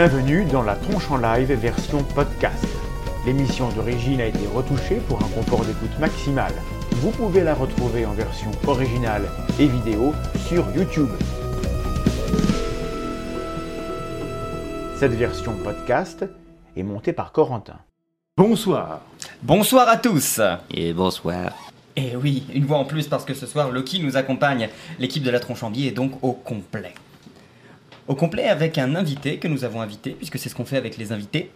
Bienvenue dans la tronche en live version podcast. L'émission d'origine a été retouchée pour un confort d'écoute maximal. Vous pouvez la retrouver en version originale et vidéo sur YouTube. Cette version podcast est montée par Corentin. Bonsoir. Bonsoir à tous. Et bonsoir. Et oui, une voix en plus parce que ce soir Loki nous accompagne. L'équipe de la tronche en biais est donc au complet. Au complet avec un invité que nous avons invité, puisque c'est ce qu'on fait avec les invités.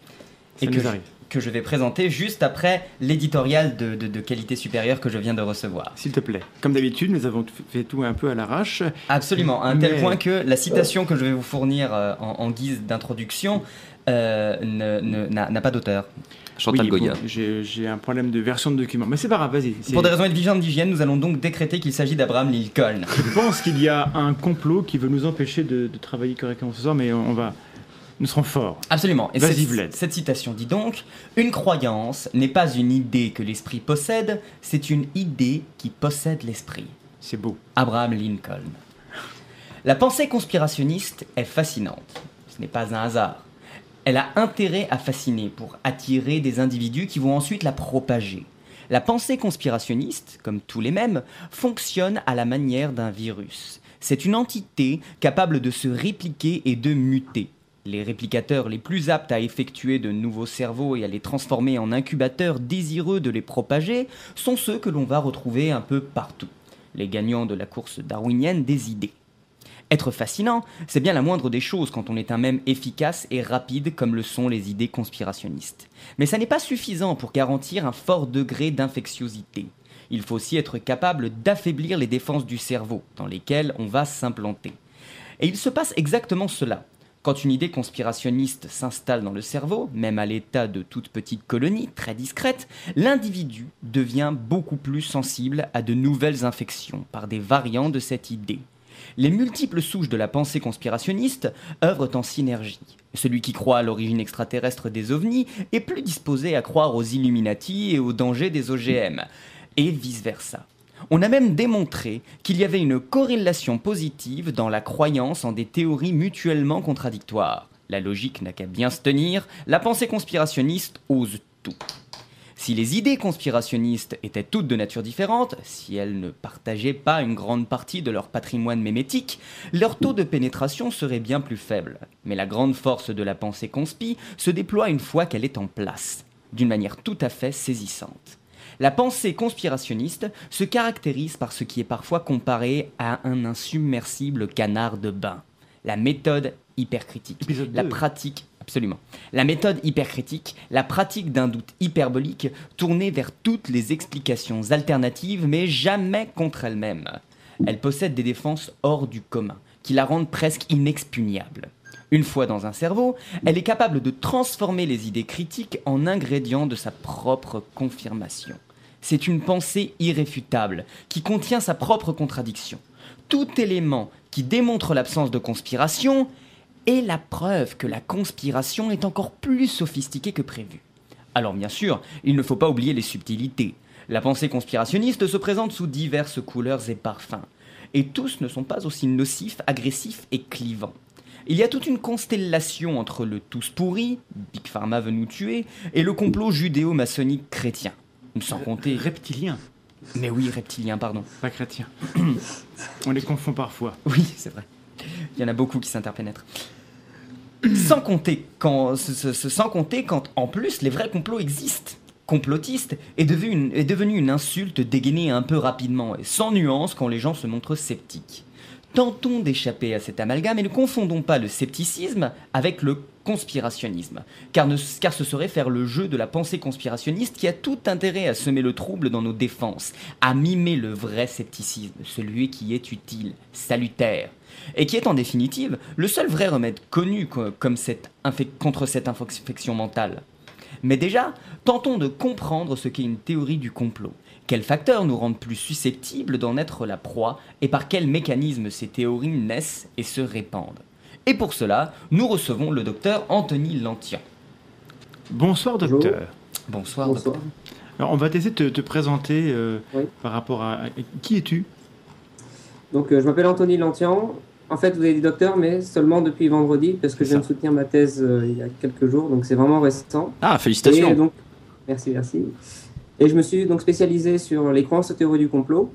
Ça et que, je, que je vais présenter juste après l'éditorial de, de- de qualité supérieure que je viens de recevoir. S'il te plaît. Comme d'habitude, nous avons fait tout un peu à l'arrache. Absolument, à un tel point que la citation que je vais vous fournir euh, en, en guise d'introduction euh, n'a pas d'auteur. Chantal Oui, Goya. bon, J'ai un problème de version de document. Mais c'est pas grave, vas-y. Pour des raisons évidentes d'hygiène, nous allons donc décréter qu'il s'agit d'Abraham Lincoln. Je pense qu'il y a un complot qui veut nous empêcher de, de travailler correctement ce soir, mais on va. Nous serons forts. Absolument. Et Vas-y, cette, cette citation dit donc Une croyance n'est pas une idée que l'esprit possède, c'est une idée qui possède l'esprit. C'est beau. Abraham Lincoln. La pensée conspirationniste est fascinante. Ce n'est pas un hasard. Elle a intérêt à fasciner pour attirer des individus qui vont ensuite la propager. La pensée conspirationniste, comme tous les mêmes, fonctionne à la manière d'un virus. C'est une entité capable de se répliquer et de muter. Les réplicateurs les plus aptes à effectuer de nouveaux cerveaux et à les transformer en incubateurs désireux de les propager sont ceux que l'on va retrouver un peu partout. Les gagnants de la course darwinienne des idées. Être fascinant, c'est bien la moindre des choses quand on est un même efficace et rapide comme le sont les idées conspirationnistes. Mais ça n'est pas suffisant pour garantir un fort degré d'infectiosité. Il faut aussi être capable d'affaiblir les défenses du cerveau dans lesquelles on va s'implanter. Et il se passe exactement cela. Quand une idée conspirationniste s'installe dans le cerveau, même à l'état de toute petite colonie, très discrète, l'individu devient beaucoup plus sensible à de nouvelles infections par des variants de cette idée. Les multiples souches de la pensée conspirationniste œuvrent en synergie. Celui qui croit à l'origine extraterrestre des ovnis est plus disposé à croire aux Illuminati et aux dangers des OGM, et vice-versa. On a même démontré qu'il y avait une corrélation positive dans la croyance en des théories mutuellement contradictoires. La logique n'a qu'à bien se tenir, la pensée conspirationniste ose tout. Si les idées conspirationnistes étaient toutes de nature différente, si elles ne partageaient pas une grande partie de leur patrimoine mémétique, leur taux de pénétration serait bien plus faible. Mais la grande force de la pensée conspi se déploie une fois qu'elle est en place, d'une manière tout à fait saisissante. La pensée conspirationniste se caractérise par ce qui est parfois comparé à un insubmersible canard de bain. La méthode hypercritique. La 2. pratique, absolument. La méthode hypercritique, la pratique d'un doute hyperbolique tournée vers toutes les explications alternatives, mais jamais contre elle-même. Elle possède des défenses hors du commun, qui la rendent presque inexpugnable. Une fois dans un cerveau, elle est capable de transformer les idées critiques en ingrédients de sa propre confirmation. C'est une pensée irréfutable, qui contient sa propre contradiction. Tout élément qui démontre l'absence de conspiration est la preuve que la conspiration est encore plus sophistiquée que prévu. Alors bien sûr, il ne faut pas oublier les subtilités. La pensée conspirationniste se présente sous diverses couleurs et parfums. Et tous ne sont pas aussi nocifs, agressifs et clivants. Il y a toute une constellation entre le tous pourri, Big Pharma veut nous tuer, et le complot judéo-maçonnique chrétien. Sans compter... Reptilien, Mais oui, reptilien, pardon. pas chrétien. on les confond parfois. Oui, c'est vrai. Il y en a beaucoup qui s'interpénètrent. sans compter quand, sans compter en plus, les vrais complots existent. Complotiste est devenu, une, est devenu une insulte dégainée un peu rapidement et sans nuance quand les gens se montrent sceptiques. Tentons d'échapper à cet amalgame et ne confondons pas le scepticisme avec le conspirationnisme, car, ne- car ce serait faire le jeu de la pensée conspirationniste qui a tout intérêt à semer le trouble dans nos défenses, à mimer le vrai scepticisme, celui qui est utile, salutaire, et qui est en définitive le seul vrai remède connu comme cette contre cette infection mentale. Mais déjà, tentons de comprendre ce qu'est une théorie du complot. Quels facteurs nous rendent plus susceptibles d'en être la proie et par quels mécanismes ces théories naissent et se répandent? Et pour cela, nous recevons le docteur Anthony Lantian. Bonsoir, docteur. Bonsoir, Bonsoir. docteur. Alors, on va essayer de te, te présenter euh, Oui. par rapport à. Qui es-tu? Donc, euh, je m'appelle Anthony Lantian. En fait, vous avez dit docteur, mais seulement depuis vendredi, parce que je viens de soutenir ma thèse euh, il y a quelques jours, donc c'est vraiment récent. Ah, félicitations. Et donc, merci, merci. Et je me suis donc spécialisé sur les croyances théories du complot.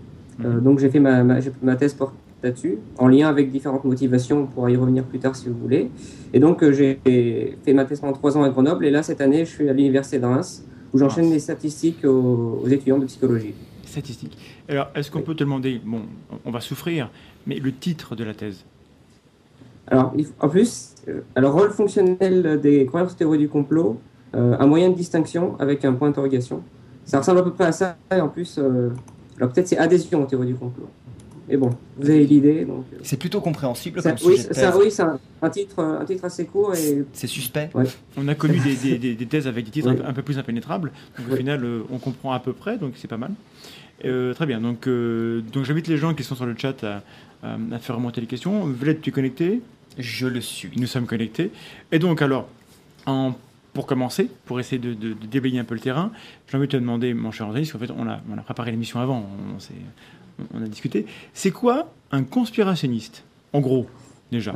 Euh, Mhm. donc j'ai fait ma, ma, thèse porte là-dessus, en lien avec différentes motivations, on pourra y revenir plus tard si vous voulez. Et donc euh, j'ai fait ma thèse pendant trois ans à Grenoble, et là cette année je suis à l'université de Reims, où j'enchaîne les statistiques aux, aux étudiants de psychologie. Statistiques. Alors, est-ce qu'on peut te demander, bon, on va souffrir, mais le titre de la thèse Alors, en plus, euh, alors rôle fonctionnel des croyances théories du complot, euh, un moyen de distinction avec un point d'interrogation. Ça ressemble à peu près à ça, et en plus, euh, alors peut-être c'est adhésion aux théories du complot. Mais bon, vous avez l'idée, donc. euh, C'est plutôt compréhensible ça- comme oui, sujet de ça- thèse. oui, c'est un, un titre, un titre assez court et C'est suspect. On a connu des, des- des- des thèses avec des titres Oui. un, peu- un peu plus impénétrables. Donc, au Oui. final, euh, on comprend à peu près, donc c'est pas mal. Euh, très bien. Donc, euh, donc j'invite les gens qui sont sur le chat à, à- faire remonter les questions. Vled, tu es connecté Je le suis. Nous sommes connectés. Et donc, alors, en- pour commencer, pour essayer de, de- de déblayer un peu le terrain, j'ai envie de te demander, mon cher Anthony, parce qu'en fait, on a, on a préparé l'émission avant, on, s'est- on a discuté. C'est quoi un conspirationniste? En gros, déjà,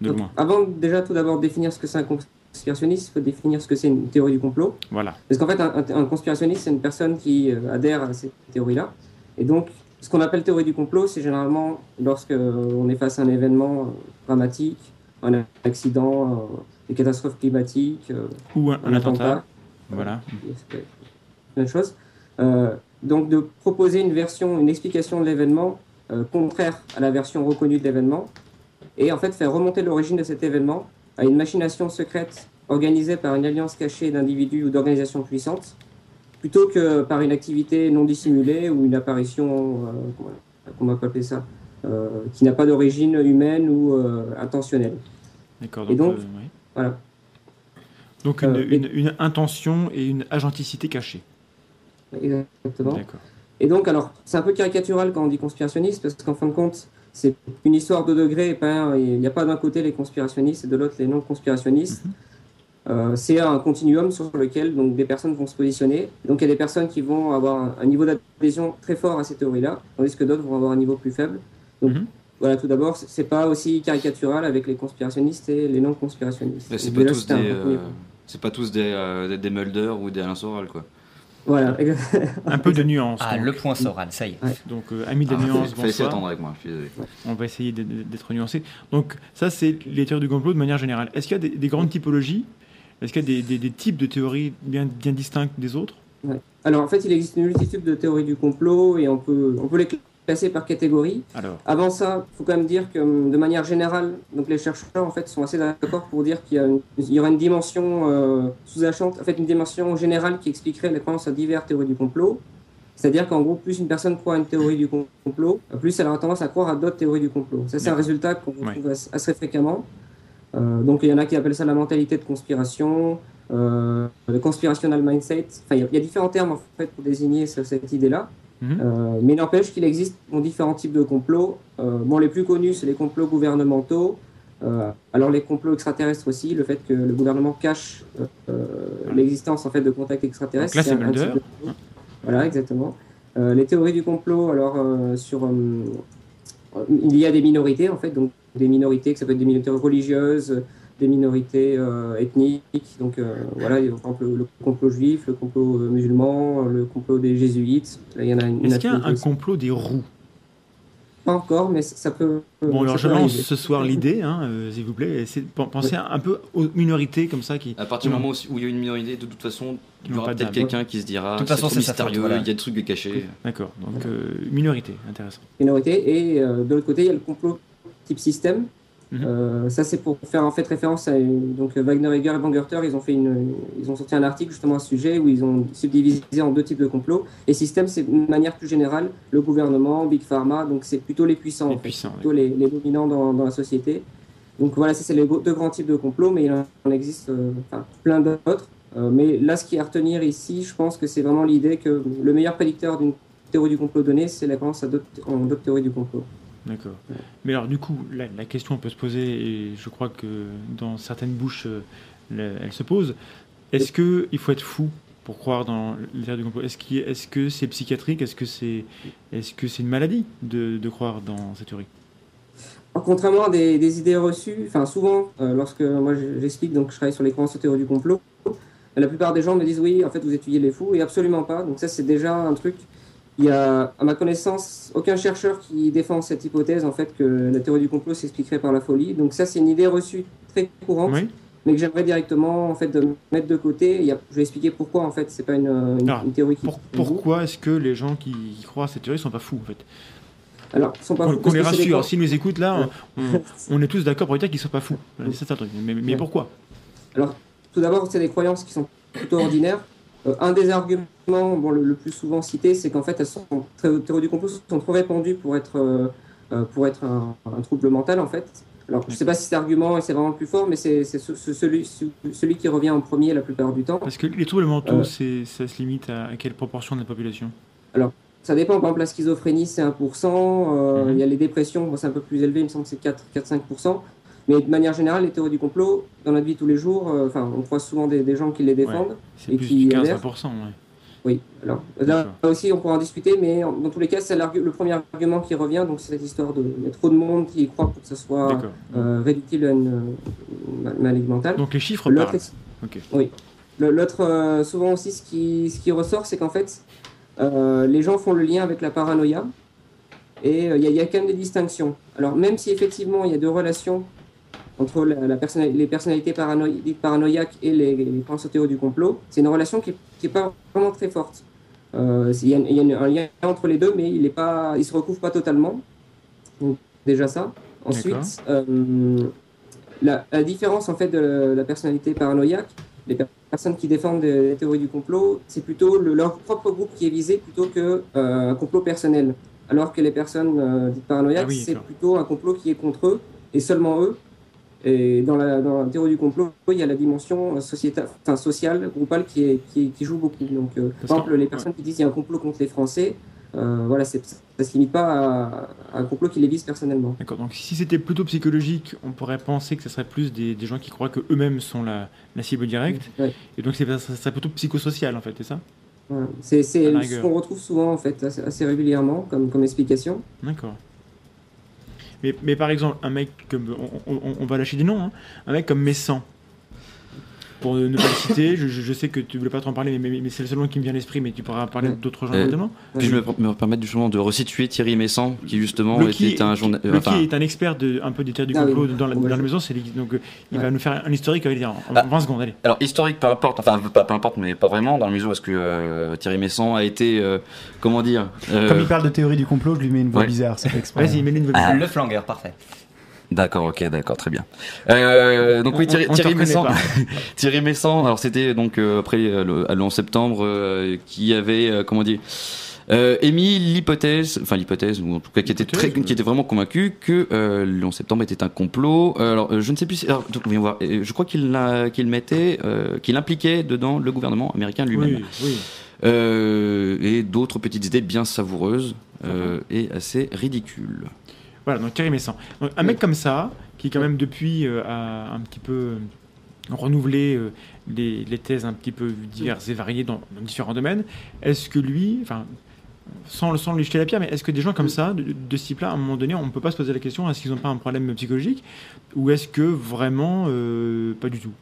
de donc, loin. avant déjà tout d'abord de définir ce que c'est un conspirationniste, il faut définir ce que c'est une théorie du complot. Voilà. Parce qu'en fait, un, conspirationniste, c'est une personne qui euh, adhère à cette théorie-là. Et donc, ce qu'on appelle théorie du complot, c'est généralement lorsque euh, on est face à un événement euh, dramatique, un accident, des catastrophes climatiques, Ou un, un attentat. Voilà. Même chose. Euh, donc, de proposer une version, une explication de l'événement euh, contraire à la version reconnue de l'événement, et en fait faire remonter l'origine de cet événement à une machination secrète organisée par une alliance cachée d'individus ou d'organisations puissantes, plutôt que par une activité non dissimulée ou une apparition, euh, comment- on peut appeler ça, euh, qui n'a pas d'origine humaine ou euh, intentionnelle. D'accord. Et Donc, euh, oui. Voilà. Donc une, Euh, et- une- une intention et une agenticité cachée. Exactement. D'accord. Et donc, alors, c'est un peu caricatural quand on dit conspirationniste, parce qu'en fin de compte, c'est une histoire de degrés. pas un- Il n'y a pas d'un côté les conspirationnistes et de l'autre les non-conspirationnistes. Mhm. Euh, c'est un continuum sur lequel donc, des personnes vont se positionner. Donc, il y a des personnes qui vont avoir un, un niveau d'adhésion très fort à ces théories-là, tandis que d'autres vont avoir un niveau plus faible. Donc, Mhm. voilà, tout d'abord, c'est- pas aussi caricatural avec les conspirationnistes et les non-conspirationnistes. C'est pas déjà, tous des, euh, pas tous des, euh, des, des Mulder ou des Alain Soral, quoi. Voilà, Un peu de nuance. Ah, donc. le point Soral, ça y est. Donc, euh, amis de Ah, nuance, fallait bonsoir. attendre avec moi, je suis désolé. On va essayer d'être nuancé. Donc, ça, c'est les théories du complot de manière générale. Est-ce qu'il y a des, des grandes typologies? Est-ce qu'il y a des, des- des types de théories bien, bien distincts des autres? Alors en fait, il existe une multitude de théories du complot et on peut, on peut les classer par catégorie. Alors, Avant ça, il faut quand même dire que hum, de manière générale, donc les chercheurs en fait sont assez d'accord pour dire qu'il y, y aura une dimension euh, sous-jacente, en fait une dimension générale qui expliquerait les croyances à diverses théories du complot. C'est-à-dire qu'en gros, plus une personne croit à une théorie du complot, plus elle aura tendance à croire à d'autres théories du complot. Ça, c'est un résultat qu'on retrouve assez, assez fréquemment. Euh, donc, il y en a qui appellent ça la mentalité de conspiration, euh, le conspirational mindset. Enfin, il y, a- différents termes en fait pour désigner ce- cette idée-là. Mhm. Euh, mais n'empêche qu'il existe bon, différents types de complots. Euh, bon, les plus connus, c'est les complots gouvernementaux. Euh, alors les complots extraterrestres aussi, le fait que le gouvernement cache euh, l'existence en fait de contacts extraterrestres. Donc là, c'est de complot. Voilà, exactement. Les théories du complot, alors sur, il y a des minorités en fait, donc des minorités que ça peut être des minorités religieuses, des minorités euh, ethniques. Donc euh, voilà, il y a, par exemple le, le complot juif, le complot euh, musulman, le complot des jésuites. Là, il y en a est-ce qu'il y a un aussi. complot des roues Pas encore, mais ça peut. Bon, alors je lance ce soir l'idée, hein, euh, s'il vous plaît. Essayez de pen- penser un peu aux minorités comme ça qui. À partir du moment où où il y a une minorité, de toute façon, il y aura peut-être quelqu'un qui se dira De toute façon, c'est mystérieux, voilà. il y a des trucs cachés. D'accord, donc euh, minorité, intéressant. minorité. Et euh, de l'autre côté, il y a le complot type système. Mhm. Euh, ça, c'est pour faire en fait référence à une- donc Wagner Eger et Bangerter. Ils ont fait une, ils ont sorti un article justement à ce sujet où ils ont subdivisé en deux types de complots. Et système, c'est d'une manière plus générale le gouvernement, big pharma. Donc c'est plutôt les puissants, Les en fait. puissants, plutôt les, les dominants dans, dans la société. Donc voilà, ça c'est les deux grands types de complots, mais il en existe euh, enfin, plein d'autres. Euh, mais là, ce qui est à retenir ici, je pense que c'est vraiment l'idée que le meilleur prédicteur d'une théorie du complot donnée, c'est la croyance en d'autres théories du complot. D'accord. Mais alors, du coup, la, la question peut se poser, et je crois que dans certaines bouches, euh, elle se pose. Est-ce qu'il faut être fou pour croire dans théories du complot? Est-ce que c'est psychiatrique? Est-ce que c'est est -ce c'est une maladie de, croire dans cette théorie? Contrairement à des, idées reçues, enfin souvent, euh, lorsque moi je- j'explique, donc je travaille sur les croyances théories du complot, la plupart des gens me disent oui, en fait vous étudiez les fous, et absolument pas. Donc ça c'est déjà un truc. Il y a, à ma connaissance, aucun chercheur qui défend cette hypothèse en fait que la théorie du complot s'expliquerait par la folie. Donc ça c'est une idée reçue très courante, Oui. mais que j'aimerais directement en fait de mettre de côté. Il y a- je vais expliquer pourquoi en fait c'est pas une, une, Alors, une théorie qui. Pour- pourquoi est-ce que les gens qui, croient à cette théorie sont pas fous en fait? Alors, ils sont pas Qu'on fous qu'on les rassure. S'ils nous écoutent là, on, on est tous d'accord pour dire qu'ils sont pas fous. C'est ça. Mais, mais Ouais. pourquoi? Tout d'abord, c'est des croyances qui sont plutôt ordinaires. Euh, un des arguments bon, le, le plus souvent cité, c'est qu'en fait, elles sont très- théories du complot sont trop répandues pour être, euh, euh, pour être un, un trouble mental, en fait. Alors, je ne sais pas si cet argument c'est vraiment le plus fort, mais c'est c'est ce- ce- celui, ce- celui qui revient en premier la plupart du temps. Parce que les troubles mentaux, Euh. ça se limite à, à quelle proportion de la population? Ça dépend, par exemple, la schizophrénie, c'est 1%, euh, Mhm. il y a les dépressions, bon, c'est un peu plus élevé, il me semble que c'est 4-5%. Mais de manière générale, les théories du complot, dans notre vie de tous les jours, euh, enfin, on croise souvent des, des gens qui les défendent. C'est Et plus qui de 15 adhèrent. 20%. Ouais. Oui, alors là aussi on pourra en discuter, mais en- dans tous les cas, c'est le premier argument qui revient, donc c'est cette histoire de y a trop de monde qui y croit pour que ce soit euh, réductible à une euh, ma- maladie mentale. Donc les chiffres L'autre, parlent. oui. L'autre, euh, souvent aussi, ce qui, ce qui ressort, c'est qu'en fait, les gens font le lien avec la paranoïa, et il y, y a quand même des distinctions. Alors même si effectivement il y a deux relations entre la, la personnali- les personnalités paranoï- paranoïaques et les, les penseurs théories du complot, c'est une relation qui n'est pas vraiment très forte. Euh, Il y, a- il y a un lien entre les deux, mais il ne se recouvre pas totalement. Donc, déjà ça. Ensuite, euh, la, la différence en fait de la, la personnalité paranoïaque, les per- personnes qui défendent des, des théories du complot, c'est plutôt le- leur propre groupe qui est visé plutôt que euh, complot personnel. Alors que les personnes euh, dites paranoïaques, Ah oui, c'est plutôt un complot qui est contre eux et seulement eux. Et dans la, dans la théorie du complot, il y a la dimension sociétale, enfin, sociale, groupale qui, est, qui, qui joue beaucoup. Donc, euh, par exemple, les personnes qui disent qu'il y a un complot contre les Français, euh, voilà, ça ne se limite pas à, à un complot qui les vise personnellement. D'accord. Donc si c'était plutôt psychologique, on pourrait penser que ce serait plus des, des gens qui croient que eux-mêmes sont la, la cible directe. Ouais. Et donc ça serait plutôt psychosocial en fait, c'est ça? C'est ce qu'on retrouve souvent en fait assez, assez régulièrement comme, comme explication. D'accord. Mais, par exemple, un mec comme. On, on- on va lâcher des noms, hein. Un mec comme Messan. Pour ne pas le citer, je, sais que tu voulais pas trop en parler, mais, mais- mais c'est le seul nom qui me vient à l'esprit, mais tu pourras parler Ouais. d'autres gens Euh, éventuellement. Puis je me, me permettre justement de resituer Thierry Messan, qui justement Le qui- était un journaliste. Le qui est un expert de, un peu des théories du Ah oui. complot dans, la, dans la maison, donc euh, il Ouais. va nous faire un historique, il va dire en, en Ah. 20 secondes, allez. Alors historique, peu importe, enfin pas, peu importe, mais pas vraiment, dans la mesure où est-ce que euh, Thierry Messan a été, euh, comment dire, euh, Comme il parle de théorie du complot, je lui mets une voix Ouais. bizarre, c'est fait exprès. Vas-y, mets-le une Ah. Le flangueur, parfait. D'accord, ok, d'accord, très bien. Euh, donc oui, On- Thierry, on te Thierry reconnaît Messan, pas. Thierry Messan, alors c'était donc euh, après euh, le, le 11 septembre euh, qui avait, comment dire, émis l'hypothèse, enfin l'hypothèse, ou en tout cas qui était très, qui était vraiment convaincu que le 11 septembre était un complot. Alors je ne sais plus, si- alors, donc, voyons voir, je crois qu'il qu'il mettait, qu'il impliquait dedans le gouvernement américain lui-même. Oui, oui. Et d'autres petites idées bien savoureuses euh, et assez ridicules. Voilà, donc Thierry Messan. Donc, un mec comme ça, qui quand même depuis euh, a un petit peu euh, renouvelé euh, les, les thèses un petit peu diverses et variées dans, dans différents domaines, est-ce que lui, enfin, sans, sans lui jeter la pierre, mais est-ce que des gens comme ça, de, de ce type-là, à un moment donné, on ne peut pas se poser la question, est-ce qu'ils n'ont pas un problème psychologique Ou est-ce que vraiment, euh, pas du tout?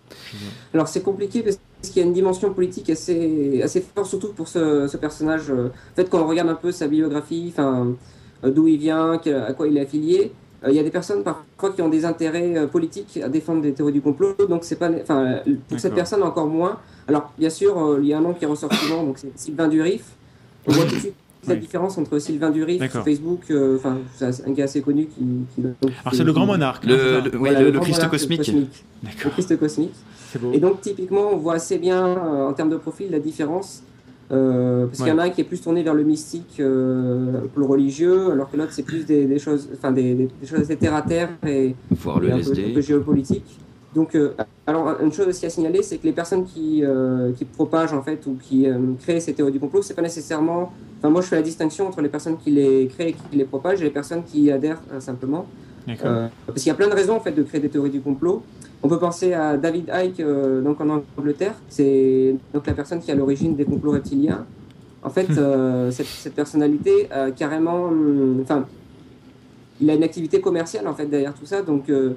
Alors c'est compliqué parce qu'il y a une dimension politique assez, assez forte, surtout pour ce, ce personnage. En fait, quand on regarde un peu sa biographie, enfin, d'où il vient, à quoi il est affilié, euh, il y a des personnes parfois qui ont des intérêts euh, politiques à défendre des théories du complot, donc c'est pas, enfin, pour cette personne encore moins. Alors bien sûr, euh, il y a un nom qui ressort souvent, donc c'est Sylvain Durif. On voit tout de suite la Oui. différence entre Sylvain Durif Facebook, euh, enfin, c'est un gars assez connu qui. qui- donc, Alors c'est le grand monarque. Le, le- oui, Voilà, le, le grand Christ cosmique. Le Christ cosmique. beau. Et donc, typiquement, on voit assez bien, euh, en termes de profil, la différence. Euh, parce qu'il y en a un qui est plus tourné vers le mystique, euh, le religieux, alors que l'autre, c'est plus des, des choses, enfin, des, des- des choses assez terre à terre et, Voir le et un, peu, un peu LSD. géopolitique. Donc, euh, alors, une chose aussi à signaler, c'est que les personnes qui, euh, qui propagent, en fait, ou qui créent ces théories du complot, c'est pas nécessairement. Enfin, moi, je fais la distinction entre les personnes qui les créent et qui les propagent et les personnes qui adhèrent euh, simplement. Parce qu'il y a plein de raisons en fait de créer des théories du complot. On peut penser à David Icke euh, donc en Angleterre, c'est donc la personne qui est à l'origine des complots reptiliens. En fait, Hmm. euh, cette, cette personnalité a carrément, hum, enfin, il a une activité commerciale en fait derrière tout ça, donc euh,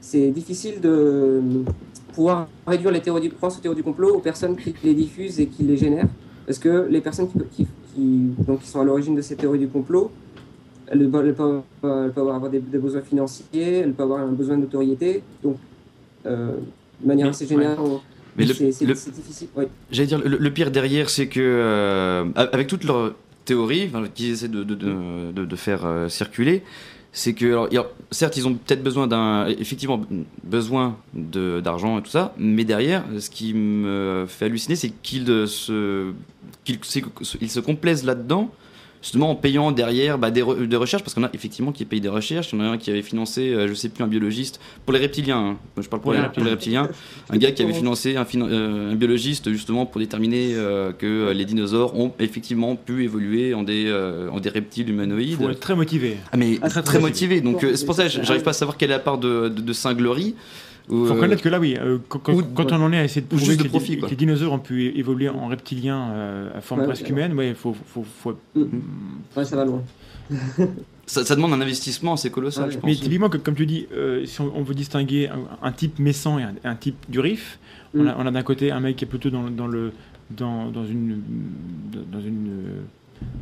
c'est difficile de pouvoir réduire les théories du, France aux théories du complot aux personnes qui les diffusent et qui les génèrent, parce que les personnes qui, qui, qui- donc, qui sont à l'origine de ces théories du complot, elles, elles peuvent, elles peuvent avoir des, des besoins financiers, elles peuvent avoir un besoin de notoriété, donc euh, de manière assez générale, Mais c'est c'est- le- c'est difficile. J'allais dire, le, le pire derrière, c'est que, euh, avec toutes leurs théories enfin, qu'ils essaient de, de, de, de- de faire euh, circuler, c'est que, alors, certes, ils ont peut-être besoin d'un, effectivement, besoin d'argent et tout ça, mais derrière, ce qui me fait halluciner, c'est qu'ils euh, se complaisent là-dedans, justement en payant derrière bah, des, re- des recherches, parce qu'on a effectivement qui payent des recherches. Il y en a un qui avait financé, euh, je sais plus, un biologiste pour les reptiliens. hein. Moi, je parle pour, Ouais, les, pour les reptiliens. Un gars qui avait financé un, euh, un biologiste justement pour déterminer euh, que euh, les dinosaures ont effectivement pu évoluer en des, euh, en des reptiles Il humanoïdes. faut être très motivé. Ah, mais Ah, très, c'est très très motivé. Donc motivé. euh, c'est pour ça que j'arrive pas à savoir quelle est la part de, de, de cinglerie. Ou, Il faut euh, reconnaître que là, oui, euh, quand, quand- ou- quand on en est à essayer de ou prouver que, de les- que les dinosaures ont pu évoluer en reptiliens euh, à forme Ouais, presque ouais. humaine, ouais, il faut, faut, faut- Mm. Mm. Ouais, ça va loin. ça, ça demande un investissement assez colossal, Ouais. je Mais pense. typiquement, que- comme tu dis, euh, si on, on veut distinguer un, un type Messan et un, un type du RIF, on Mm. a, on a d'un côté un mec qui est plutôt dans, le- dans le dans, dans une dans une euh,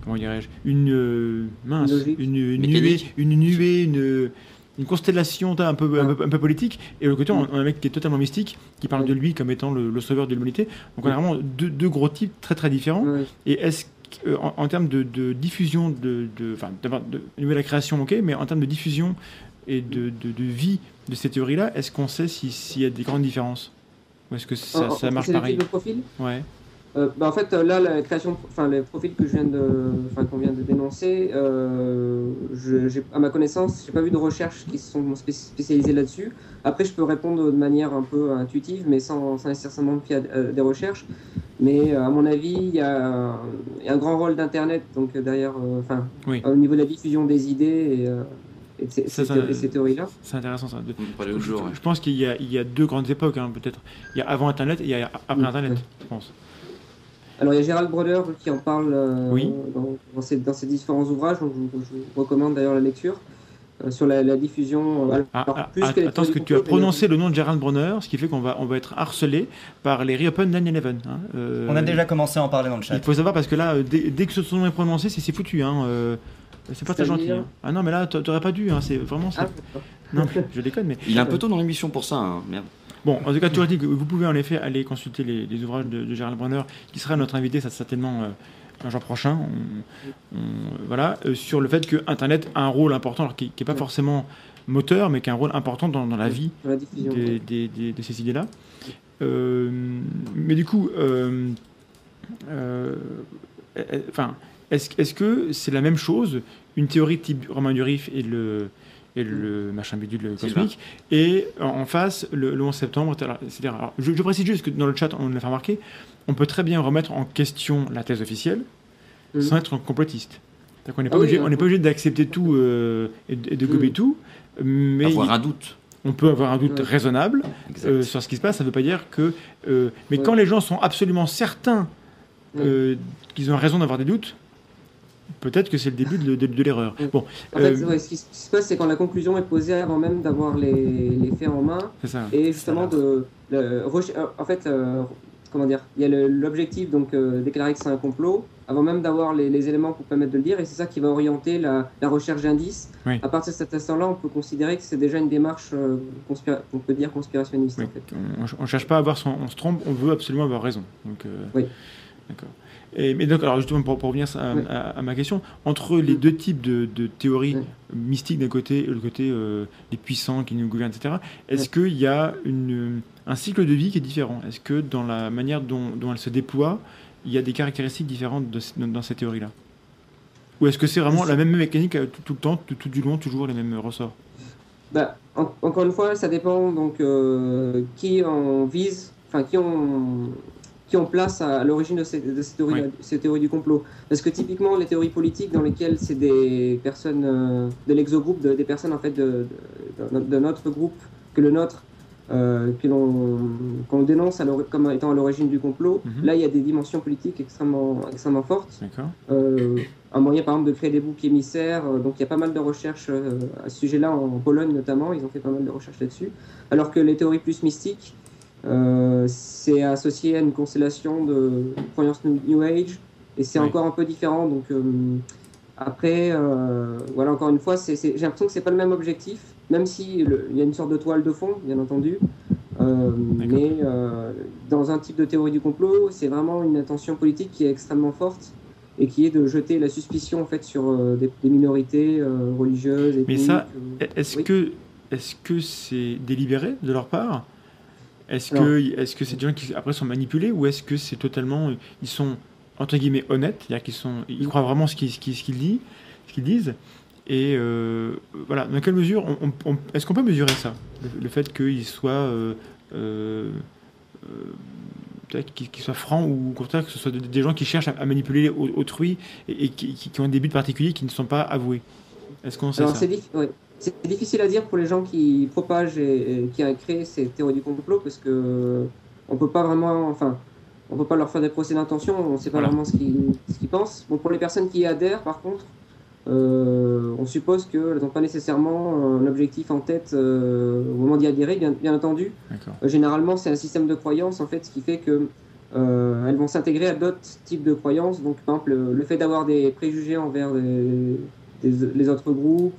comment dirais-je une euh, mince Logique. une, une nuée une nuée une une constellation un peu, un, peu, un peu politique et l'autre côté on, on a un mec qui est totalement mystique qui parle de lui comme étant le, le sauveur de l'humanité. Donc on a vraiment deux, deux gros types très très différents. Et est-ce euh, en, en termes de, de diffusion de, de, enfin, d'abord, de, nouvelle création, ok, mais en termes de diffusion et de, vie de ces théories-là, est-ce qu'on sait si- s'il y a des grandes différences? Ou est-ce que ça, En- ça en- marche le pareil? profil? Ouais. Euh, bah, en fait, euh, là, la création, enfin, les profils que je viens de, enfin, qu'on vient de dénoncer, euh, je, j'ai- à ma connaissance, j'ai pas vu de recherches qui se sont spé- spécialisées là-dessus. Après, je peux répondre de manière un peu intuitive, mais sans, sans nécessairement me fier à des recherches. Mais à mon avis, il y, a un- il y a un grand rôle d'Internet, donc derrière, euh, enfin, Oui. au niveau de la diffusion des idées et, euh, et de ces, théories-là. C'est intéressant ça. De- je, ouais. je pense qu'il y a, il y a deux grandes époques, hein, peut-être. Il y a avant Internet et il y a après Mm. Internet, je pense. Alors, il y a Gérald Broder qui en parle euh, Oui. dans, dans ses, dans ses différents ouvrages, je, vous- je vous recommande d'ailleurs la lecture, euh, sur la, la diffusion. euh, Ah, alors, ah, plus ah, attends, parce que tu as prononcé le nom de Gerald Bronner, ce qui fait qu'on va, on va être harcelé par les Reopen 9-11. hein. Euh, On a déjà commencé à en parler dans le Il chat. faut savoir parce que là, dès, dès que ce son nom est prononcé, c'est c'est foutu. Hein. euh, c'est pas très gentil. Hein. Ah non, mais là, t'a- t'aurais pas dû. Hein. C'est vraiment. Ah. Non, je déconne, mais Il est un peu tôt dans l'émission pour ça, hein, merde. Bon. En tout cas, toujours dit que vous pouvez en effet aller consulter les, les ouvrages de, de Gérald Bronner, qui sera notre invité, ça certainement euh, un jour prochain. On- on- voilà, euh, sur le fait que Internet a un rôle important, alors qui n'est pas Ouais. forcément moteur, mais qui a un rôrôle important dans, dans la vie Sur la diffusion. des- des- des- de ces idées-là. Euh, mais du coup, euh, euh, euh, enfin, est-ce est-ce que c'est la même chose, une théorie type Romain Durif et le et le machin bidule cosmique, et en, en face le, le 11 septembre, etc. Alors, je, je précise juste que dans le chat, on l'a fait remarquer, on peut très bien remettre en question la thèse officielle Mhm. sans être complotiste. N'est pas, Ah oui, hein. on n'est pas obligé d'accepter tout euh, et, de- gober Mhm. tout, mais Avoir il- un doute. on peut avoir un doute Ouais. raisonnable euh, sur ce qui se passe. Ça ne veut pas dire que. euh, mais Ouais. quand les gens sont absolument certains euh, qu'ils ont raison d'avoir des doutes, peut-être que c'est le début de, de- de l'erreur. Bon, En fait, euh, ouais, ce qui se passe, c'est quand la conclusion est posée avant même d'avoir les, les faits en main, c'est ça. et justement de, le reche- euh, en fait, euh, comment dire, il y a l'objectif donc euh, déclarer que c'est un complot avant même d'avoir les, les éléments pour permettre de le dire, et c'est ça qui va orienter la, la recherche d'indices. Oui. À partir de cet instant-là, on peut considérer que c'est déjà une démarche, euh, conspira- on peut dire conspirationniste Oui. en fait. On ne cherche pas à avoir son, on se trompe, on veut absolument avoir raison. Donc, euh, Oui. D'accord. Et, mais donc, alors justement, pour, pour revenir à, Oui. à- à ma question, entre les deux types de, de théories Oui. mystiques d'un côté et le côté euh, des puissants qui nous gouvernent, etc., est-ce Oui. qu'il y a une, un cycle de vie qui est différent? Est-ce que dans la manière dont, dont elle se déploie, il y a des caractéristiques différentes de, dans, dans ces théories-là? Ou est-ce que c'est vraiment la même mécanique euh, tout, tout le temps, tout, tout du long, toujours les mêmes ressorts? Bah, en- encore une fois, ça dépend donc euh, qui on vise, enfin qui on qui on place à, l'origine de ces, de ces théories, Oui. ces théories du complot. Parce que typiquement, les théories politiques dans lesquelles c'est des personnes euh, de l'exogroupe, de- des personnes en fait de, de, notre groupe que le nôtre, euh, que l'on qu'on dénonce à comme étant à l'origine du complot, Mhm. là il y a des dimensions politiques extrêmement, extrêmement fortes. Euh, un moyen par exemple de créer des boucs émissaires, euh, donc il y a pas mal de recherches euh, à ce sujet-là en Pologne notamment, ils ont fait pas mal de recherches là-dessus. Alors que les théories plus mystiques, c'est associé à une constellation de croyances New Age et c'est Oui. encore un peu différent. Donc euh, après, euh, voilà encore une fois, j'ai l'impression que c'est pas le même objectif, même si il y a une sorte de toile de fond, bien entendu. Euh, mais euh, dans un type de théorie du complot, c'est vraiment une intention politique qui est extrêmement forte et qui est de jeter la suspicion en fait sur euh, des, des minorités euh, religieuses. Mais ça, euh. Est-ce Oui. que est-ce que c'est délibéré de leur part Est-ce que est-ce que c'est des gens qui après sont manipulés ou est-ce que c'est totalement ils sont entre guillemets honnêtes, c'est-à-dire qu'ils sont ils croient vraiment ce qu'ils ce qu'ils qu'ils disent, ce qu'ils disent et euh, voilà. Dans quelle mesure on, on- on- est-ce qu'on peut mesurer ça? Le, le fait qu'ils soient euh, euh, euh, peut-être qu'ils soient francs ou au contraire que ce soit des, gens qui cherchent à, manipuler au- autrui et, et qui, ont des buts particuliers qui ne sont pas avoués? Est-ce qu'on sait Alors ça? C'est difficile à dire pour les gens qui propagent et, et qui créé ces théories du complot parce que on peut pas vraiment, enfin, on peut pas leur faire des procès d'intention, on sait pas Voilà. vraiment ce qu'ils pensent. Bon, pour les personnes qui y adhèrent, par contre, euh, on suppose qu'elles n'ont pas nécessairement un objectif en tête euh, au moment d'y adhérer, bien, bien entendu. Euh, généralement, c'est un système de croyance en fait, ce qui fait que euh, elles vont s'intégrer à d'autres types de croyances. Donc, par exemple, le, le fait d'avoir des préjugés envers des- des- les autres groupes,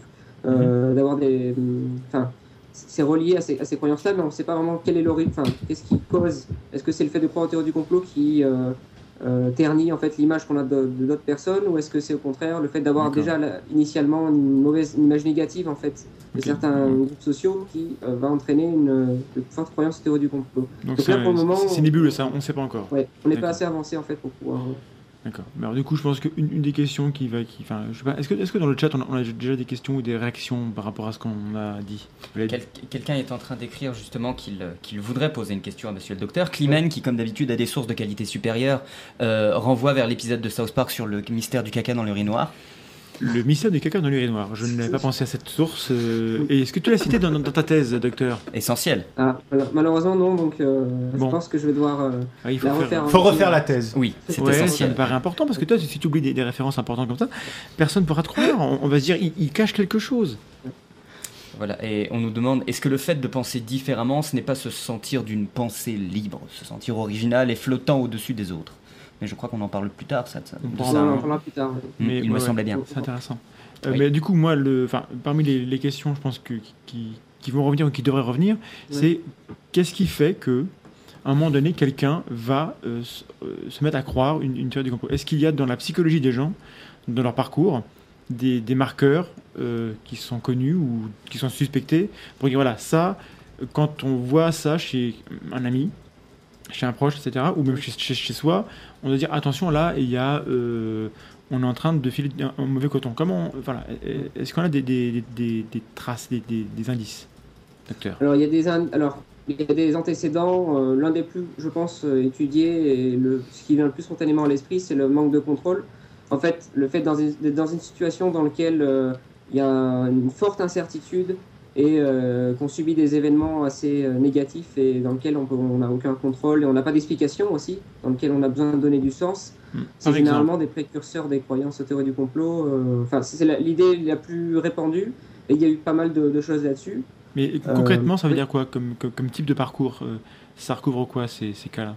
euh, d'avoir des, enfin, c'est relié à ces, ces croyances-là, mais on ne sait pas vraiment quel est l'origine, enfin, qu'est-ce qui cause. Est-ce que c'est le fait de croire aux théories du complot qui euh, euh, ternit en fait l'image qu'on a de, de d'autres personnes, ou est-ce que c'est au contraire le fait d'avoir déjà initialement une mauvaise une image négative en fait de certains groupes sociaux qui euh, va entraîner une, croyances aux théories du complot. Donc, Donc c'est là, pour le moment, c'est- nébuleux ça, on ne sait pas encore. Ouais, on n'est pas assez avancé en fait pour pouvoir. D'accord. Mais alors du coup, je pense qu'une une des questions qui va, qui, enfin, je sais pas, est-ce que, est-ce que dans le chat on a, on a déjà des questions ou des réactions par rapport à ce qu'on a dit? Quel- Quelqu'un est en train d'écrire justement qu'il qu'il voudrait poser une question à monsieur le docteur. Climène, qui comme d'habitude a des sources de qualité supérieure, euh, renvoie vers l'épisode de South Park sur le mystère du caca dans l'urinoir. Le mystère du caca dans l'urinoir. Je n'avais pas pensé à cette source. euh, et est-ce que tu l'as cité dans, dans ta thèse, docteur? Essentiel. Ah, voilà. malheureusement non, donc euh, Bon. je pense que je vais devoir. euh, Ah, Il faut La faire. refaire, hein. Faut refaire la thèse. Oui, c'est Ouais, ça essentiel. me paraît important parce que toi, si tu oublies des, des références importantes comme ça, personne ne pourra te croire. On, on va se dire, il, il cache quelque chose. Voilà, et on nous demande est-ce que le fait de penser différemment, ce n'est pas se sentir d'une pensée libre, se sentir original et flottant au-dessus des autres? Mais je crois qu'on en parle plus tard, ça. ça- On on ça, en hein. parlera plus tard. ouais. Mm, Mais il me semblait bien. C'est intéressant. Euh, Oui. Mais du coup, moi, le, parmi les, les questions, je pense que qui, qui vont revenir ou qui devraient revenir, c'est qu'est-ce qui fait que à un moment donné, quelqu'un va euh, se, euh, se mettre à croire une, une théorie du complot? Est-ce qu'il y a dans la psychologie des gens, dans leur parcours, des, des marqueurs euh, qui sont connus ou qui sont suspectés pour dire voilà, ça, quand on voit ça chez un ami, chez un proche, etc., ou même chez, soi, on doit dire attention, là, il y a. euh, on est en train de filer un, mauvais coton. Comment, voilà, est-ce qu'on a des, traces, des, indices, docteur? Alors il y a des alors il y a des antécédents. euh, L'un des plus, je pense, euh, étudiés et ce qui vient le plus spontanément à l'esprit, c'est le manque de contrôle. En fait, le fait d'être dans une situation dans laquelle il y a une forte incertitude et euh, qu'on subit des événements assez euh, négatifs et dans lesquels on n'a aucun contrôle et on n'a pas d'explication aussi, dans lesquels on a besoin de donner du sens. Hmm. C'est Par généralement des précurseurs des croyances aux théories du complot. euh, Enfin, c'est l'idée la plus répandue et il y a eu pas mal de, de choses là-dessus. Mais Euh, concrètement, ça veut oui. dire quoi comme, comme, comme type de parcours euh, Ça recouvre quoi ces, ces cas-là?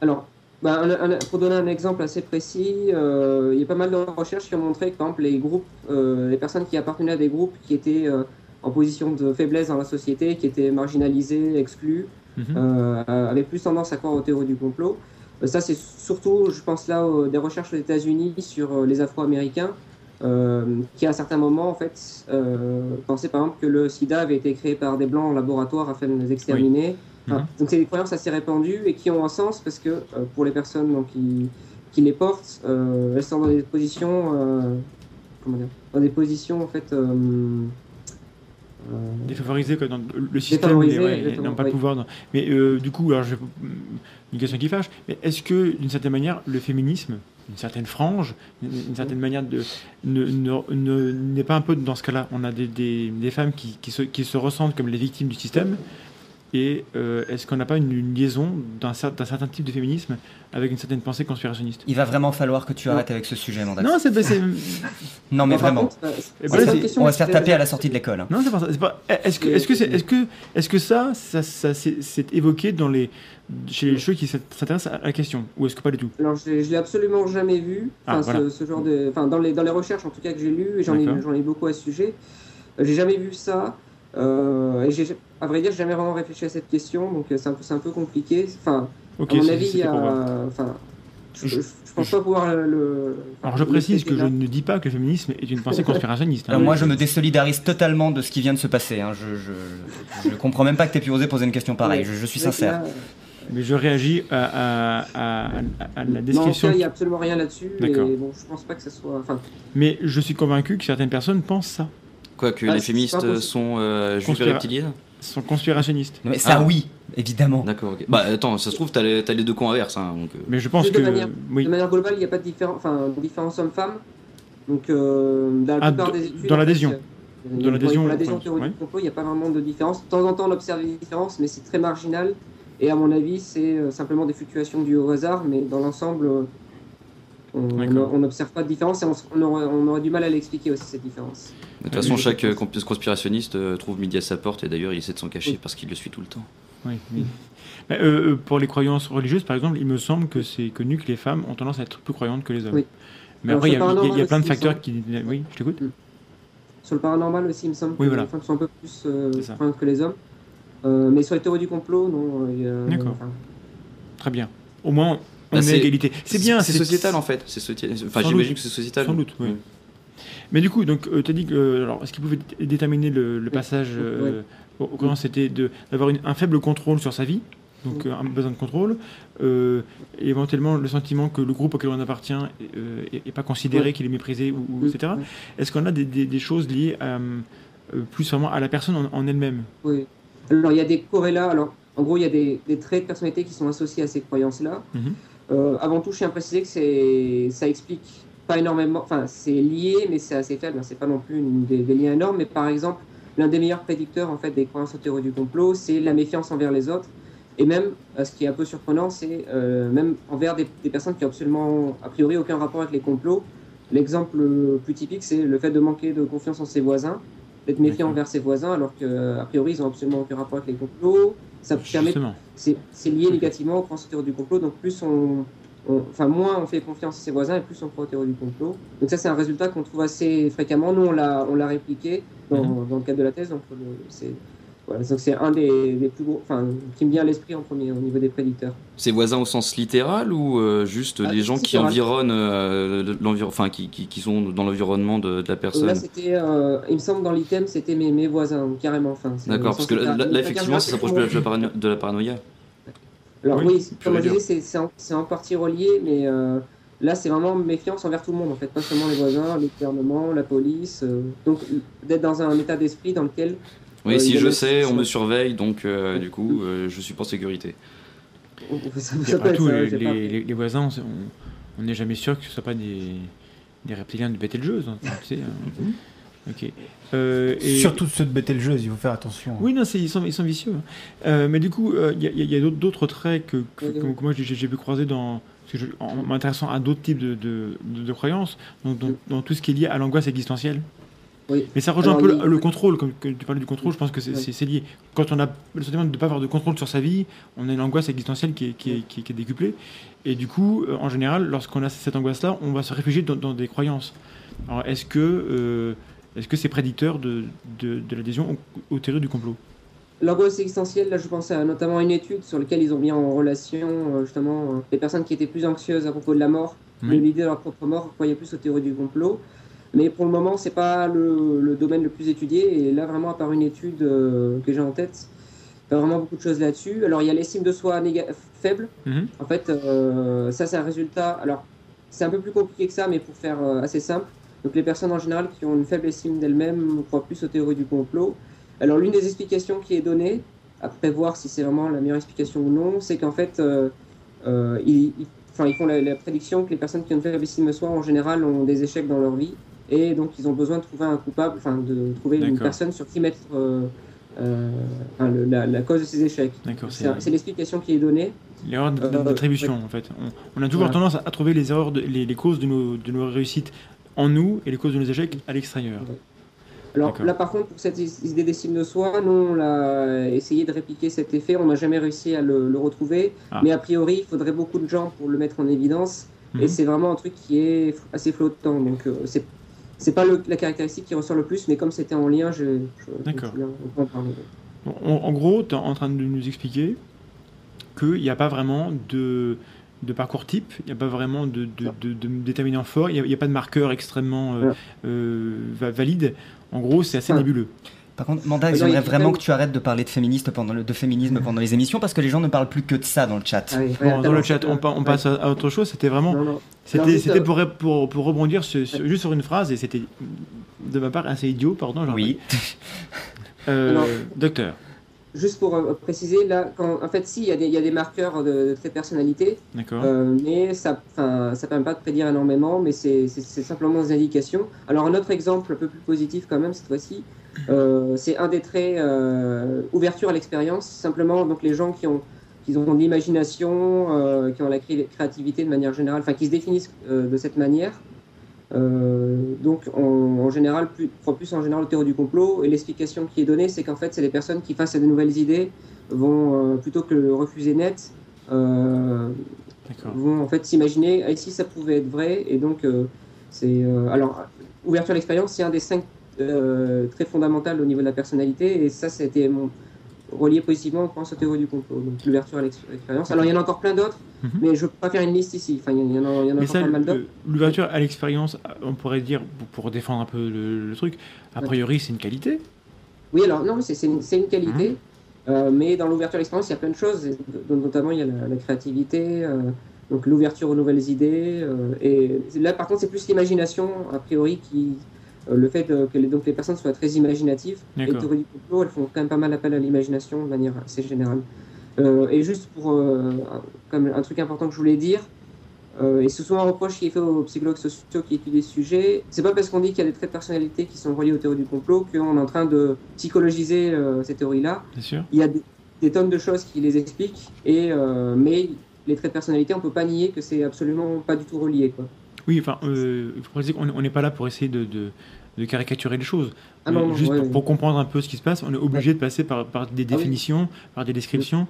Alors, bah, un- un- pour donner un exemple assez précis, euh, il y a pas mal de recherches qui ont montré que, par exemple, les groupes, euh, les personnes qui appartenaient à des groupes qui étaient euh, en position de faiblesse dans la société, qui étaient marginalisés, exclus, Mhm. euh, avaient plus tendance à croire aux théories du complot. Euh, ça, c'est surtout, je pense là, aux- des recherches aux États-Unis sur euh, les Afro-Américains, euh, qui à certains moments, en fait, euh, pensaient par exemple que le sida avait été créé par des blancs en laboratoire afin de les exterminer. Enfin, Mhm. Donc c'est des croyances assez répandues et qui ont un sens parce que pour les personnes donc, qui, qui les portent, elles sont dans des positions, comment dire, dans des positions en fait. euh, euh, Défavorisé quoi, dans le système, ouais, exactement, n'ont pas le pouvoir. Mais euh, du coup, alors je une question qui fâche. Mais est-ce que d'une certaine manière, le féminisme, une certaine frange, une, une certaine manière de ne- ne- ne- n'est pas un peu dans ce cas-là On a des, des- des femmes qui, qui se, qui se ressentent comme les victimes du système Et euh, est-ce qu'on n'a pas une, une liaison d'un cer- d'un certain type de féminisme avec une certaine pensée conspirationniste? Il va vraiment falloir que tu arrêtes avec ce sujet, Mandax. Non, c'est Non, mais vraiment. contre, euh, Eh c'est ben, On va se faire taper à la sortie de l'école. hein. non, c'est pas ça. c'est pas- Est-ce que, est-ce que, c'est- est-ce que, est-ce que ça, ça, ça c'est c'est évoqué dans les, chez les ceux qui s'intéressent à la question, ou est-ce que pas du tout? Alors, je, je l'ai absolument jamais vu, Ah, enfin, voilà. ce, ce genre de, enfin, dans les, dans les recherches en tout cas que j'ai lues, et j'en ai, j'en ai beaucoup à ce sujet, euh, j'ai jamais vu ça, euh, et j'ai, à vrai dire, j'ai jamais vraiment réfléchi à cette question, donc euh, c'est un peu, c'est un peu compliqué. Enfin, à mon avis, il y a, enfin, je, Je- je, je pense pas pouvoir le. le- Alors je précise que je ne dis pas que le féminisme est une pensée conspirationniste. hein. Alors, moi, je me désolidarise totalement de ce qui vient de se passer. hein. Je, je, je comprends même pas que tu aies pu oser poser une question pareille. Je, je suis sincère. là, Mais je réagis à, à- à- à- la Non, en tout description. cas, il n'y a absolument rien là-dessus, et D'accord. bon, je pense pas que ça soit. Enfin, Mais je suis convaincu que certaines personnes pensent ça. Quoi, que Ah, les féministes possible. sont euh, juifs et Conspira- reptiliennes sont conspirationnistes. Mais ça, Ah. oui, évidemment. D'accord, ok. Bah attends, ça se trouve, t'as les, t'as les deux camps inverses. Hein, donc, euh, Mais je pense De que. manière- oui. De manière globale, il n'y a pas de différence, enfin, de différence homme-femme. Donc, euh, dans la Ah, plupart dans- des études. dans en l'adhésion. euh, Dans l'adhésion, Pour l'adhésion ouais. il n'y a pas vraiment de différence. De temps en temps, on observe des différences, mais c'est très marginal. Et à mon avis, c'est euh, simplement des fluctuations dues au hasard, mais dans l'ensemble, euh, on n'observe pas de différence et on, on aurait, on aurait du mal à l'expliquer aussi, cette différence. de toute façon, chaque euh, conspirationniste euh, trouve midi à sa porte et d'ailleurs il essaie de s'en cacher Oui. parce qu'il le suit tout le temps. Oui, oui. Mais, euh, pour les croyances religieuses, par exemple, il me semble que c'est connu que les femmes ont tendance à être plus croyantes que les hommes. Oui. Mais Alors, après, il y, a- y y plein de facteurs qui. Oui, je t'écoute. Sur le paranormal aussi, il me semble Oui, que voilà. les femmes sont un peu plus euh, croyantes que les hommes. Euh, mais sur les théories du complot, non. il y a- D'accord. enfin, Très bien. Au moins, on Bah, est à c'est- égalité. C'est bien. C'est sociétal en fait. Enfin, j'imagine que c'est sociétal. Sans doute, oui. Ouais. Mais du coup, donc, tu as dit que. euh, alors, est-ce qu'il pouvait dé- déterminer le, le passage euh, au, au croyant, c'était d'avoir un faible contrôle sur sa vie, donc euh, un besoin de contrôle, euh, et éventuellement le sentiment que le groupe auquel on appartient n'est pas considéré, qu'il est méprisé, ou, etc. Est-ce qu'on a des, des- des choses liées à, euh, plus vraiment à la personne en, en elle-même? Oui. Alors, il y a des corrélats. Alors, en gros, il y a des, des traits de personnalité qui sont associés à ces croyances-là. Mhm. Euh, avant tout, je tiens à préciser que c'est, ça explique pas énormément. Enfin, c'est lié, mais c'est assez faible. hein. C'est pas non plus une- des, des liens énormes. Mais par exemple, l'un des meilleurs prédicteurs en fait des croyances aux théories du complot, c'est la méfiance envers les autres. Et même, euh, ce qui est un peu surprenant, c'est euh, même envers des, des personnes qui ont absolument, a priori, aucun rapport avec les complots. L'exemple le plus typique, c'est le fait de manquer de confiance en ses voisins, d'être méfiant envers ses voisins, alors qu'a priori, ils ont absolument aucun rapport avec les complots. Ça permet c'est lié négativement aux croyances du complot. Donc plus on, on- enfin moins on fait confiance à ses voisins et plus on croit aux théories du complot. Donc ça c'est un résultat qu'on trouve assez fréquemment. Nous on l'a on l'a répliqué dans, Mhm. dans le cadre de la thèse. Donc c'est voilà, donc c'est un des, des plus gros, enfin qui me vient à l'esprit en premier au niveau des prédicteurs. Ses voisins au sens littéral ou euh, juste Ah, les gens qui environnent euh, enfin qui, qui, qui sont dans l'environnement de, de la personne? là c'était, euh, il me semble dans l'item c'était mes, mes voisins carrément. Enfin, D'accord, parce que là, effectivement, ça s'approche la, de la paranoïa. Alors Oui, comme je disais, c'est- c'est en, en partie relié, mais euh, là c'est vraiment méfiance envers tout le monde en fait, pas seulement les voisins, le gouvernement, la police. donc d'être dans un état d'esprit dans lequel Oui, Euh, si je sais, on me surveille, donc euh, du coup, euh, je suis en sécurité. après tout, ça, les, les- les- voisins, on n'est jamais sûr que ce ne soit pas des, des reptiliens de jeu. hein, tu sais, hein. Euh, et- Surtout ceux de Betelgeuse, il faut faire attention. Oui, non, ils, sont, ils sont vicieux. hein. Euh, mais du coup, il y a, d'autres- traits que, que- Oui, que- oui. que moi j'ai pu croiser dans, je- en m'intéressant à d'autres types de, de, de- de croyances, donc dans, dans tout ce qui est lié à l'angoisse existentielle. Oui. Mais ça rejoint Alors, un peu le, le contrôle, comme tu parlais du contrôle, je pense que c'est Oui. lié. Quand on a le sentiment de ne pas avoir de contrôle sur sa vie, on a une angoisse existentielle qui est, qui est, qui est- qui est décuplée. Et du coup, euh, en général, lorsqu'on a cette angoisse-là, on va se réfugier dans, dans des croyances. Alors, est-ce que euh, est-ce que c'est prédicteur de, de, de l'adhésion aux, aux théories du complot? L'angoisse existentielle, là je pense à notamment une étude sur laquelle ils ont mis en relation euh, justement euh, les personnes qui étaient plus anxieuses à propos de la mort, de l'idée de leur propre mort, croyaient plus aux théories du complot. Mais pour le moment, c'est pas le, le domaine le plus étudié. Et là, vraiment, à part une étude euh, que j'ai en tête, pas vraiment beaucoup de choses là-dessus. Alors, il y a l'estime de soi faible. Mhm. En fait, euh, ça, c'est un résultat. Alors, c'est un peu plus compliqué que ça, mais pour faire euh, assez simple. Donc, les personnes en général qui ont une faible estime d'elles-mêmes croient plus aux théories du complot. Alors, l'une des explications qui est donnée, après voir si c'est vraiment la meilleure explication ou non, c'est qu'en fait, ils, ils- ils font la, la prédiction que les personnes qui ont une faible estime de soi, en général, ont des échecs dans leur vie. Et donc, ils ont besoin de trouver un coupable, enfin, de trouver une personne sur qui mettre euh, euh, enfin, le- la, la cause de ces échecs. C'est l'explication qui est donnée. l'erreur Euh, d'attribution en fait. On, on a toujours Voilà. tendance à trouver les erreurs, de- les, les causes de nos, de nos réussites en nous et les causes de nos échecs à l'extérieur. Alors là, par contre, pour cette idée d'estime de soi, nous, on a essayé de répliquer cet effet. On n'a jamais réussi à le, le retrouver. Ah. Mais a priori, il faudrait beaucoup de gens pour le mettre en évidence. Mhm. Et c'est vraiment un truc qui est assez flottant. Donc, euh, c'est c'est pas le- la caractéristique qui ressort le plus, mais comme c'était en lien, je. je- D'accord. en gros, tu es en train de nous expliquer qu'il n'y a pas vraiment de, de parcours type, il n'y a pas vraiment de, de, de- de déterminant fort, il n'y a, pas de marqueur extrêmement euh, euh, va- valide. En gros, c'est assez nébuleux. Par contre, Manda, j'aimerais vraiment que tu arrêtes de parler de, féministe pendant le, de féminisme pendant les émissions parce que les gens ne parlent plus que de ça dans le chat. Ah oui, Bon, ouais, dans le chat, on, passe à, à autre chose. C'était vraiment, c'était, euh, pour, ré- pour, pour rebondir sur- sur- juste sur une phrase et c'était de ma part assez idiot, pardon. Oui. Euh, docteur, Juste pour euh, préciser, là, quand, en fait, si, il y, a des- il y a des marqueurs de, de trait de personnalité, d'accord. Euh, mais ça ne ça permet pas de prédire énormément, mais c'est simplement des indications. Alors un autre exemple un peu plus positif quand même cette fois-ci, euh, c'est un des traits euh, ouverture à l'expérience. Simplement, donc les gens qui ont, qui ont de l'imagination, euh, qui ont la cré- créativité de manière générale, enfin qui se définissent euh, de cette manière. Donc en, en général, plus, plus en général au théorie du complot. Et l'explication qui est donnée, c'est qu'en fait, c'est les personnes qui, face à de nouvelles idées, vont, plutôt que le refuser net, vont en fait s'imaginer ah, si ça pouvait être vrai et donc c'est alors ouverture à l'expérience c'est un des cinq euh, très fondamentaux au niveau de la personnalité et ça ça a été mon- relié positivement je pense aux théories du complot donc l'ouverture à l'ex- à l'expérience. Alors il y en a encore plein d'autres Mhm. mais je peux pas faire une liste ici. Enfin il y en a, il y en a, il y en a Mais encore ça, pas mal d'autres. l'ouverture à l'expérience, on pourrait dire, pour- défendre un peu le, le truc, a priori, c'est une qualité. Oui, alors non, c'est c'est une, une qualité, euh, mais dans l'ouverture à l'expérience, il y a plein de choses, dont notamment il y a la, la créativité, euh, donc l'ouverture aux nouvelles idées, euh, et là par contre c'est plus l'imagination a priori qui, le fait de- que les, donc les personnes soient très imaginatives, les théories du complot, elles font quand même pas mal appel à l'imagination de manière assez générale. Euh, et juste pour euh, un- comme un truc important que je voulais dire, euh, et c'est souvent un reproche qui est fait aux psychologues sociaux qui étudient ce sujet. C'est pas parce qu'on dit qu'il y a des traits de personnalité qui sont reliés aux théories du complot qu'on est en train de psychologiser euh, ces théories-là. Il y a des, des tonnes de choses qui les expliquent, et, euh, mais les traits de personnalité, on peut pas nier que c'est absolument pas du tout relié. Quoi. Oui, enfin, euh, on n'est pas là pour essayer de, de- de caricaturer les choses. Ah non, Euh, non, Juste ouais, pour, comprendre un peu ce qui se passe, on est obligé de passer par, par des Ah oui. définitions, par des descriptions,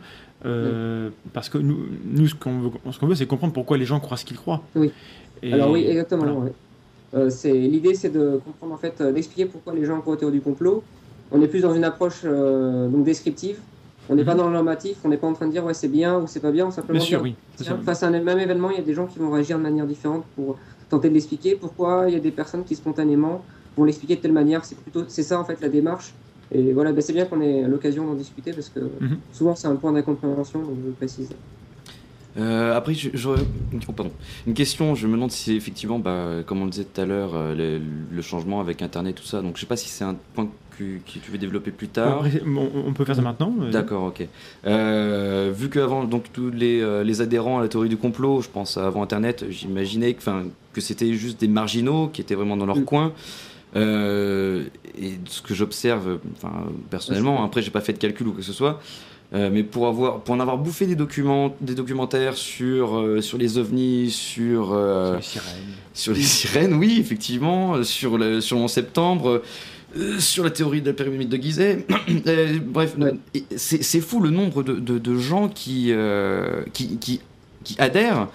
euh, parce que nous, nous ce qu'on veut, ce qu'on veut, c'est comprendre pourquoi les gens croient ce qu'ils croient. Oui. Et Alors oui, exactement. voilà. Euh, c'est l'idée, c'est de comprendre en fait, d'expliquer pourquoi les gens croient aux théories du complot. On est plus dans une approche donc descriptive. On n'est pas dans le normatif. On n'est pas en train de dire ouais c'est bien ou c'est pas bien. On simplement Bien sûr, dire, oui. tiens, face à un même événement, il y a des gens qui vont réagir de manière différente pour tenter de l'expliquer. Pourquoi il y a des personnes qui spontanément vont l'expliquer de telle manière? C'est plutôt, c'est ça en fait la démarche. Et voilà, ben, c'est bien qu'on ait l'occasion d'en discuter parce que Mhm. souvent c'est un point d'incompréhension, donc je le précise. Euh, après, je- j'aurais oh, pardon. une question. Je me demande si effectivement, bah, comme on le disait tout à l'heure, euh, le, le changement avec Internet, tout ça. Donc, je sais pas si c'est un point que, que tu veux développer plus tard. Après, c'est- bon, on peut faire ça maintenant. euh, D'accord, ok. Euh, vu qu'avant, donc tous les, euh, les adhérents à la théorie du complot, je pense avant Internet, j'imaginais que, que c'était juste des marginaux qui étaient vraiment dans leur Mm. coin. Euh, et ce que j'observe, enfin, personnellement, après j'ai pas fait de calcul ou que ce soit, euh, mais pour avoir, pour en avoir bouffé des documents, des documentaires sur euh, sur les ovnis, sur euh, sur les sirènes. sur les sirènes, oui, effectivement, sur le, sur le 11 septembre, sur la théorie de la pyramide de Gizeh. Bref, Ouais. c'est fou le nombre de, de- de gens qui, qui, qui, qui adhèrent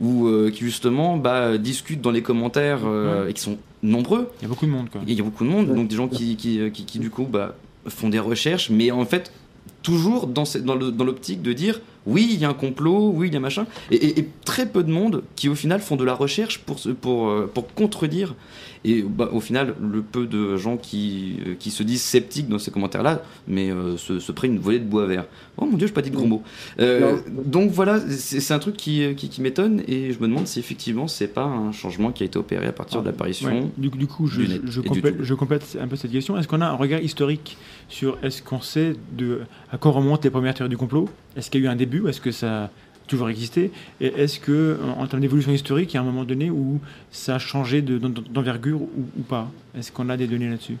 ou qui justement bah, discutent dans les commentaires et qui sont nombreux. Il y a beaucoup de monde, quoi. Il y a beaucoup de monde, Ouais. donc des gens qui, qui, qui, qui, du coup bah, font des recherches, mais en fait toujours dans, l'optique de dire oui il y a un complot, oui il y a machin, et, très peu de monde qui au final font de la recherche pour, euh, pour contredire, et bah, au final le peu de gens qui, euh, qui se disent sceptiques dans ces commentaires-là, mais euh, se, se prennent une volée de bois vert. Oh mon dieu, je pas dit de gros mots. Euh, donc voilà, c'est un truc qui, qui, qui m'étonne, et je me demande si effectivement c'est pas un changement qui a été opéré à partir de l'apparition. Ouais. Du, du coup, je, du net je et du complète, tout. je complète un peu cette question. Est-ce qu'on a un regard historique sur est-ce qu'on sait de, à quoi remontent les premières théories du complot? Est-ce qu'il y a eu un début? Est-ce que ça toujours existé Et est-ce que, en, en termes d'évolution historique, il y a un moment donné où ça a changé de- d'en- d'envergure ou, ou pas? Est-ce qu'on a des données là-dessus?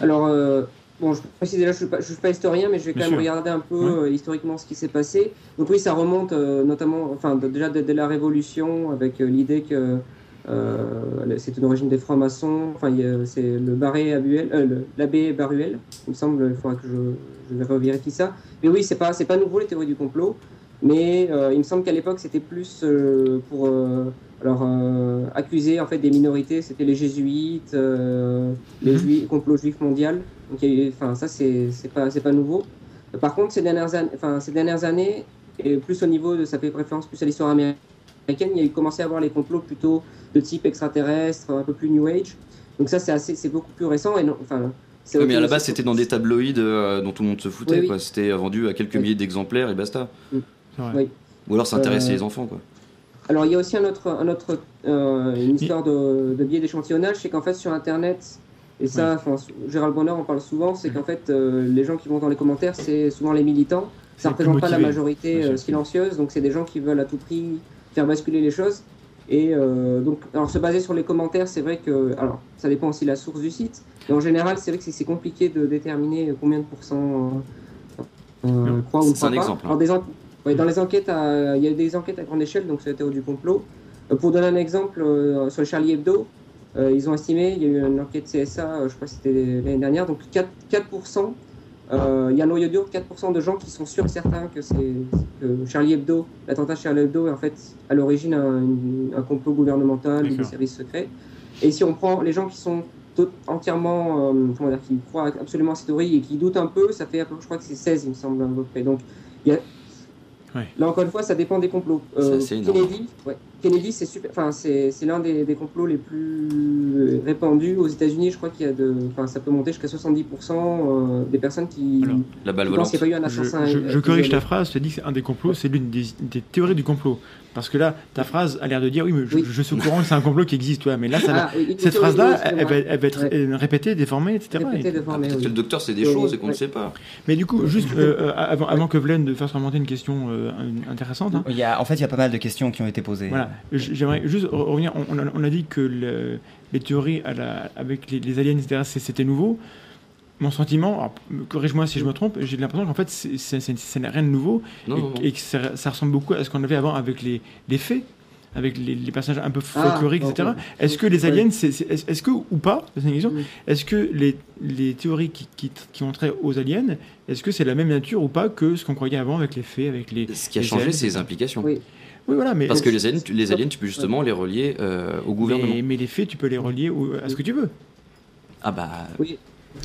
Alors, euh, bon, je précise déjà, je suis je suis pas historien, mais je vais quand même regarder un peu Ouais. euh, historiquement ce qui s'est passé. Donc oui, ça remonte euh, notamment, enfin de- déjà dès dès la Révolution, avec l'idée que euh, c'est une origine des francs-maçons. Enfin, c'est le Barré Abuel, euh, l'abbé Baruel. Il me semble, il faudra que je, je revérifie ça. Mais oui, c'est pas, c'est pas nouveau les théories du complot. Mais euh, il me semble qu'à l'époque, c'était plus euh, pour euh, alors, accuser en fait des minorités. C'était les jésuites, les Mhm. juifs, complot juif mondial. Donc, enfin, ça, c'est c'est pas, c'est pas nouveau. Par contre, ces dernières, années, enfin, ces dernières années, et plus au niveau de, ça fait référence plus à l'histoire américaine, il y a eu commencé à avoir les complots plutôt de type extraterrestre, un peu plus New Age. Donc ça, c'est assez, c'est beaucoup plus récent. Et non, enfin, Ouais, mais à la base, c'était dans des tabloïds euh, dont tout le monde se foutait. Oui, oui. C'était vendu à quelques Oui. milliers d'exemplaires et basta. Oui. Ou alors ça intéressait Euh, les enfants. Quoi. Alors, il y a aussi un autre, un autre, euh, une histoire de, de biais d'échantillonnage, c'est qu'en fait, sur Internet, et ça, enfin, Gérald Bonheur en parle souvent, c'est qu'en fait, euh, les gens qui vont dans les commentaires, c'est souvent les militants. Ça ne représente pas la majorité euh, silencieuse, donc c'est des gens qui veulent à tout prix faire basculer les choses. Et euh, donc, alors se baser sur les commentaires, c'est vrai que, alors, ça dépend aussi de la source du site, mais en général, c'est vrai que c'est- compliqué de déterminer combien de pourcents euh, euh, croient ou ne C'est croient un pas. exemple, hein. Alors, des dans les enquêtes, à- il y a eu des enquêtes à grande échelle, donc la théorie du complot. Euh, pour donner un exemple, euh, sur le Charlie Hebdo, euh, ils ont estimé, il y a eu une enquête CSA, je crois que c'était l'année dernière, donc 4%, 4% euh, il y a un noyau dur, 4% de gens qui sont sûrs et certains que c'est que Charlie Hebdo, l'attentat Charlie Hebdo est en fait à l'origine un, complot gouvernemental ou des services secrets. Et si on prend les gens qui sont tout- entièrement, euh, comment dire, qui croient absolument à cette théorie et qui doutent un peu, ça fait, je crois que c'est 16, il me semble, à peu près. Donc, il y a, Là encore une fois, ça dépend des complots. Euh. Kennedy, ouais, Kennedy, c'est super, enfin, c'est c'est l'un des, des complots les plus répandus aux États-Unis. Je crois qu'il y a de, enfin, ça peut monter jusqu'à 70% euh, des personnes qui, Alors, La balle volante. qu'il n'y a pas eu un Je, assassin. je- je corrige ta phrase, tu as dit que c'est un des complots, c'est l'une des, des théories du complot. Parce que là, ta phrase a l'air de dire oui, mais je, Oui. je suis au courant que c'est un complot qui existe, ouais, mais là, ça va- Ah, oui, cette phrase-là, elle, elle va, elle va être Ouais. répétée, déformée, etc. Répétée, Ah, Peut-être oui. que le docteur c'est des Oui, choses et qu'on ouais. ne sait pas. Mais du coup, juste euh, euh, avant, avant que Vlen fasse remonter une question euh, intéressante, hein, Il y a, en fait, il y a pas mal de questions qui ont été posées. Voilà, j'aimerais juste re- revenir. On, on a, on a dit que le- les théories à la- avec les, les aliens, etc., c'était nouveau. Mon sentiment, corrige-moi si je me trompe, j'ai l'impression qu'en fait, ça n'a rien de nouveau Non, et, non, non. et que ça, ça ressemble beaucoup à ce qu'on avait avant avec les, les fées, avec les, les personnages un peu Ah, folkloriques, etc. Est-ce que les aliens, est-ce que, ou pas, c'est une question, Mm. est-ce que les, les théories qui, qui, qui ont trait aux aliens, est-ce que c'est la même nature ou pas que ce qu'on croyait avant avec les fées, avec les. Ce qui a les changé, c'est les implications. Oui. Oui, voilà, mais. Parce que les aliens, tu, les aliens, tu peux justement les relier euh, au gouvernement. Mais, mais les faits, tu peux les relier au- à ce que tu veux. Ah bah, Oui.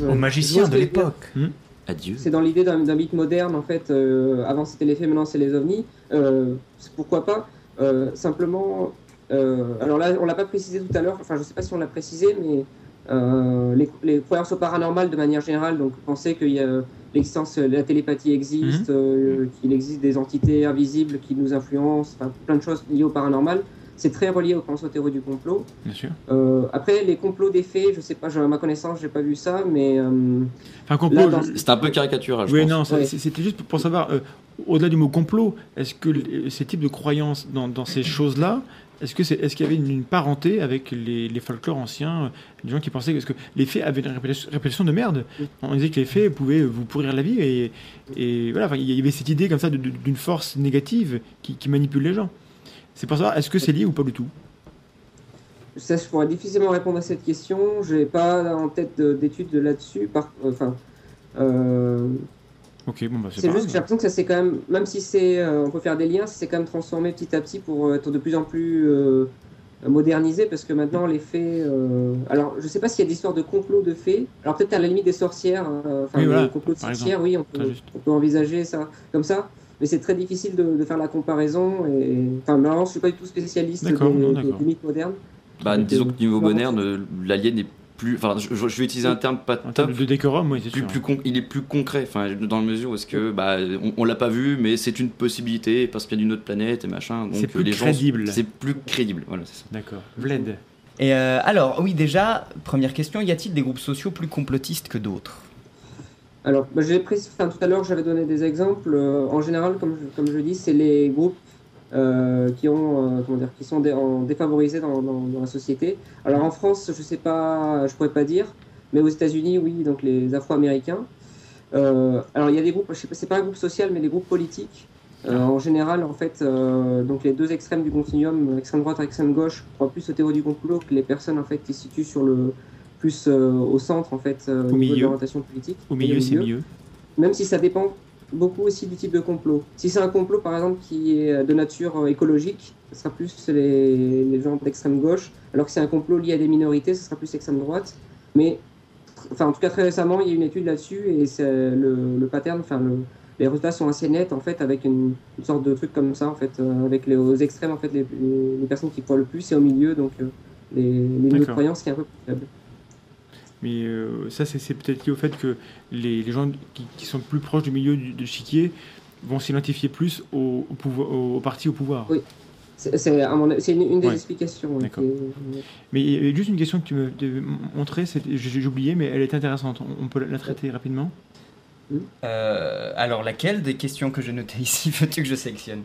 Aux magiciens de l'époque. adieu. C'est dans l'idée d'un d'un mythe moderne, en fait. euh, avant, c'était les faits, maintenant, c'est les ovnis. Euh, c'est- pourquoi pas Euh, Simplement, euh, alors là, on l'a pas précisé tout à l'heure, enfin, je sais pas si on l'a précisé, mais euh, les, les croyances au paranormal, de manière générale, donc penser qu'il y a l'existence, la télépathie existe, euh, qu'il existe des entités invisibles qui nous influencent, enfin, plein de choses liées au paranormal. C'est très relié aux aux théories du complot. Bien sûr. Euh, après, les complots des faits, je sais pas, à ma connaissance, j'ai pas vu ça, mais euh, Enfin, complot. Là, dans- je- C'est un peu caricatural, je Oui, pense. non, ça- Ouais. c'est- c'était juste pour savoir, euh, au-delà du mot complot, est-ce que ces types de croyances dans, dans ces choses-là, est-ce que c'est, est-ce qu'il y avait une, une parenté avec les, les folklores anciens, euh, des gens qui pensaient que, parce que les faits avaient une réputation, de merde. On disait que les faits pouvaient vous pourrir la vie et, et voilà, il y avait cette idée comme ça d'une force négative qui, qui manipule les gens. C'est pour savoir, est-ce que c'est lié ou pas du tout? Ça, je pourrais difficilement répondre à cette question. Je n'ai pas en tête de- d'études de là-dessus. Par, enfin, euh, Ok, bon, bah c'est c'est juste que j'ai l'impression que ça s'est quand même, même si c'est, euh, on peut faire des liens, ça s'est quand même transformé petit à petit pour être de plus en plus euh, modernisé, parce que maintenant les faits. euh, alors, je sais pas s'il y a des histoires de complots de faits. Alors peut-être à la limite des sorcières, euh, enfin Oui, des voilà, complots de sorcières, oui, on peut, juste. on peut envisager ça comme ça. Mais c'est très difficile de, de faire la comparaison. Et, enfin, maintenant, je suis pas du tout spécialiste des, des- des mythes modernes. Bah, disons euh, que niveau moderne, euh, l'alien est plus. Enfin, je, je- vais utiliser un terme pas En top. de décorum, oui, c'est Plus, sûr. plus con- il est plus concret, enfin, dans la mesure où est-ce que bah, on, on l'a pas vu, mais c'est une possibilité parce qu'il y a d'une autre planète et machin. Donc C'est plus euh, gens- crédible. C'est plus crédible, voilà. c'est ça. D'accord. Vled. Et euh, alors, oui, déjà, première question, y a-t-il des groupes sociaux plus complotistes que d'autres? Alors, bah, j'ai pris, enfin, tout à l'heure, j'avais donné des exemples. Euh, en général, comme je, comme je dis, c'est les groupes euh, qui, ont, euh, comment dire, qui sont dé- en- défavorisés dans, dans- dans la société. Alors, en France, je sais pas, je pourrais pas dire. Mais aux États-Unis, oui, donc les Afro-Américains. Euh, alors il y a des groupes, je sais pas, c'est pas un groupe social, mais des groupes politiques. En général, en fait, donc les deux extrêmes du continuum, extrême droite et extrême gauche, croient plus aux théories du complot que les personnes en fait qui se situent sur le plus euh, au centre en fait euh, Au niveau milieu. de l'orientation politique. Au milieu, c'est mieux. même si ça dépend beaucoup aussi du type de complot. Si c'est un complot, par exemple, qui est de nature euh, écologique, ce sera plus les, les gens d'extrême gauche, alors que c'est un complot lié à des minorités, ce sera plus extrême droite. Mais, enfin, en tout cas, très récemment, il y a une étude là-dessus, et le, le pattern, enfin, le- les résultats sont assez nets, en fait, avec une, une sorte de truc comme ça, en fait, euh, avec les aux extrêmes, en fait, les, les- les personnes qui croient le plus, et au milieu, donc, euh, les, les niveaux de D'accord. croyance qui est un peu plus faible. Mais euh, ça, c'est peut-être lié au fait que les, les gens qui, qui sont plus proches du milieu du, de chiquier vont s'identifier plus au, au, pouvoir, au, au parti au pouvoir. Oui. C'est une, une des Ouais. explications. qui Mais il y avait juste une question que tu me devais montrer, c'était- j'ai oublié, mais elle est intéressante. On, on peut la traiter rapidement? Euh, alors, laquelle des questions que j'ai notées ici veux-tu que je sélectionne?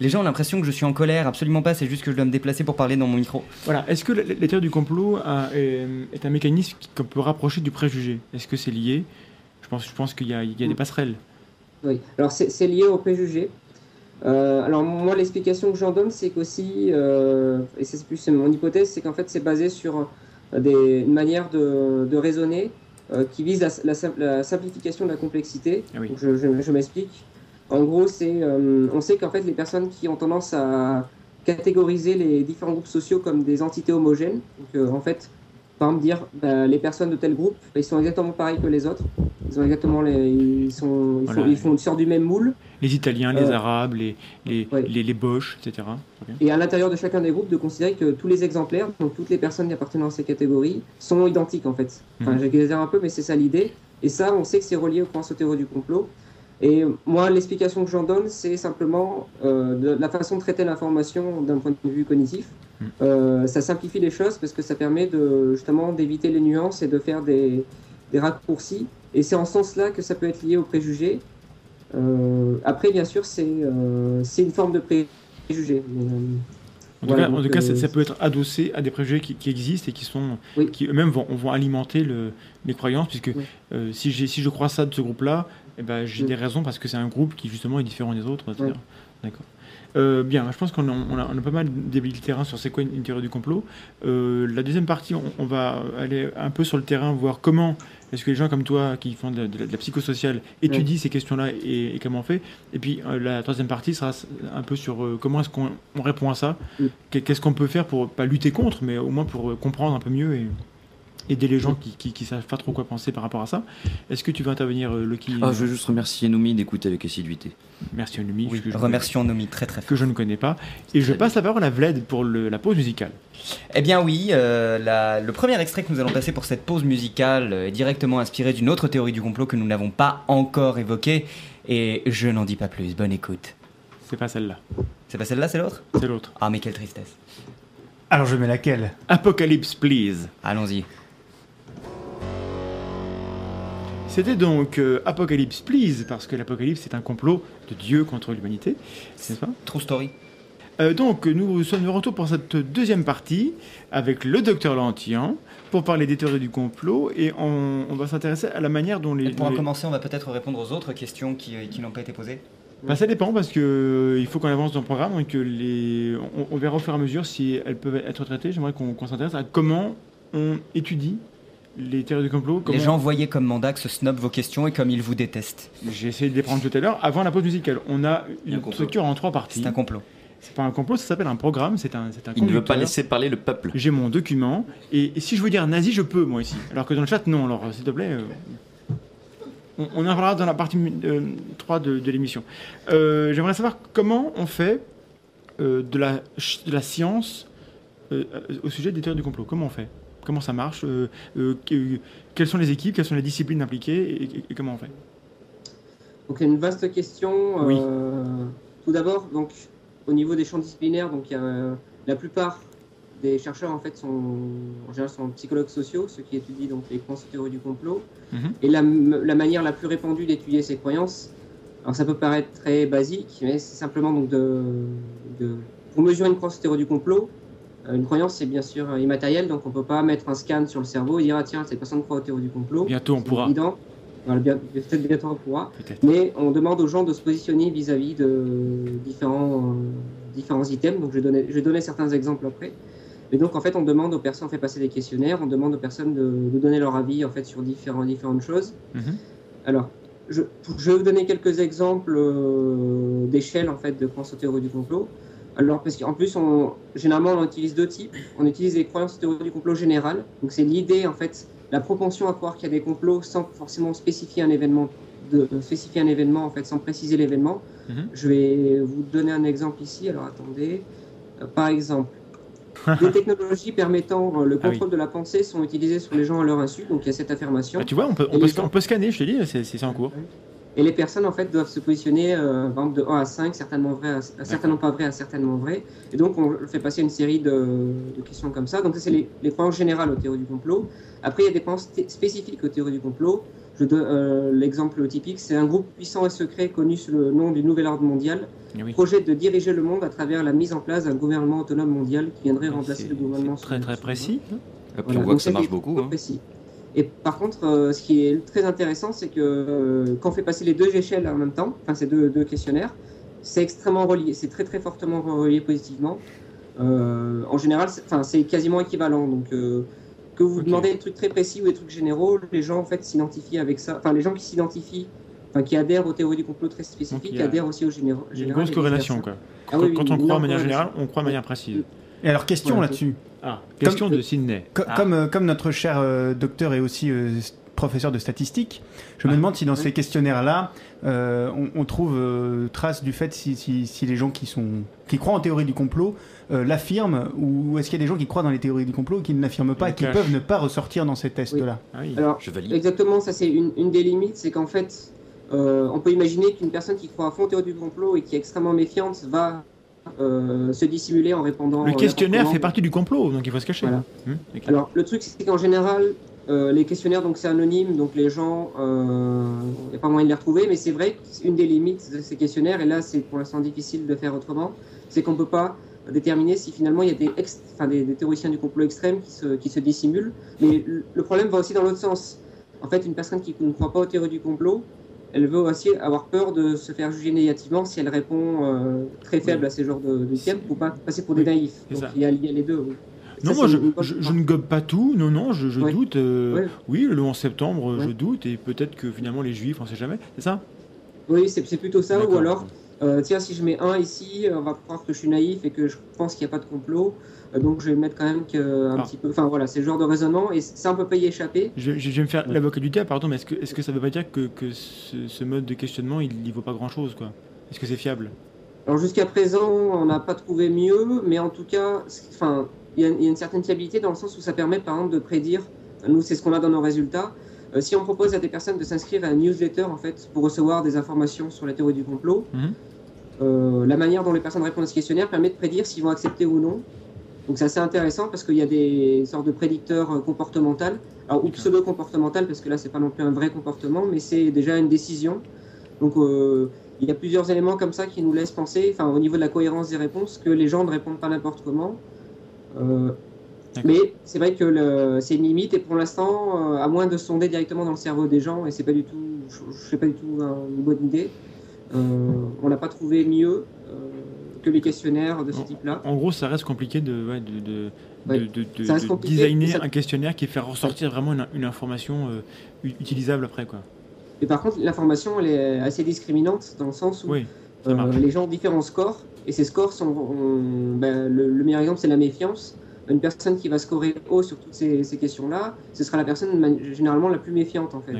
Les gens ont l'impression que je suis en colère, absolument pas, c'est juste que je dois me déplacer pour parler dans mon micro. Voilà. Est-ce que la, la théorie du complot a- est, est un mécanisme qu'on peut rapprocher du préjugé? Est-ce que c'est lié? Je pense, je pense qu'il y, a- il y a des passerelles. Oui, alors c'est lié au préjugé. Euh, alors moi, l'explication que j'en donne, c'est qu'aussi, euh, et c'est plus mon hypothèse, c'est qu'en fait c'est basé sur euh, des, une manière de, de raisonner euh, qui vise la, la sim- la simplification de la complexité. Ah oui. Donc, je je- je m'explique. En gros, c'est, euh, on sait qu'en fait les personnes qui ont tendance à catégoriser les différents groupes sociaux comme des entités homogènes, donc euh, en fait, par exemple dire bah, les personnes de tel groupe, bah, ils sont exactement pareils que les autres. Ils ont exactement les, ils sont, ils, Voilà. font, ils font sortent du même moule. Les Italiens, les Euh, Arabes, les, les, ouais. les, les Boches, etc. Et à l'intérieur de chacun des groupes, de considérer que tous les exemplaires, donc toutes les personnes qui appartiennent à ces catégories, sont identiques en fait. Enfin, Mhm. j'exagère un peu, mais c'est ça l'idée. Et ça, on sait que c'est relié au croyances aux théories du complot. Et moi, l'explication que j'en donne, c'est simplement euh, la façon de traiter l'information d'un point de vue cognitif. Mhm. Euh, ça simplifie les choses parce que ça permet de justement d'éviter les nuances et de faire des, des raccourcis. Et c'est en ce sens-là que ça peut être lié aux préjugés. Euh, après, bien sûr, c'est euh, une forme de préjugé. En tout cas, en donc, tout cas ça, ça peut être adossé à des préjugés qui, qui existent et qui sont, Oui. qui eux-mêmes vont, vont alimenter le, les croyances, puisque Oui. euh, si je crois ça de ce groupe-là, eh ben, j'ai Oui. des raisons parce que c'est un groupe qui justement est différent des autres, etc. D'accord. Euh, bien, je pense qu'on a, on a, on a pas mal déblayé le terrain sur c'est quoi une, théorie du complot. Euh, la deuxième partie, on, on va aller un peu sur le terrain, voir comment est-ce que les gens comme toi qui font de la, de la- de la psychosociale étudient ces questions-là et, et comment on fait. Et puis euh, la troisième partie sera un peu sur comment est-ce qu'on on répond à ça, Mm. Qu'est- qu'est-ce qu'on peut faire pour pas lutter contre, mais au moins pour comprendre un peu mieux et aider les gens qui, qui, qui savent pas trop quoi penser par rapport à ça. Est-ce que tu veux intervenir, euh, Loki Ah, je veux juste remercier Noumi d'écouter avec assiduité. Merci Anumi, Oui, que, je, remercions Nomi très très fort. que je ne connais pas. Et je passe la parole à Vlad pour le- la pause musicale. Eh bien oui, euh, la- le premier extrait que nous allons passer pour cette pause musicale euh, est directement inspiré d'une autre théorie du complot que nous n'avons pas encore évoquée. Et je n'en dis pas plus, bonne écoute. C'est pas celle-là, C'est pas celle-là, c'est l'autre? C'est l'autre. Ah mais quelle tristesse. Alors je mets laquelle? Apocalypse, please. Allons-y. C'était donc euh, Apocalypse, please, parce que l'Apocalypse c'est un complot de Dieu contre l'humanité, n'est-ce pas True story. Euh, donc, nous sommes de retour pour cette deuxième partie avec le docteur Lantian pour parler des théories du complot et on, on va s'intéresser à la manière dont les. Et pour les- commencer, on va peut-être répondre aux autres questions qui, euh, qui n'ont pas été posées. Bah, ça dépend parce que euh, il faut qu'on avance dans le programme et que les, on, on verra au fur et à mesure si elles peuvent être traitées. J'aimerais qu'on qu'on s'intéresse à comment on étudie les théories du complot. Comment... Les gens voyaient comme Mandax snob vos questions et comme ils vous détestent. J'ai essayé de les prendre tout à l'heure. Avant la pause musicale, on a un une structure en trois parties. C'est un complot. C'est pas un complot, ça s'appelle un programme. C'est un, c'est un Il ne veut pas laisser parler le peuple. J'ai mon document et, et si je veux dire nazi, je peux moi ici. Alors que dans le chat, non. Alors s'il te plaît, euh, on, on en parlera dans la partie euh, 3 de, de l'émission. Euh, J'aimerais savoir comment on fait euh, de, la, ch- de la science au sujet des théories du complot. Comment on fait? Comment ça marche euh, euh, que- Quelles sont les équipes Quelles sont les disciplines impliquées et, et- et comment on fait? Donc c'est une vaste question. Oui. Euh, tout d'abord, donc au niveau des champs disciplinaires, donc il y a, la plupart des chercheurs en fait sont en général sont psychologues sociaux, ceux qui étudient donc les croyances théories du complot. Mhm. Et la, la manière la plus répandue d'étudier ces croyances, alors ça peut paraître très basique, mais c'est simplement donc de, de pour mesurer une croyance théorie du complot, Une croyance, c'est bien sûr euh, immatériel, donc on peut pas mettre un scan sur le cerveau et dire ah tiens cette personne croit aux théories du complot. Bientôt, on pourra. évident. Voilà, peut-être bientôt on pourra. Mais on demande aux gens de se positionner vis-à-vis de différents, euh, différents items. Donc je vais, donner, je vais donner certains exemples après. Et donc en fait on demande aux personnes, on fait passer des questionnaires, on demande aux personnes de, de donner leur avis en fait sur différents, différentes choses. Mhm. Alors je, je vais vous donner quelques exemples euh, d'échelle en fait de croyances aux théories du complot. Alors parce qu'en plus on, généralement on utilise deux types. On utilise les croyances théories du complot générales. Donc c'est l'idée en fait, la propension à croire qu'il y a des complots sans forcément spécifier un événement, de, spécifier un événement en fait sans préciser l'événement. Mhm. Je vais vous donner un exemple ici. Alors attendez. Euh, par exemple, des technologies permettant euh, le Ah oui. contrôle de la pensée sont utilisées sur les gens à leur insu. Donc il y a cette affirmation. Ah, tu vois, on peut, on peut, les sca- gens- on peut scanner, je te dis, c'est en cours. Et les personnes, en fait, doivent se positionner, euh, de 1 à 5, certainement vrai, à, certainement pas vrai, à certainement vrai. Et donc, on fait passer une série de, de questions comme ça. Donc, ça, c'est les, les croyances générales aux théories du complot. Après, il y a des croyances spécifiques aux théories du complot. Je donne euh, l'exemple typique, c'est un groupe puissant et secret connu sous le nom du Nouvel Ordre mondial, Ah oui. projette de diriger le monde à travers la mise en place d'un gouvernement autonome mondial qui viendrait remplacer le gouvernement c'est très très précis. Et puis Voilà, on voit donc que ça marche beaucoup. hein. précis. Et par contre, euh, ce qui est très intéressant, c'est que euh, quand on fait passer les deux échelles en même temps, enfin ces deux, deux questionnaires, c'est extrêmement relié, c'est très très fortement relié positivement. Euh, en général, c'est- enfin c'est quasiment équivalent. Donc euh, que vous demandez des trucs très précis ou des trucs généraux, les gens en fait s'identifient avec ça. Enfin les gens qui s'identifient, enfin qui adhèrent aux théories du complot très spécifiques, a- adhèrent aussi aux généraux. Il y a une grosse corrélation, quoi. Ah Quand, oui, oui, quand on croit de manière générale, on croit de manière précise. Et alors, question là-dessus. Ah, question de Sydney. Co- Ah. Comme, euh, comme notre cher euh, docteur est aussi euh, professeur de statistique, je me Ah. demande si dans Oui. ces questionnaires-là, euh, on, on trouve euh, trace du fait si, si- si les gens qui, sont, qui croient en théorie du complot euh, l'affirment, ou est-ce qu'il y a des gens qui croient dans les théories du complot et qui ne l'affirment pas et qui peuvent ne pas ressortir dans ces tests-là? Ah oui. Alors Je valide. Exactement, ça c'est une, une des limites, c'est qu'en fait, euh, on peut imaginer qu'une personne qui croit à fond en théorie du complot et qui est extrêmement méfiante va euh, se dissimuler en répondant. Le euh, questionnaire fait partie du complot, donc il faut se cacher. Voilà. Hum, ok. Alors le truc c'est qu'en général, euh, les questionnaires donc c'est anonyme, donc les gens, euh, il n'y a pas moyen de les retrouver, mais c'est vrai une des limites de ces questionnaires, et là c'est pour l'instant difficile de faire autrement, c'est qu'on peut pas déterminer si finalement il y a des, ex- enfin, des, des théoriciens du complot extrême qui se, qui se dissimulent. Mais le problème va aussi dans l'autre sens. En fait, une personne qui ne croit pas aux théories du complot, elle veut aussi avoir peur de se faire juger négativement si elle répond euh, très faible à ces genres de, de thèmes pour pas passer pour des Oui, naïfs. Donc il y, a, il y a les deux. oui. Non, Ça, moi je, ne gobe pas tout, non, non, je, doute. euh. Oui, le 11 septembre, je doute, et peut-être que finalement les juifs, on sait jamais, c'est ça? Oui, c'est plutôt ça, ou alors, euh, tiens, si je mets un ici, on va croire que je suis naïf et que je pense qu'il n'y a pas de complot, donc je vais mettre quand même que, un Ah. petit peu. Enfin voilà, c'est le genre de raisonnement, et ça on peut pas y échapper. je, je- je vais me faire Ouais. l'avocat du diable, pardon, mais est-ce que, est-ce que ça veut pas dire que, que ce, ce mode de questionnement, il n'y vaut pas grand-chose, quoi? Est-ce que c'est fiable? Alors jusqu'à présent, on n'a pas trouvé mieux, mais en tout cas, enfin, il y, a- il y a une certaine fiabilité dans le sens où ça permet par exemple de prédire, nous c'est ce qu'on a dans nos résultats, euh, si on propose à des personnes de s'inscrire à un newsletter en fait pour recevoir des informations sur la théorie du complot, Mhm. euh, la manière dont les personnes répondent à ce questionnaire permet de prédire s'ils vont accepter ou non. Donc c'est assez intéressant parce qu'il y a des sortes de prédicteurs euh, comportementaux, alors ou pseudo-comportemental parce que là c'est pas non plus un vrai comportement, mais c'est déjà une décision. Donc euh, il y a plusieurs éléments comme ça qui nous laissent penser, enfin au niveau de la cohérence des réponses, que les gens ne répondent pas n'importe comment. Euh, mais c'est vrai que c'est une limite et pour l'instant, euh, à moins de sonder directement dans le cerveau des gens, et c'est pas du tout, je, je sais pas du tout hein, une bonne idée, on n'a pas trouvé mieux que les questionnaires de ce type-là. En gros, ça reste compliqué de, ouais, de, Ouais. compliqué, designer mais ça- un questionnaire qui fait ressortir vraiment une, une information euh, utilisable après, quoi. Et par contre, l'information, elle est assez discriminante dans le sens où Oui, Euh, les gens ont différents scores, et ces scores sont. ont- ben, le, le meilleur exemple, c'est la méfiance. Une personne qui va scorer haut sur toutes ces, ces questions-là, ce sera la personne généralement la plus méfiante en fait.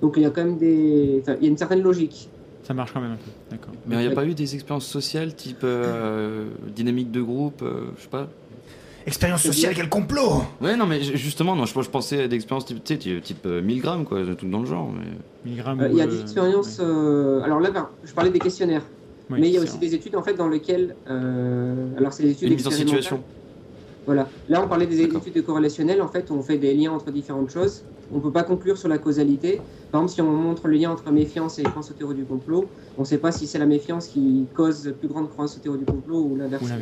Donc il y a quand même des. il y a une certaine logique. Ça marche quand même un peu, d'accord. Mais il n'y a pas eu des expériences sociales type euh, dynamique de groupe, euh, je sais pas. Expérience sociale, quel complot Ouais, non, mais ju- justement, non, je, je pensais à des expériences type, tu sais, type, type, euh, 1000 grammes, quoi, tout dans le genre. Mais... Milligrammes Euh, il y a des euh, expériences. ouais. euh, alors là, ben, je parlais des questionnaires, Oui, mais il y a c'est aussi vrai. des études en fait dans lesquelles. euh, alors c'est des études Une mise en situation. Voilà. Là, on parlait des études de corrélationnelles. En fait, on fait des liens entre différentes choses. On ne peut pas conclure sur la causalité. Par exemple, si on montre le lien entre méfiance et croyance au théorie du complot, on ne sait pas si c'est la méfiance qui cause plus grande croyance au théorie du complot ou l'inverse.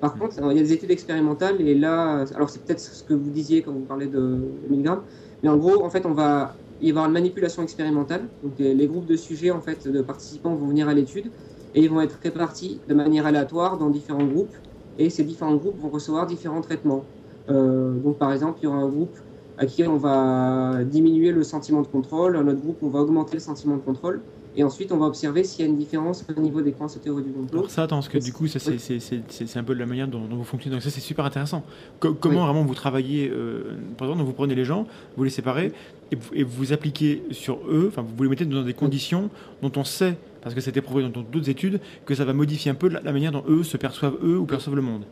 Par Mm. contre, il y a des études expérimentales et là, alors c'est peut-être ce que vous disiez quand vous parlez de, de milligrammes, mais en gros, en fait, on va y avoir une manipulation expérimentale. Donc les, les groupes de sujets en fait de participants vont venir à l'étude et ils vont être répartis de manière aléatoire dans différents groupes et ces différents groupes vont recevoir différents traitements. Euh, donc par exemple, il y aura un groupe à qui on va diminuer le sentiment de contrôle, un autre groupe on va augmenter le sentiment de contrôle et ensuite on va observer s'il y a une différence au niveau des croyances théorie du complot. Alors ça, attends, parce que du coup, ça, c'est, Oui. un peu de la manière dont, dont vous fonctionnez. Donc ça, c'est super intéressant. Co- comment Oui. vraiment vous travaillez euh, Par exemple, vous prenez les gens, vous les séparez, et vous, et vous appliquez sur eux, enfin, vous les mettez dans des conditions dont on sait, parce que c'était prouvé dans d'autres études, que ça va modifier un peu la, la manière dont eux se perçoivent eux ou perçoivent le monde.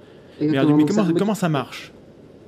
Mais, Exactement. mais Donc, comment, ça- comment ça marche?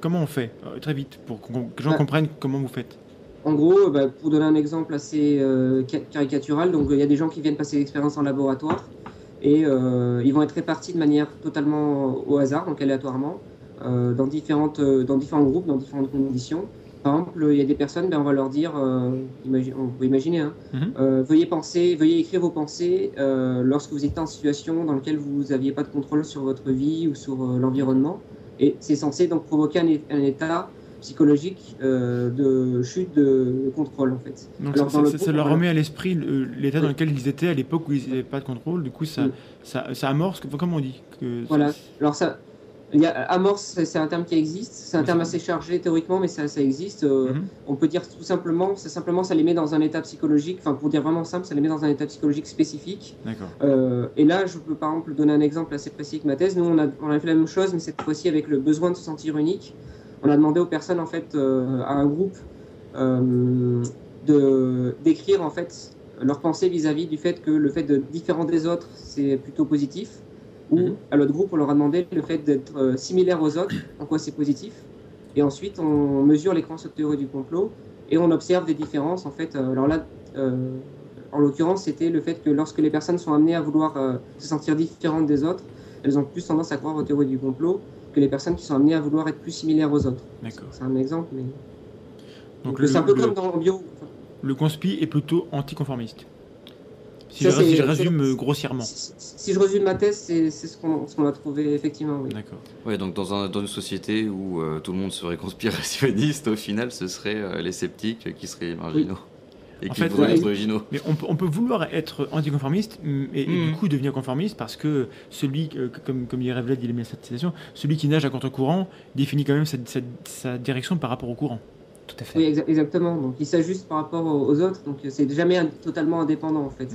Comment on fait Euh, Très vite, pour que les gens Bah. comprennent comment vous faites? En gros, bah, pour donner un exemple assez euh, ca- caricatural, donc il y a des gens qui viennent passer l'expérience en laboratoire et euh, ils vont être répartis de manière totalement au hasard, donc aléatoirement, euh, dans, différentes, euh, dans différents groupes, dans différentes conditions. Par exemple, il y a des personnes, ben, on va leur dire, euh, imagi- on peut imaginer, hein, Mhm. euh, veuillez penser, veuillez écrire vos pensées euh, lorsque vous étiez en situation dans laquelle vous n'aviez pas de contrôle sur votre vie ou sur euh, l'environnement. Et c'est censé donc provoquer un, état psychologique euh, de chute de, contrôle en fait. Donc Alors, ça, dans le ça- ça groupe, leur remet à l'esprit le- l'état dans lequel ils étaient à l'époque où ils n'avaient pas de contrôle. Du coup, ça, Oui. ça, amorce, comment on dit que, Voilà. Alors ça, il y a amorce, c'est un terme qui existe. C'est un Oui, terme assez chargé théoriquement, mais ça, ça existe. Euh, Mhm. On peut dire tout simplement, c'est simplement ça les met dans un état psychologique. Enfin, pour dire vraiment simple, ça les met dans un état psychologique spécifique. D'accord. Euh, et là, je peux par exemple donner un exemple assez précis avec ma thèse. Nous, on a, on a fait la même chose, mais cette fois-ci avec le besoin de se sentir unique. On a demandé aux personnes, en fait, euh, à un groupe, euh, de d'écrire en fait leurs pensées vis-à-vis du fait que le fait de différent des autres, c'est plutôt positif. Ou Mhm. à l'autre groupe, on leur a demandé le fait d'être euh, similaire aux autres, en quoi c'est positif. Et ensuite, on mesure les croyances théorie du complot et on observe des différences. En fait, Euh, alors là, euh, en l'occurrence, c'était le fait que lorsque les personnes sont amenées à vouloir euh, se sentir différentes des autres, elles ont plus tendance à croire aux théories du complot que les personnes qui sont amenées à vouloir être plus similaires aux autres. D'accord. C'est un exemple, mais Donc c'est un peu le- comme dans le bio. le conspi est plutôt anticonformiste. Si, Ça, je, si c'est- je résume euh, grossièrement. Si, si je résume ma thèse, c'est ce qu'on ce a trouvé effectivement. Oui. D'accord. Ouais, donc dans, un, dans une société où euh, tout le monde serait conspirationniste, au final, ce seraient euh, les sceptiques qui seraient marginaux. Et En qui fait, voudraient être originaux. Mais on, peut- on peut vouloir être anticonformiste mm, et, et du coup devenir conformiste parce que celui, euh, comme, comme dirait Vlad, il aime bien cette citation, celui qui nage à contre-courant définit quand même sa, sa- sa direction par rapport au courant. Tout à fait. Oui, exa- exactement. Donc il s'ajuste par rapport aux, aux autres, donc euh, c'est jamais un- totalement indépendant en fait.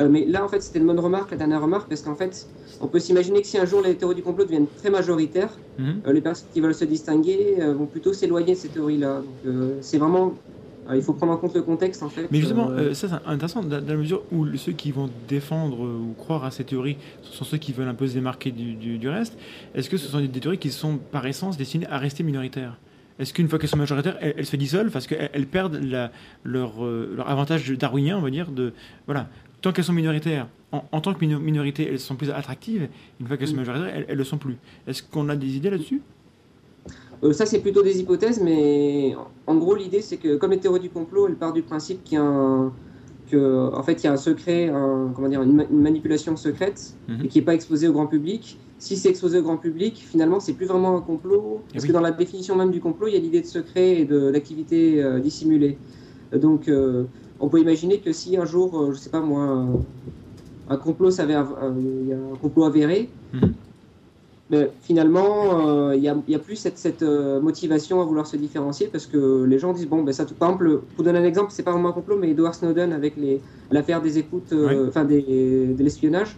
Euh, mais là, en fait, c'était une bonne remarque, la dernière remarque, parce qu'en fait, on peut s'imaginer que si un jour les théories du complot deviennent très majoritaires, Mhm. euh, les personnes qui veulent se distinguer euh, vont plutôt s'éloigner de ces théories-là. Donc c'est vraiment, il faut prendre en compte le contexte en fait. Mais justement, Euh, ça c'est intéressant dans la mesure où ceux qui vont défendre ou croire à ces théories ce sont ceux qui veulent un peu se démarquer du, du- du reste. Est-ce que ce sont des théories qui sont par essence destinées à rester minoritaires? Est-ce qu'une fois qu'elles sont majoritaires, elles, elles se dissolvent parce qu'elles elles perdent la- leur, euh, leur avantage darwinien, on va dire, de voilà. Tant qu'elles sont minoritaires, en, en tant que mino- minorité, elles sont plus attractives. Une fois qu'elles sont Mm. majoritaires, elles, elles le sont plus. Est-ce qu'on a des idées là-dessus? Euh, ça, c'est plutôt des hypothèses, mais en- gros, l'idée, c'est que comme les théories du complot, elles partent du principe qu'il y a un, que, en fait, il y a un secret, un- comment dire, une, ma- une manipulation secrète Mhm. et qui n'est pas exposée au grand public. Si c'est exposé au grand public, finalement, c'est plus vraiment un complot, parce oui. que dans la définition même du complot, il y a l'idée de secret et d'activité euh, dissimulée. Donc, euh, on peut imaginer que si un jour, euh, je sais pas moi, un, un complot s'avère, un complot avéré, Mhm. mais finalement, il n'y a, plus cette, cette, motivation à vouloir se différencier parce que les gens disent bon, ben ça, tout, par exemple, pour donner un exemple, c'est pas vraiment un complot, mais Edward Snowden avec l'affaire des écoutes, Oui. enfin des, de l'espionnage,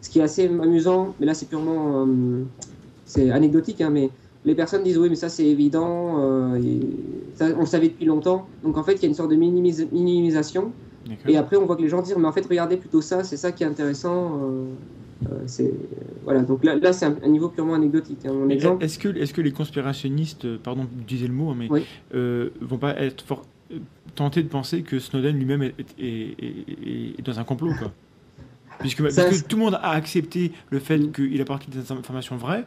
ce qui est assez amusant, mais là c'est purement, euh, c'est anecdotique, hein, mais les personnes disent oui, mais ça c'est évident, euh, et ça, on le savait depuis longtemps, donc en fait il y a une sorte de minimis- minimisation. Et après, on voit que les gens disent, mais en fait, regardez plutôt ça, c'est ça qui est intéressant. euh, voilà. Donc là, là c'est un, un niveau purement anecdotique. hein. Exemple, Est-ce que, est que les conspirationnistes, pardon, disais le mot, hein, mais Oui. euh, vont pas être tentés de penser que Snowden lui-même est, est- est- est- est dans un complot, quoi? Puisque, parce Ça, tout le monde a accepté le fait Mm. qu'il a parti des informations vraies.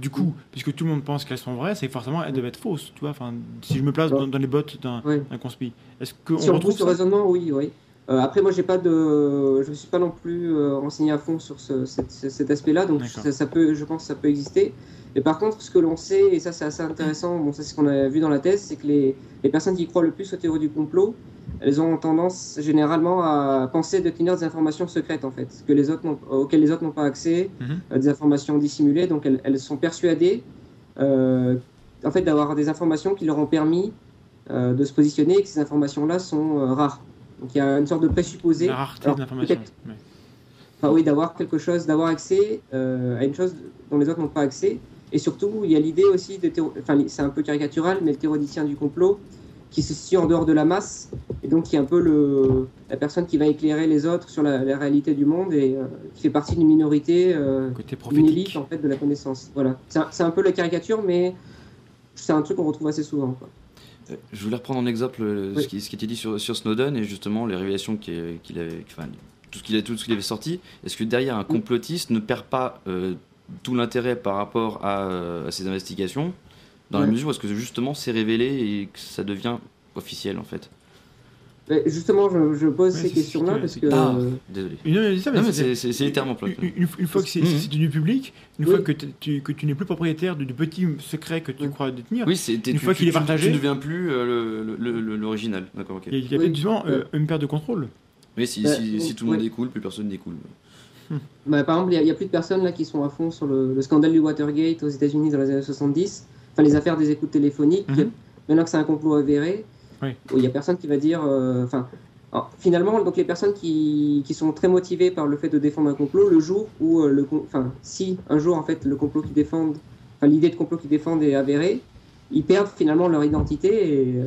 Du coup, puisque tout le monde pense qu'elles sont vraies, c'est forcément elles doivent être fausses. Tu vois, enfin, si je me place dans, dans les bottes d'un conspi, est-ce qu'on si on retrouve ça raisonnement, oui, oui. Euh, après, moi, j'ai pas de, je ne suis pas non plus euh, renseigné à fond sur ce- cet, cet aspect-là, donc ça, ça peut, je pense que ça peut exister. Mais par contre, ce que l'on sait, et ça c'est assez intéressant, bon, ça c'est ce qu'on a vu dans la thèse, c'est que les, les personnes qui croient le plus aux théories du complot, elles ont tendance généralement à penser détenir des informations secrètes en fait, que les autres auxquelles les autres n'ont pas accès, Mhm. euh, des informations dissimulées, donc elles, elles sont persuadées euh, en fait d'avoir des informations qui leur ont permis euh, de se positionner et que ces informations-là sont euh, rares. Donc il y a une sorte de présupposé. La rareté Alors, de l'information. peut-être- Ouais. Enfin oui, d'avoir quelque chose, d'avoir accès à une chose dont les autres n'ont pas accès. Et surtout, il y a l'idée aussi de enfin c'est un peu caricatural, mais le théoricien du complot qui se situe en dehors de la masse et donc qui est un peu le, la personne qui va éclairer les autres sur la, la réalité du monde et euh, qui fait partie d'une minorité, euh, d'une élite en fait de la connaissance. Voilà, c'est un, peu la caricature, mais c'est un truc qu'on retrouve assez souvent. Quoi. Euh, Je voulais reprendre en exemple euh, Oui. ce, qui, ce qui était dit sur, sur Snowden et justement les révélations qu'il qu'il avait, enfin, tout ce qu'il avait sorti. Est-ce que derrière un complotiste ne perd pas tout l'intérêt par rapport à, à ces investigations dans la mesure où est-ce que justement c'est révélé et que ça devient officiel en fait Mais justement, je, je pose Ouais, ces questions-là parce que Ah. euh, Désolé. Non, mais ça, mais Non, mais c'est- littéralement. Une, une- une fois que c'est Mhm. devenu public, une Oui. fois que tu, que tu n'es plus propriétaire du, du petit secret que tu crois détenir, Oui, c'est Une tu- fois qu'il est tu- partagé- Tu ne deviens plus euh, l'original. D'accord, ok. il y a, il y a Oui. justement euh, une perte de contrôle. Mais si, Bah, si, oui, si tout le monde découle, plus personne découle. Bah, par exemple, il n'y a, plus de personnes là qui sont à fond sur le, le scandale du Watergate aux États-Unis dans les années 70, enfin les affaires des écoutes téléphoniques. Mhm. Maintenant que c'est un complot avéré, Oui. il n'y a personne qui va dire. euh, Enfin, finalement, donc les personnes qui, qui sont très motivées par le fait de défendre un complot, le jour où euh, le, enfin, si un jour en fait le complot qu'ils défendent, enfin l'idée de complot qu'ils défendent est avérée, ils perdent finalement leur identité et euh,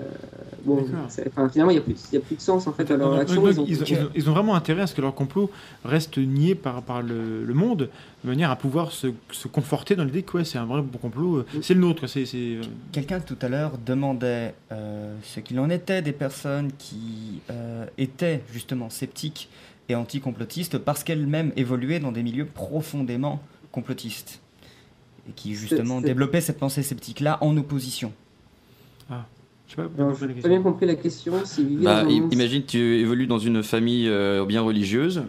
bon, enfin, finalement il n'y a, plus de- il y a plus de sens en fait à leur Donc, action. Ils ont- ils, ont, ils ont- ils ont vraiment intérêt à ce que leur complot reste nié par, par le, le monde, de manière à pouvoir se, se conforter dans l'idée que ouais, c'est un vrai bon complot, euh, c'est le nôtre. C'est, c'est, euh, Quelqu'un tout à l'heure demandait euh, ce qu'il en était des personnes qui euh, étaient justement sceptiques et anticomplotistes parce qu'elles-mêmes évoluaient dans des milieux profondément complotistes et qui justement c'est- développaient cette pensée sceptique-là en opposition. Je sais pas, Alors, je je n'ai pas bien compris la question. Si Bah, imagine, tu évolues dans une famille euh, bien religieuse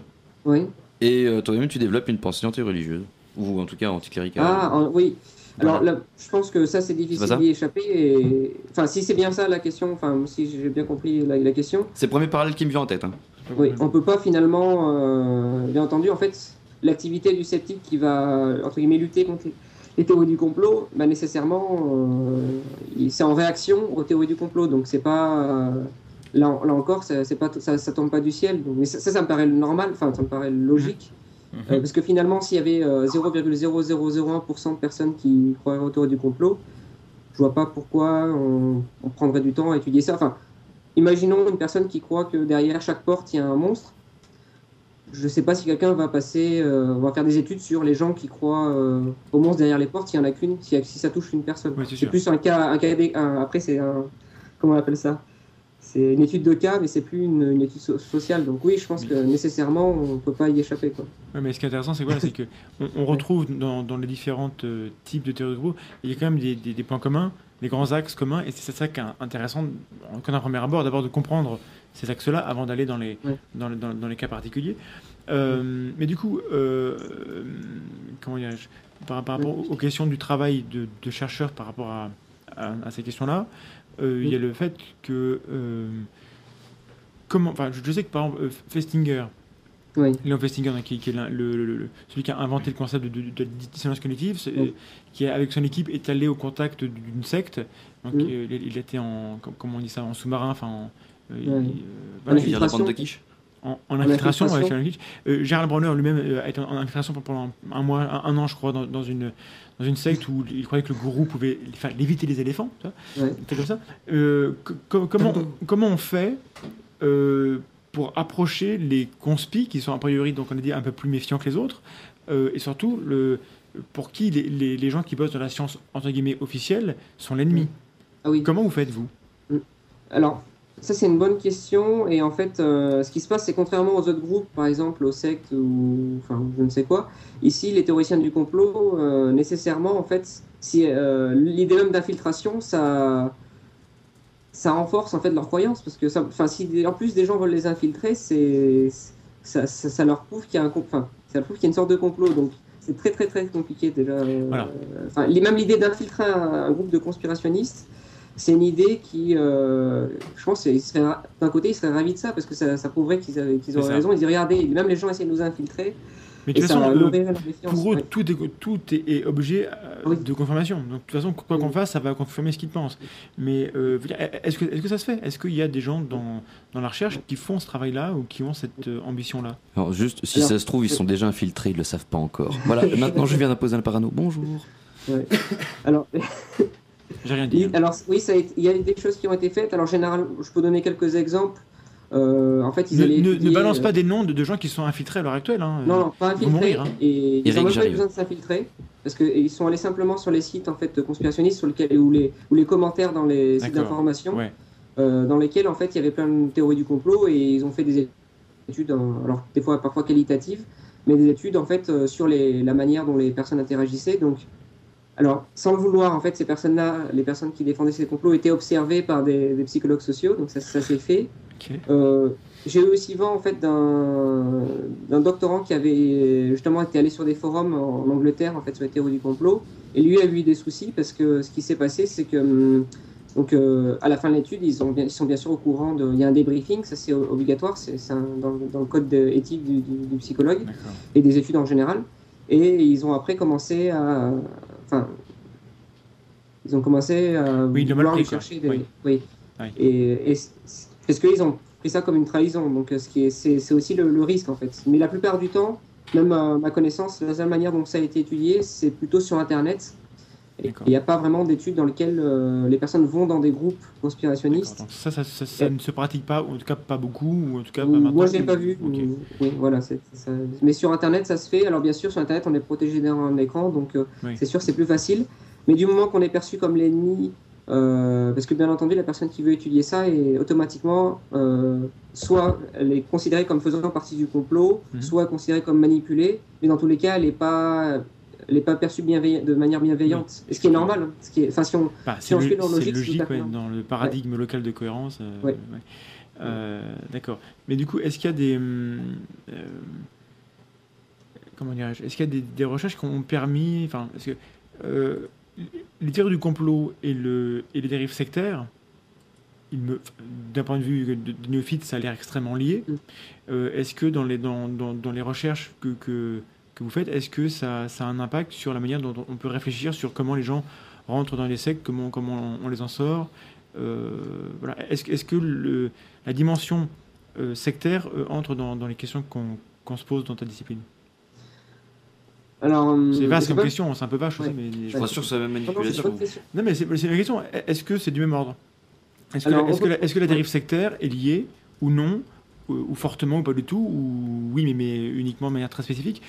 Oui. et euh, toi-même tu développes une pensée anti-religieuse. Ou en tout cas anticléricale. Ah, en- oui. Alors, Voilà. là, je pense que ça, c'est difficile d'y échapper. Et... Enfin, si c'est bien ça la question, enfin, si j'ai bien compris la, la question, C'est le premier parallèle qui me vient en tête. hein. oui, on peut pas finalement, euh, bien entendu, en fait, l'activité du sceptique qui va, entre guillemets, lutter contre les, théories du complot, bah, nécessairement, euh, c'est en réaction aux théories du complot. Donc, c'est pas. euh, là, là encore, ça, c'est pas, ça, ça tombe pas du ciel. Donc, mais ça, ça, ça me paraît normal, enfin, ça me paraît logique. Euh, parce que finalement, s'il y avait euh, 0,0001% de personnes qui croiraient aux théories du complot, je vois pas pourquoi on, on prendrait du temps à étudier ça. Enfin, imaginons une personne qui croit que derrière chaque porte, il y a un monstre. Je sais pas si quelqu'un va passer, euh, va faire des études sur les gens qui croient euh, au monstre derrière les portes, il y en a qu'une, si, si ça touche une personne. Oui, c'est plus un cas, un cas un- après c'est un, comment on appelle ça? C'est une étude de cas, mais c'est plus une, une étude so- sociale. Donc oui, je pense que nécessairement, on peut pas y échapper. Quoi. Ouais, mais ce qui est intéressant, c'est quoi? C'est que on, on retrouve dans, dans les différents euh, types de théories de complot, il y a quand même des, des- des points communs, des grands axes communs, et c'est ça qui est intéressant, en un premier abord, d'abord de comprendre ces axes-là avant d'aller dans les, Ouais. dans, les- dans- dans les cas particuliers. Euh, mais du coup, euh, comment par, par rapport aux questions du travail de, de chercheurs par rapport à, à- à ces questions-là, euh, il y a le fait que comment, enfin, je, sais que par exemple Festinger, Oui. Léon Festinger, qui, qui est l'un- le, le- le- celui qui a inventé le concept de, de, de dissonance cognitive, Oui. qui avec son équipe est allé au contact d'une secte. Donc, il, il était en, com- comment on dit ça, en sous-marin, enfin, en, euh, il- euh, En voilà, infiltration. de quiche en, en infiltration. infiltration. ouais, sur Netflix. Euh, Gérald Bronner lui-même euh, a été en, en infiltration pendant un mois, un, un an, je crois, dans, dans une dans une secte où il croyait que le gourou pouvait enfin, léviter les éléphants, tu vois, Ouais. comme ça. Euh, co- co- comment, on- comment on fait euh, pour approcher les conspis qui sont a priori, donc on a dit, un peu plus méfiants que les autres, euh, et surtout le, pour qui les, les- les gens qui bossent dans la science entre guillemets officielle sont l'ennemi? Ah oui. Comment vous faites vous Alors, ça c'est une bonne question. Et en fait, euh, ce qui se passe, c'est contrairement aux autres groupes, par exemple aux sectes ou enfin je ne sais quoi, ici les théoriciens du complot, euh, nécessairement, en fait, si euh, l'idée même d'infiltration, ça, ça renforce en fait leur croyance parce que ça, enfin, si en plus des gens veulent les infiltrer, c'est ça, ça, ça leur prouve qu'il y a un, enfin, ça leur prouve qu'il y a une sorte de complot. Donc c'est très très très compliqué déjà. Voilà. Enfin, même l'idée d'infiltrer un, un groupe de conspirationnistes, c'est une idée qui, euh, je pense, d'un côté, ils seraient ravis de ça parce que ça, ça prouverait qu'ils C'est auraient raison. Ils disent regardez, même les gens essaient de nous infiltrer. Mais de toute façon, euh, pour eux, Ouais. tout, est, tout est, est objet euh, Oui. de confirmation. Donc, de toute façon, quoi qu'on fasse, ça va confirmer ce qu'ils pensent. Mais euh, est-ce que, est que ça se fait? Est-ce qu'il y a des gens dans, dans la recherche qui font ce travail-là ou qui ont cette euh, ambition-là? Alors juste, si Alors, ça se trouve, ils sont déjà infiltrés, ils le savent pas encore. Voilà, maintenant je viens d'imposer un parano. Bonjour. Ouais. Alors, J'ai rien dit. il- alors oui, ça a été- il y a des choses qui ont été faites. Alors généralement, je peux donner quelques exemples. Euh, en fait, ils Ne, allaient ne- ne étudier, balance euh, pas des noms de, de gens qui sont infiltrés à l'heure actuelle. hein. Non, non, pas infiltrés. mourir, hein. Et ils n'ont même pas eu besoin de s'infiltrer. Parce qu'ils sont allés simplement sur les sites en fait, conspirationnistes sur lesquels, ou, les, ou les commentaires dans les sites d'information, Ouais. euh, dans lesquels en fait, il y avait plein de théories du complot et ils ont fait des études, en- alors des fois parfois qualitatives, mais des études en fait euh, sur les, la manière dont les personnes interagissaient. Donc, alors, sans le vouloir, en fait, ces personnes-là, les personnes qui défendaient ces complots, étaient observées par des, des psychologues sociaux, donc ça, ça s'est fait. Euh, j'ai eu aussi vent en fait d'un doctorant qui avait justement été allé sur des forums en, en Angleterre en fait sur les théories du complot et lui a eu des soucis parce que ce qui s'est passé c'est que hum, donc euh, à la fin de l'étude ils, sont bien sûr au courant de il y a un débriefing ça c'est obligatoire c'est dans, le- dans le code de- éthique du, du- du psychologue et des études en général et ils ont après commencé à enfin ils ont commencé à Oui, vouloir lui chercher des Oui. oui, Oui. et, et parce qu'ils ont pris ça comme une trahison donc euh, ce qui est c'est aussi le, le risque en fait mais la plupart du temps même à ma connaissance la seule manière dont ça a été étudié c'est plutôt sur internet. Il n'y a pas vraiment d'études dans lesquelles euh, les personnes vont dans des groupes conspirationnistes Donc ça, ça, ça- ça Et- ne se pratique pas, ou en tout cas pas beaucoup, ou en tout cas pas maintenant. Moi, je l'ai pas vu. Oui, voilà. Mais sur Internet, ça se fait. Alors, bien sûr, sur Internet, on est protégé derrière un écran, donc euh, Oui. c'est sûr, c'est plus facile. Mais du moment qu'on est perçu comme l'ennemi, euh, parce que bien entendu, la personne qui veut étudier ça est automatiquement soit elle est considérée comme faisant partie du complot, Mhm. soit considérée comme manipulée. Mais dans tous les cas, elle n'est pas elle n'est pas perçue de manière bienveillante. Et Ce qui est normal. hein. Ce qui est, enfin, si on, Bah, Si c'est on c'est logique, ouais, dans le paradigme local de cohérence. euh, Ouais. Euh, D'accord. Mais du coup, est-ce qu'il y a des. hum, euh, comment dirais-je Est-ce qu'il y a des, des recherches qui ont permis. Enfin, parce que les théories du complot et, le, et les dérives sectaires, d'un point de vue de, de néophyte, ça a l'air extrêmement lié. Mm. Est-ce que dans les, dans, dans, dans les recherches que, que, que vous faites, est-ce que ça, ça a un impact sur la manière dont on peut réfléchir sur comment les gens rentrent dans les sectes, comment, comment on les en sort Euh, voilà. Est-ce que- est-ce que le, la dimension euh, sectaire euh, entre dans, dans les questions qu'on se pose dans ta discipline? Alors, hum, C'est vaste comme pas- question, c'est un peu vache Ouais. mais Je suis pas sûr que c'est la même manipulation. non, mais c'est la question. Est-ce que c'est du même ordre? Que, que, est-ce que la dérive sectaire est liée ou non ou, fortement ou pas du tout ou oui mais, mais uniquement de manière très spécifique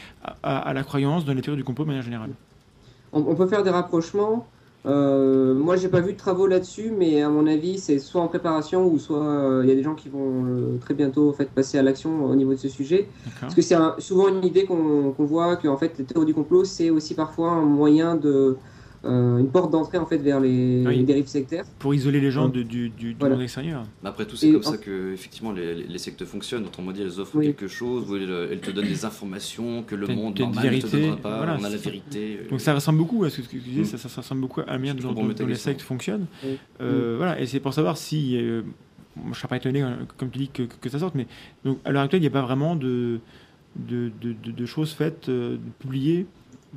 à, la croyance dans les théories du complot de manière générale On, on peut faire des rapprochements. Euh, moi, j'ai pas vu de travaux là-dessus, mais à mon avis, c'est soit en préparation ou soit euh, il y a des gens qui vont euh, très bientôt en fait, passer à l'action au niveau de ce sujet. Parce que c'est un- souvent une idée qu'on qu'on voit que en fait, les théories du complot, c'est aussi parfois un moyen de euh, une porte d'entrée en fait vers les, Oui. les dérives sectaires. Pour isoler les gens Ouais. de- du, du, du Voilà. monde extérieur. Mais après tout, c'est comme en- ça que effectivement les, sectes fonctionnent. Autrement dit, elles offrent Oui. quelque chose, où elles, elles te donnent des informations que le monde normal ne te donnera pas. voilà, on a la vérité. euh, Donc ça ressemble beaucoup à ce que tu disais, Mm. ça, ça, ça ressemble beaucoup à la manière dont, les sectes fonctionnent. Oui. Euh, Voilà, et c'est pour savoir si, euh, moi, je ne serais pas étonné, hein, comme tu dis, que, que ça sorte, mais donc, à l'heure actuelle, il n'y a pas vraiment de, de, de, de- de choses faites, euh, publiées,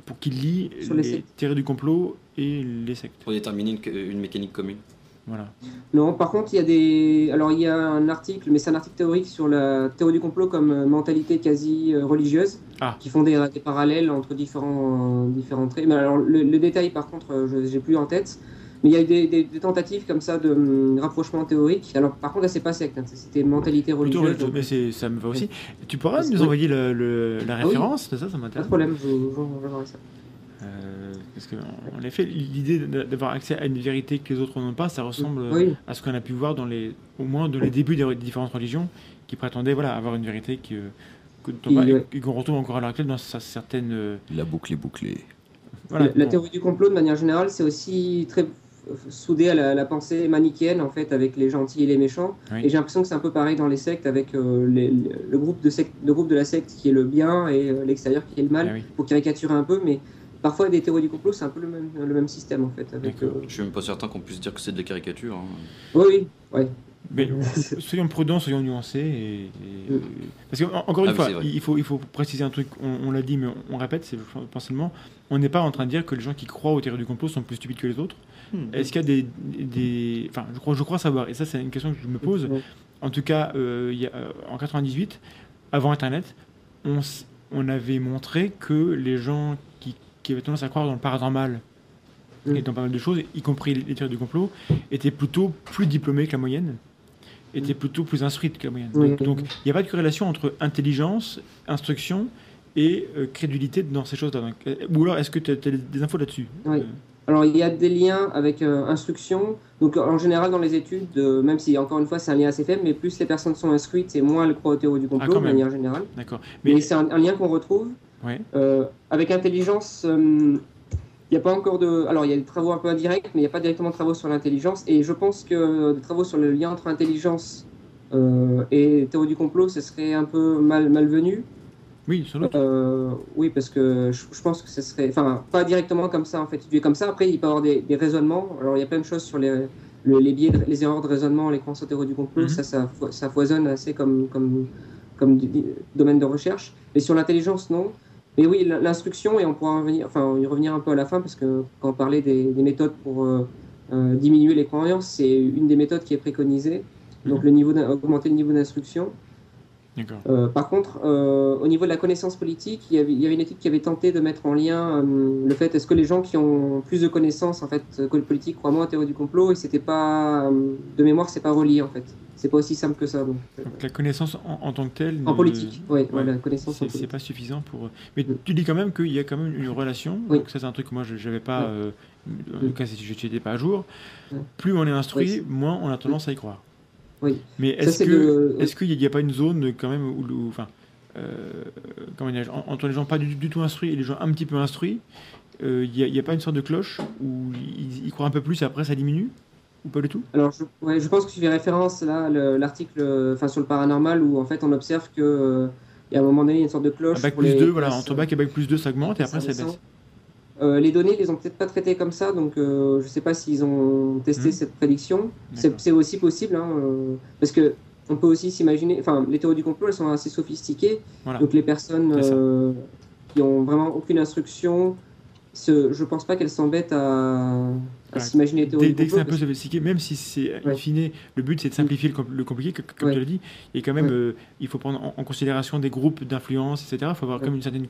pour qu'ils lient Sur les les théories du complot et les sectes. pour déterminer une, une mécanique commune. Voilà. Non, par contre, il y a des. Alors, il y a un article, mais c'est un article théorique sur la théorie du complot comme euh, mentalité quasi euh, religieuse, Ah. qui font des, des parallèles entre différents, différents traits. Mais alors, le, le détail, par contre, euh, je n'ai plus en tête. Mais il y a eu des, des- des tentatives comme ça de hum, rapprochement théorique. Alors, par contre, là, c'est pas secte, hein, c'était mentalité religieuse. mais c'est- ça me va aussi. Tu pourras nous envoyer le- le- la Ah oui. référence de ça, ça pas m'intéresse. de problème, je, verrai ça. Euh, parce que, en effet, l'idée d'avoir accès à une vérité que les autres n'ont pas, ça ressemble Oui, à ce qu'on a pu voir dans les, au moins dans les débuts des, des différentes religions, qui prétendaient voilà, avoir une vérité que, ouais. qu'on retrouve encore à l'heure actuelle dans sa- certaines. euh, La boucle est bouclée. voilà, la, la bon. théorie du complot, de manière générale, c'est aussi très soudé à la, la pensée manichéenne en fait avec les gentils et les méchants. Oui. Et j'ai l'impression que c'est un peu pareil dans les sectes avec euh, les- le, groupe de secte, le groupe de la secte qui est le bien et euh, l'extérieur qui est le mal, Ah oui. pour caricaturer un peu. Mais parfois des théories du complot, c'est un peu le même, le même système en fait. Avec, euh, Je suis même pas certain qu'on puisse dire que c'est de la caricature. hein. Oui, oui, ouais. Mais soyons prudents, soyons nuancés. Et, et- Mm. Parce que, en- encore une Ah oui, fois, il faut, il faut préciser un truc, on, on l'a dit, mais on, on répète, c'est seulement, on n'est pas en train de dire que les gens qui croient aux théories du complot sont plus stupides que les autres. Est-ce qu'il y a des, des- Enfin, je crois, je crois savoir, et ça c'est une question que je me pose. En tout cas, euh, il y a, euh, en 98, avant Internet, on, s- on avait montré que les gens qui, qui avaient tendance à croire dans le paranormal et dans pas mal de choses, y compris les, théories du complot, étaient plutôt plus diplômés que la moyenne, étaient plutôt plus instruites que la moyenne. Oui. Donc, il n'y a pas de corrélation entre intelligence, instruction et euh, crédulité dans ces choses-là. Donc, Ou alors, est-ce que tu as, des infos là-dessus? Oui. Alors il y a des liens avec euh, instruction. Donc en général dans les études, euh, même si encore une fois c'est un lien assez faible, mais plus les personnes sont instruites et moins elles croient aux théories du complot Ah, de manière générale. D'accord. Mais, Mais, c'est un, un lien qu'on retrouve. ouais. Euh, avec intelligence, euh, il n'y a pas encore de. Alors, il y a des travaux un peu indirects, mais il n'y a pas directement de travaux sur l'intelligence. Et je pense que des travaux sur le lien entre intelligence et théorie du complot, ce serait un peu mal, malvenu. Oui, sans doute. Euh, oui, parce que je, je pense que ce serait. Enfin, pas directement comme ça, en fait, étudié comme ça. Après, il peut y avoir des, des raisonnements. Alors, il y a plein de choses sur les, le- les biais, les erreurs de raisonnement, les croyances en théorie du complot. Mhm. Ça, ça, fo- ça foisonne assez comme, comme, comme du- du- domaine de recherche. Mais sur l'intelligence, non. Mais oui, l'instruction, et on pourra en revenir, enfin, y revenir un peu à la fin, parce que quand on parlait des, des méthodes pour euh, euh, diminuer les croyances, c'est une des méthodes qui est préconisée. Donc, Mhm. le niveau augmenter le niveau d'instruction. Euh, par contre, euh, au niveau de la connaissance politique, il y, avait, il y avait une étude qui avait tenté de mettre en lien euh, le fait est-ce que les gens qui ont plus de connaissances en fait que le politique croient moins en théorie du complot et c'était pas de mémoire c'est pas relié en fait c'est pas aussi simple que ça donc, Donc la connaissance en, en tant que telle. en politique oui ouais, voilà connaissance en C'est pas suffisant pour. Mais Mm. tu dis quand même qu'il y a quand même une relation. Oui. Donc ça c'est un truc que moi je n'avais pas. En tout cas si je n'étais pas à jour. Plus on est instruit, moins on a tendance à y croire. Oui. Mais est-ce que est-ce qu'il n'y a pas une zone quand même où, où- enfin, euh, comment en- entre les gens pas du, du tout instruits et les gens un petit peu instruits, euh, il n'y a, il y a pas une sorte de cloche où ils, ils croient un peu plus et après ça diminue ou pas du tout? Alors je, ouais, je pense que tu fais référence là le- l'article euh, enfin sur le paranormal où en fait on observe que euh, il y a un moment donné une sorte de cloche Un bac pour plus les 2, voilà, classes, entre bac et bac plus 2 ça augmente et après ça baisse. Euh, les données, ils les ont peut-être pas traitées comme ça, donc euh, je sais pas s'ils ont testé Mhm. cette prédiction. C'est aussi possible, hein, euh, parce que on peut aussi s'imaginer. Enfin, les théories du complot, elles sont assez sophistiquées, Voilà. donc les personnes qui ont vraiment aucune instruction, ce, je pense pas qu'elles s'embêtent à, à s'imaginer Dès, que c'est un peu sophistiqué, même si c'est in fine, le but c'est de simplifier le, com- le compliqué, comme tu l'as dit, et quand même euh, il faut prendre en, considération des groupes d'influence, etc. Il faut avoir comme une certaine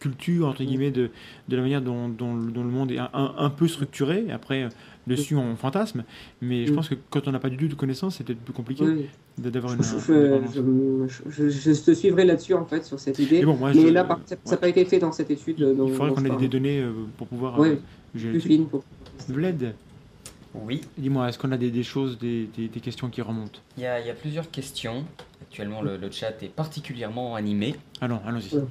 culture, entre guillemets, de, de la manière dont, le- monde est un, peu structuré. Après, euh, dessus on fantasme, mais je Mm. pense que quand on n'a pas du tout de connaissances, c'est peut-être plus compliqué d'avoir une. je- te suivrai là-dessus en fait sur cette idée. Mais bon, moi, Mais je- là, ça n'a pas été fait dans cette étude. il faudrait qu'on ait des données euh, pour pouvoir. Plus fines pour- Vlad, Oui, dis-moi, est-ce qu'on a des, des choses, des, des- des questions qui remontent? Il y, a, il y a plusieurs questions. Actuellement, le, le chat est particulièrement animé. Allons, allons-y. Ouais.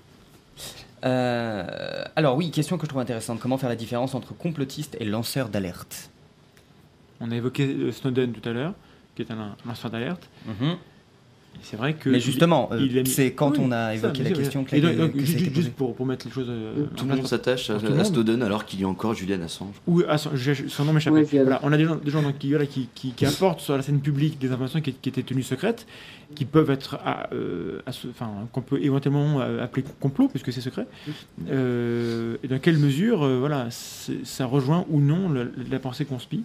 Euh, alors oui, question que je trouve intéressante. Comment faire la différence entre complotiste et lanceur d'alerte? On a évoqué euh, Snowden tout à l'heure, qui est un, lanceur d'alerte. Mhm. Et C'est vrai que. Mais justement, euh, c'est quand Oui, on a évoqué la question que, donc, que juste, pour, pour mettre les choses. euh, Tout le monde s'attache à. Snowden alors qu'il y a encore Julian Assange. Ou ah, son, nom m'échappe. Voilà, on a des gens, des gens donc, qui, voilà, qui, qui, qui apportent sur la scène publique des informations qui, qui étaient tenues secrètes, qui peuvent être, à, euh, à ce- enfin, qu'on peut éventuellement appeler complot puisque c'est secret. Euh, et dans quelle mesure, euh, voilà, ça rejoint ou non la, la pensée conspi Bah,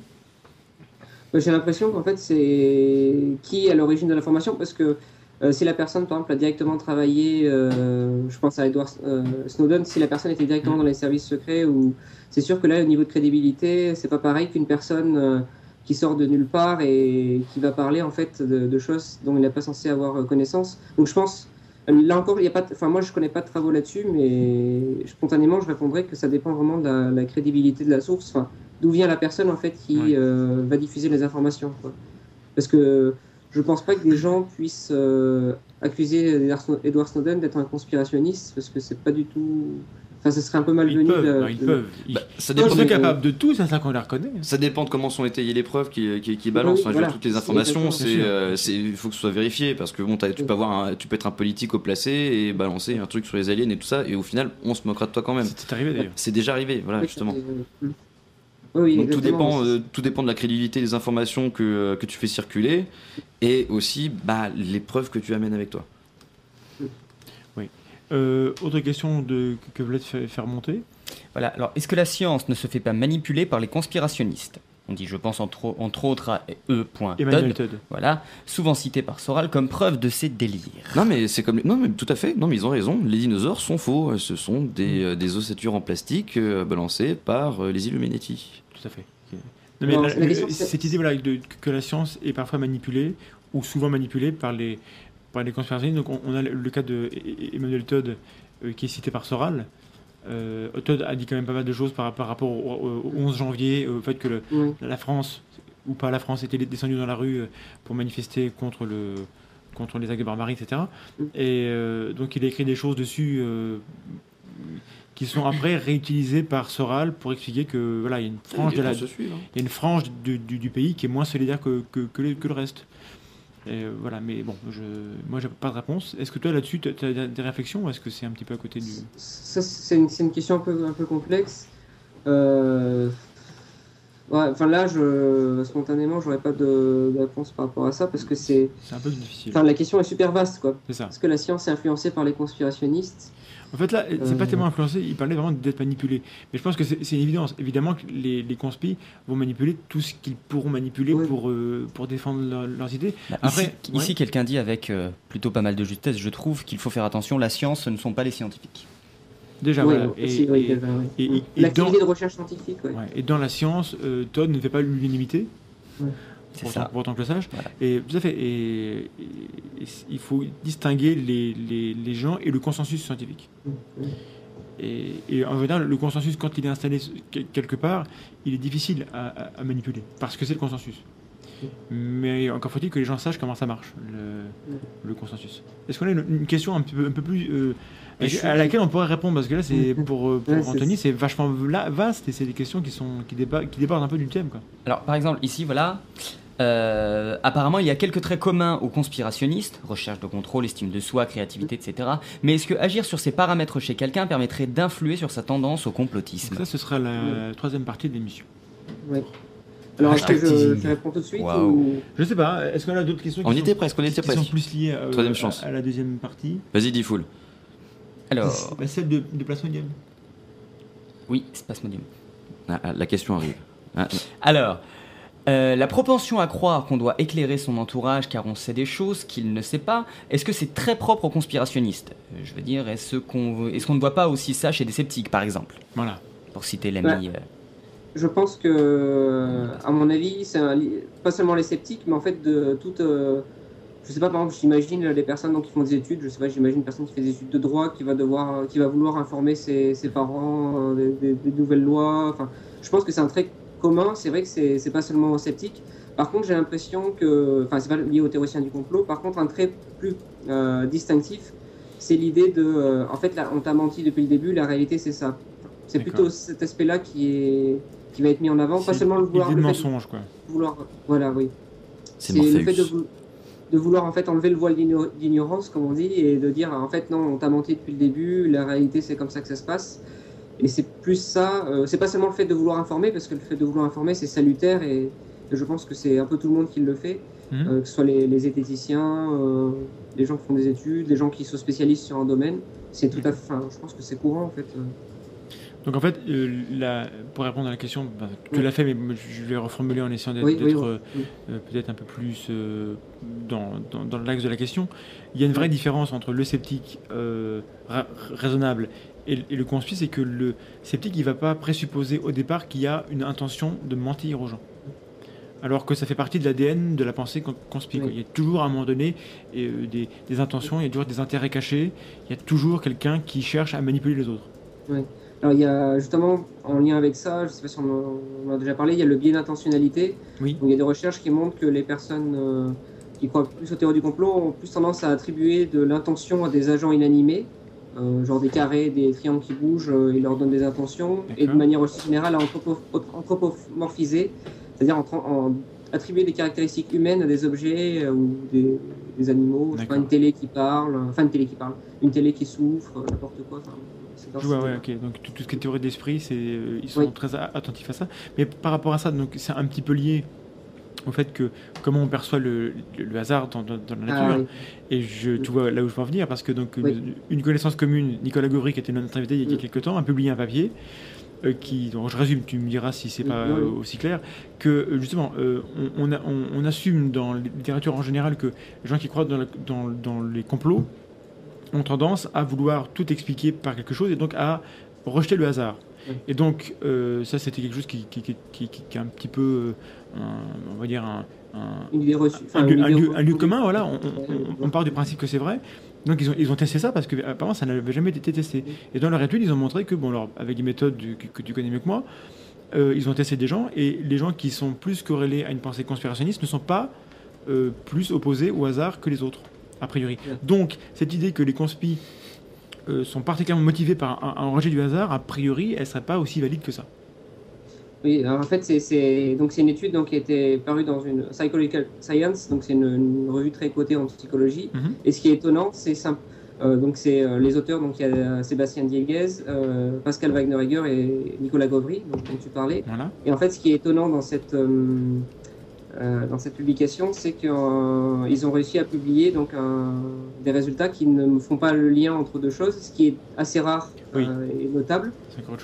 J'ai l'impression qu'en fait, c'est qui est à l'origine de l'information parce que euh, si la personne, par exemple, a directement travaillé, euh, je pense à Edward euh, Snowden, si la personne était directement dans les services secrets, ou c'est sûr que là, au niveau de crédibilité, c'est pas pareil qu'une personne qui sort de nulle part et qui va parler en fait de, choses dont il n'est pas censé avoir connaissance. Donc je pense, là encore, il y a pas, enfin moi je connais pas de travaux là-dessus, mais spontanément je répondrais que ça dépend vraiment de la, crédibilité de la source. D'où vient la personne en fait qui Ouais. euh, va diffuser les informations. quoi. Parce que je pense pas que des gens puissent euh, accuser Edward Snow- Edward Snowden d'être un conspirationniste, parce que c'est pas du tout Enfin, ce serait un peu Ils malvenu. peuvent, de- non, ils de- peuvent. Ils Bah, ça ils dépend, sont mais- capables de tout, c'est ça qu'on les reconnaît. ça dépend de comment sont étayées les preuves qui, qui, qui balancent. Oui, voilà. toutes les informations, c'est, euh, c'est, il faut que ce soit vérifié parce que bon, tu peux avoir, un- tu peux être un politique au placé et balancer un truc sur les aliens et tout ça, et au final, on se moquera de toi quand même. C'est arrivé d'ailleurs. C'est déjà arrivé, voilà, Oui, justement. Oui, oui, Donc tout dépend, euh, tout dépend de la crédibilité des informations que, euh, que tu fais circuler et aussi bah, les preuves que tu amènes avec toi. Euh, autre question de, que, vous voulez faire, monter? Voilà. Alors, est-ce que la science ne se fait pas manipuler par les conspirationnistes? On dit, je pense entre, entre autres à E. Emmanuel Todd, Todd. voilà, souvent cité par Soral comme preuve de ses délires. Non mais c'est comme non mais tout à fait non mais ils ont raison les dinosaures sont faux ce sont des, euh, des ossetures en plastique euh, balancées par euh, les Illuminati. Tout à fait. Ok. Non, mais Non, la- la question, le- c'est- cette idée voilà, de, que la science est parfois manipulée, ou souvent manipulée par les, par les conspirationnistes. Donc on, on a le, le cas de E- Emmanuel Todd, euh, qui est cité par Soral. Euh, Todd a dit quand même pas mal de choses par, par rapport au, au 11 janvier, au fait que le- Oui. la France, ou pas la France, était descendue dans la rue euh, pour manifester contre, le, contre les actes de barbarie, etc. Mm. Et euh, donc il a écrit des choses dessus euh, qui sont après réutilisées par Soral pour expliquer que voilà, il y a une frange de la, suivent, hein. il y a une frange du, du- du pays qui est moins solidaire que, que, que le, que le reste. Et euh, voilà, mais bon, je, moi j'ai pas de réponse. Est-ce que toi là-dessus, tu as, des réflexions ou est-ce que c'est un petit peu à côté du. Ça, c'est une, c'est une question un peu, un peu complexe. Euh, ouais, enfin là, je, spontanément, j'aurais pas de, de réponse par rapport à ça parce que c'est, C'est un peu difficile. enfin, la question est super vaste, quoi. C'est ça. Est-ce que la science est influencée par les conspirationnistes En fait, là, c'est pas Euh. tellement influencé, il parlait vraiment d'être manipulé. Mais je pense que c'est une évidence. Évidemment que les, les conspis vont manipuler tout ce qu'ils pourront manipuler Oui. pour, euh, pour défendre leur- leurs idées. Bah, Après, ici, ouais. ici, quelqu'un dit avec euh, plutôt pas mal de justesse, je trouve qu'il faut faire attention, la science, ce ne sont pas les scientifiques. Déjà, Oui, voilà. aussi, Et- oui, et- ouais, ouais. et- et- et L'activité dans- de recherche scientifique, ouais. ouais. Et dans la science, euh, Todd ne fait pas l'unanimité. C'est pour ça. autant, pour autant que le sache. Voilà. Et tout à fait. Et, et- et il faut distinguer les, les, les gens et le consensus scientifique. Mm. Et, et en général, le consensus, quand il est installé que- quelque part, il est difficile à, à- à manipuler parce que c'est le consensus. Mais encore faut-il que les gens sachent comment ça marche, le, le consensus. Est-ce qu'on a une, une question un, peu, un peu plus. euh, Et je à laquelle on pourrait répondre Parce que là, c'est pour, euh, pour Ouais, Anthony, c'est vachement vaste et c'est des questions qui, sont, qui, déba- qui débordent un peu du thème. Quoi. Alors, par exemple, ici, voilà. euh, apparemment, il y a quelques traits communs aux conspirationnistes recherche de contrôle, estime de soi, créativité, etc. Mais est-ce que agir sur ces paramètres chez quelqu'un permettrait d'influer sur sa tendance au complotisme? Donc ça, ce sera la troisième partie de l'émission. Alors, est-ce que je, je réponds tout de suite Waouh. ou... Je sais pas, est-ce qu'on a d'autres questions On qui était sont, presque, on était qui sont presque. plus liées euh, Troisième à- chance. À, la deuxième partie? Vas-y, dis full. Alors, Bah, Celle de, de Plasmodium. oui, Spasmodium. Ah, ah, la question arrive. Ah, Alors, euh, la propension à croire qu'on doit éclairer son entourage car on sait des choses qu'il ne sait pas, est-ce que c'est très propre aux conspirationnistes? Euh, Je veux dire, est-ce qu'on est ne voit pas aussi ça chez des sceptiques, par exemple? Voilà. Pour citer l'ami. euh, Je pense que, à mon avis, c'est pas seulement les sceptiques, mais en fait de toute. euh, je sais pas, par exemple, j'imagine les personnes donc, qui font des études. Je sais pas, j'imagine une personne qui fait des études de droit, qui va devoir, qui va vouloir informer ses, ses parents euh, des, des- des nouvelles lois. Enfin, je pense que c'est un trait commun. C'est vrai que c'est c'est pas seulement sceptique. Par contre, j'ai l'impression que, enfin, c'est pas lié aux théoriciens du complot. Par contre, un trait plus euh, distinctif, c'est l'idée de, euh, en fait, là, on t'a menti depuis le début. La réalité, c'est ça. C'est D'accord. plutôt cet aspect-là qui est qui va être mis en avant, pas seulement le vouloir, de le fait de mensonge, quoi. vouloir, voilà, oui. C'est le fait de, de vouloir en fait enlever le voile d'igno- d'ignorance, comme on dit, et de dire en fait non, on t'a menti depuis le début, la réalité c'est comme ça que ça se passe. Et c'est plus ça, euh, c'est pas seulement le fait de vouloir informer, parce que le fait de vouloir informer c'est salutaire et, et je pense que c'est un peu tout le monde qui le fait, Mhm. euh, que ce soit les, les zététiciens, euh, les gens qui font des études, les gens qui se spécialisent sur un domaine. C'est tout à fait, je pense que c'est courant en fait. Donc en fait, euh, la- pour répondre à la question, bah, tu Oui. l'as fait, mais je vais reformuler en essayant d'être Oui, oui, euh, euh, peut-être un peu plus euh, dans, dans, dans l'axe de la question. Il y a une vraie différence entre le sceptique ra- raisonnable et, et le conspi, c'est que le sceptique, il va pas présupposer au départ qu'il y a une intention de mentir aux gens. Alors que ça fait partie de l'ADN de la pensée con- conspi. quoi. Oui. Il y a toujours à un moment donné des, des intentions, il y a toujours des intérêts cachés, il y a toujours quelqu'un qui cherche à manipuler les autres. Alors il y a justement en lien avec ça, je sais pas si on en, on a déjà parlé, il y a le biais d'intentionnalité. Oui. Donc, il y a des recherches qui montrent que les personnes euh, qui croient plus aux théories du complot ont plus tendance à attribuer de l'intention à des agents inanimés euh, genre des carrés, des triangles qui bougent, euh, il leur donne des intentions, et de manière aussi générale à anthropo- anthropomorphiser, c'est-à-dire en, en attribuer des caractéristiques humaines à des objets euh, ou des, des animaux, je sais pas, une télé qui parle, enfin une télé qui parle, une télé qui souffre, n'importe quoi. Je ce vois, ouais, style-là. ok. Donc tout, tout ce qui est théorie d'esprit, c'est, ils sont Oui. très attentifs à ça. Mais par rapport à ça, donc c'est un petit peu lié au fait que comment on perçoit le, le- le hasard dans, dans- dans la Ah, nature. oui. Et je, tu vois là où je veux en venir, parce que donc Oui. une, une connaissance commune, Nicolas Gauvry, qui était notre invité il y a Mm. quelques temps, a publié un papier. euh, qui, donc je résume, tu me diras si c'est Mm, pas euh, aussi clair, que euh, justement, euh, on, on a- on- on assume dans la littérature en général que les gens qui croient dans, la- dans- dans les complots ont tendance à vouloir tout expliquer par quelque chose et donc à rejeter le hasard. Et donc, euh, ça, c'était quelque chose qui, qui, qui, qui- qui- qui est un petit peu, euh, un- on va dire, un, un- lieu, un commun, voilà, on, on- on- on part du principe que c'est vrai. Donc ils ont, ils ont testé ça parce que apparemment ça n'avait jamais été testé. Et dans leur étude, ils ont montré que, bon, alors, avec des méthodes du- que, que tu connais mieux que moi, euh, ils ont testé des gens et les gens qui sont plus corrélés à une pensée conspirationniste ne sont pas plus opposés au hasard que les autres, a priori. Donc cette idée que les conspis euh, sont particulièrement motivés par un, un rejet du hasard, a priori, elle serait pas aussi valide que ça. Oui, alors en fait, c'est- donc c'est une étude donc, qui a été parue dans une Psychological Science, donc c'est une, une revue très cotée en psychologie. Mhm. Et ce qui est étonnant, c'est simple. Euh, donc c'est euh, les auteurs, donc il y a Sébastien Dieguez, euh, Pascal Wagner-Egger et Nicolas Gauvry, donc, dont tu parlais. Voilà. Et en fait, ce qui est étonnant dans cette euh, euh, dans cette publication, c'est qu'ils ont réussi à publier donc un- des résultats qui ne font pas le lien entre deux choses, ce qui est assez rare Oui. euh, et notable.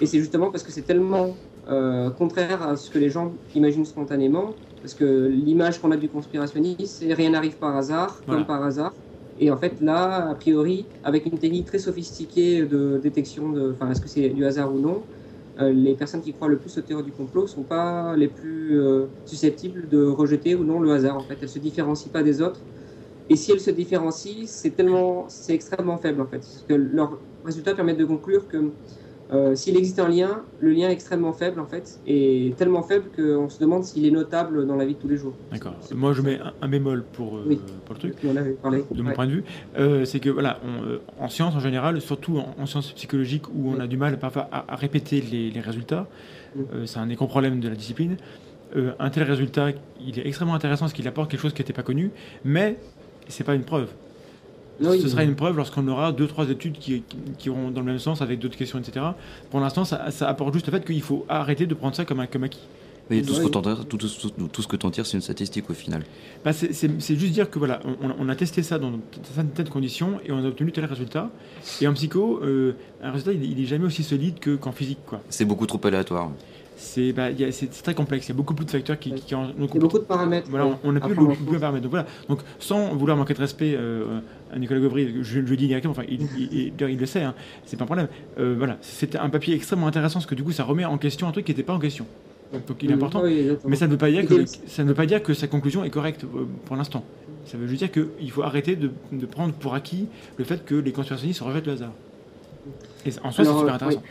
Et c'est justement parce que c'est tellement euh, contraire à ce que les gens imaginent spontanément, parce que l'image qu'on a du conspirationnisme, c'est rien n'arrive par hasard, Voilà. comme par hasard. Et en fait, là, a priori, avec une technique très sophistiquée de détection de, enfin, est-ce que c'est du hasard ou non, euh, les personnes qui croient le plus aux théories du complot sont pas les plus euh, susceptibles de rejeter ou non le hasard. En fait, elles se différencient pas des autres. Et si elles se différencient, c'est tellement, c'est extrêmement faible en fait. Que leurs résultats permettent de conclure que euh, s'il existe un lien, le lien est extrêmement faible en fait, et tellement faible qu'on se demande s'il est notable dans la vie de tous les jours. D'accord. Moi, je mets un, un bémol pour, euh, Oui. pour le truc. On en avait parlé. de mon Ouais. point de vue, euh, c'est que voilà, on, en sciences en général, surtout en, en sciences psychologiques où on a du mal parfois à, à répéter les, les résultats, c'est un des grands problèmes de la discipline. Un tel résultat, il est extrêmement intéressant parce qu'il apporte quelque chose qui n'était pas connu, mais c'est pas une preuve. Ce sera une preuve lorsqu'on aura deux trois études qui, qui, dans le même sens avec d'autres questions, etc. Pour l'instant, ça, ça apporte juste le fait qu'il faut arrêter de prendre ça comme un comme acquis. Oui, tout, ce Oui. que t'en tires- tout, tout- tout- tout ce que t'en tires, c'est une statistique au final. Bah, c'est- juste dire que voilà, on, on a testé ça dans certaines conditions et on a obtenu tel résultat. Et en psycho, euh, un résultat, il, il est jamais aussi solide que- qu'en physique, quoi. C'est beaucoup trop aléatoire. C'est bah, c'est très complexe. Il y a beaucoup plus de facteurs qui, qui en- donc, Il y a beaucoup de paramètres. Voilà, on on a à plus beaucoup de paramètres. Donc voilà. Donc sans vouloir manquer de respect euh, à Nicolas Gauvry, je, je le dis directement. Enfin, il, il- il- d'ailleurs, il le sait. Hein, c'est pas un problème. Euh, voilà, c'était un papier extrêmement intéressant parce que du coup, ça remet en question un truc qui n'était pas en question. Donc il est important. oui. Mais ça ne veut pas dire que ça ne veut pas dire que sa conclusion est correcte euh, pour l'instant. Ça veut juste dire qu'il faut arrêter de, de prendre pour acquis le fait que les conspirationnistes rejettent le hasard. Et en soi, c'est super euh, intéressant.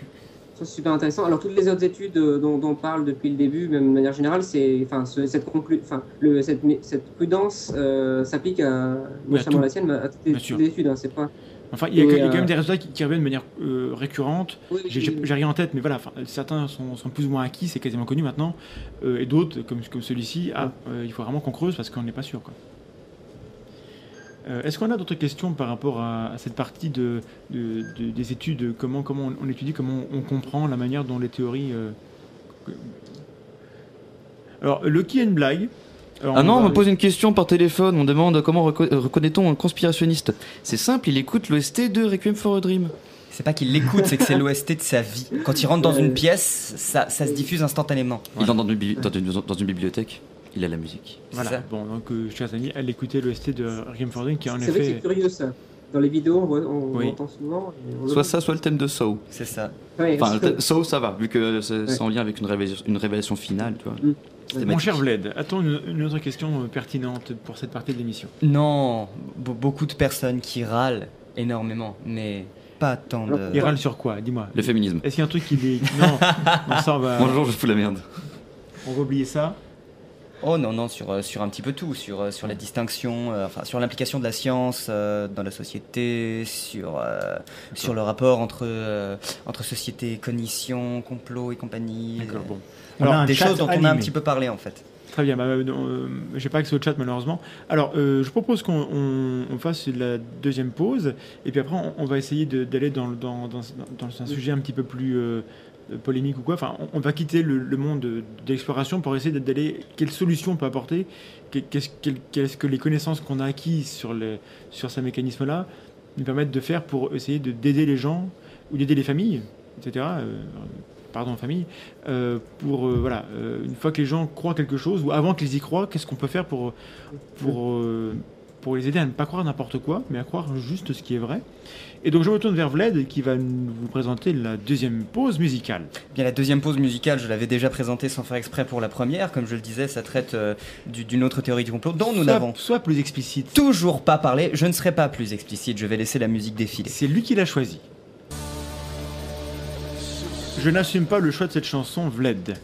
Ça, c'est super intéressant. Alors, toutes les autres études euh, dont, dont on parle depuis le début, même de manière générale, c'est, enfin, ce- cette, conclu- enfin, le, cette, cette prudence euh, s'applique à, Oui, à la sienne, mais à les, toutes les études. Hein, c'est pas. Enfin, il y a, y a euh, quand même des résultats qui, qui reviennent de manière euh, récurrente. Oui, J'ai rien en tête, mais voilà, certains sont, sont plus ou moins acquis, c'est quasiment connu maintenant. Euh, et d'autres, comme, comme celui-ci, ah, euh, il faut vraiment qu'on creuse parce qu'on n'est pas sûr. Est-ce qu'on a d'autres questions par rapport à, à cette partie de, de- de- des études comment, comment on, on étudie, comment on comprend la manière dont les théories. Alors, le qui est une blague. Alors, Ah non, on me pose une question par téléphone, on demande comment reco- euh, reconnaît-on un conspirationniste C'est simple, il écoute l'OST de Requiem for a Dream. C'est pas qu'il l'écoute, c'est que c'est l'OST de sa vie. Quand il rentre dans une pièce, ça, ça se diffuse instantanément. Il entre dans une, bibli- dans, une, dans une bibliothèque, il a la musique. Voilà. ça. Bon, donc, euh, chers amis, allez écouter l'OST de Requiem for a Dream qui, en C'est vrai que effet. c'est curieux ça. Dans les vidéos, on, voit, on, Oui. on entend souvent. on- Soit ça, soit le thème de Saw. C'est ça. Ouais, Enfin, c'est- Saw, ça va, vu que c'est Ouais. c'est en lien avec une révélation, une révélation finale, tu vois. Mm. Mon cher Vlad, a-t-on une, une autre question euh, pertinente pour cette partie de l'émission? Non, be- beaucoup de personnes qui râlent énormément, mais pas tant de. Il râle sur quoi? Dis-moi. Le féminisme. Est-ce qu'il y a un truc qui est. Non, on va, Bonjour, je fous la merde. on va oublier ça. Oh non, non, sur, euh, sur un petit peu tout, sur, euh, sur la distinction, euh, enfin sur l'implication de la science euh, dans la société, sur, euh, sur le rapport entre, entre société, cognition, complot et compagnie. D'accord, bon. Alors, Des choses dont on a un petit peu parlé en fait. Très bien, bah, euh, j'ai pas accès au chat malheureusement. Alors, je propose qu'on on- on fasse la deuxième pause, et puis après, on, on va essayer d'aller dans, dans, dans, dans un sujet un petit peu plus polémique ou quoi. Enfin, on, va quitter le, monde de, de l'exploration pour essayer d'aller. Quelles solutions on peut apporter Que- Qu'est-ce que les connaissances qu'on a acquises sur, les, sur ces mécanismes-là nous permettent de faire pour essayer de- d'aider les gens ou d'aider les familles, etc. euh, pardon, famille, euh, pour euh, voilà, euh, une fois que les gens croient quelque chose ou avant qu'ils y croient, qu'est-ce qu'on peut faire pour pour euh, pour les aider à ne pas croire n'importe quoi, mais à croire juste ce qui est vrai. Et donc je me tourne vers Vlad qui va nous- vous présenter la deuxième pause musicale. Bien, la deuxième pause musicale, je l'avais déjà présentée sans faire exprès pour la première. Comme je le disais, ça traite euh, du- d'une autre théorie du complot dont nous n'avons Sois plus explicite. toujours pas parlé. Je ne serai pas plus explicite, je vais laisser la musique défiler. C'est lui qui l'a choisi. Je n'assume pas le choix de cette chanson, Vlad.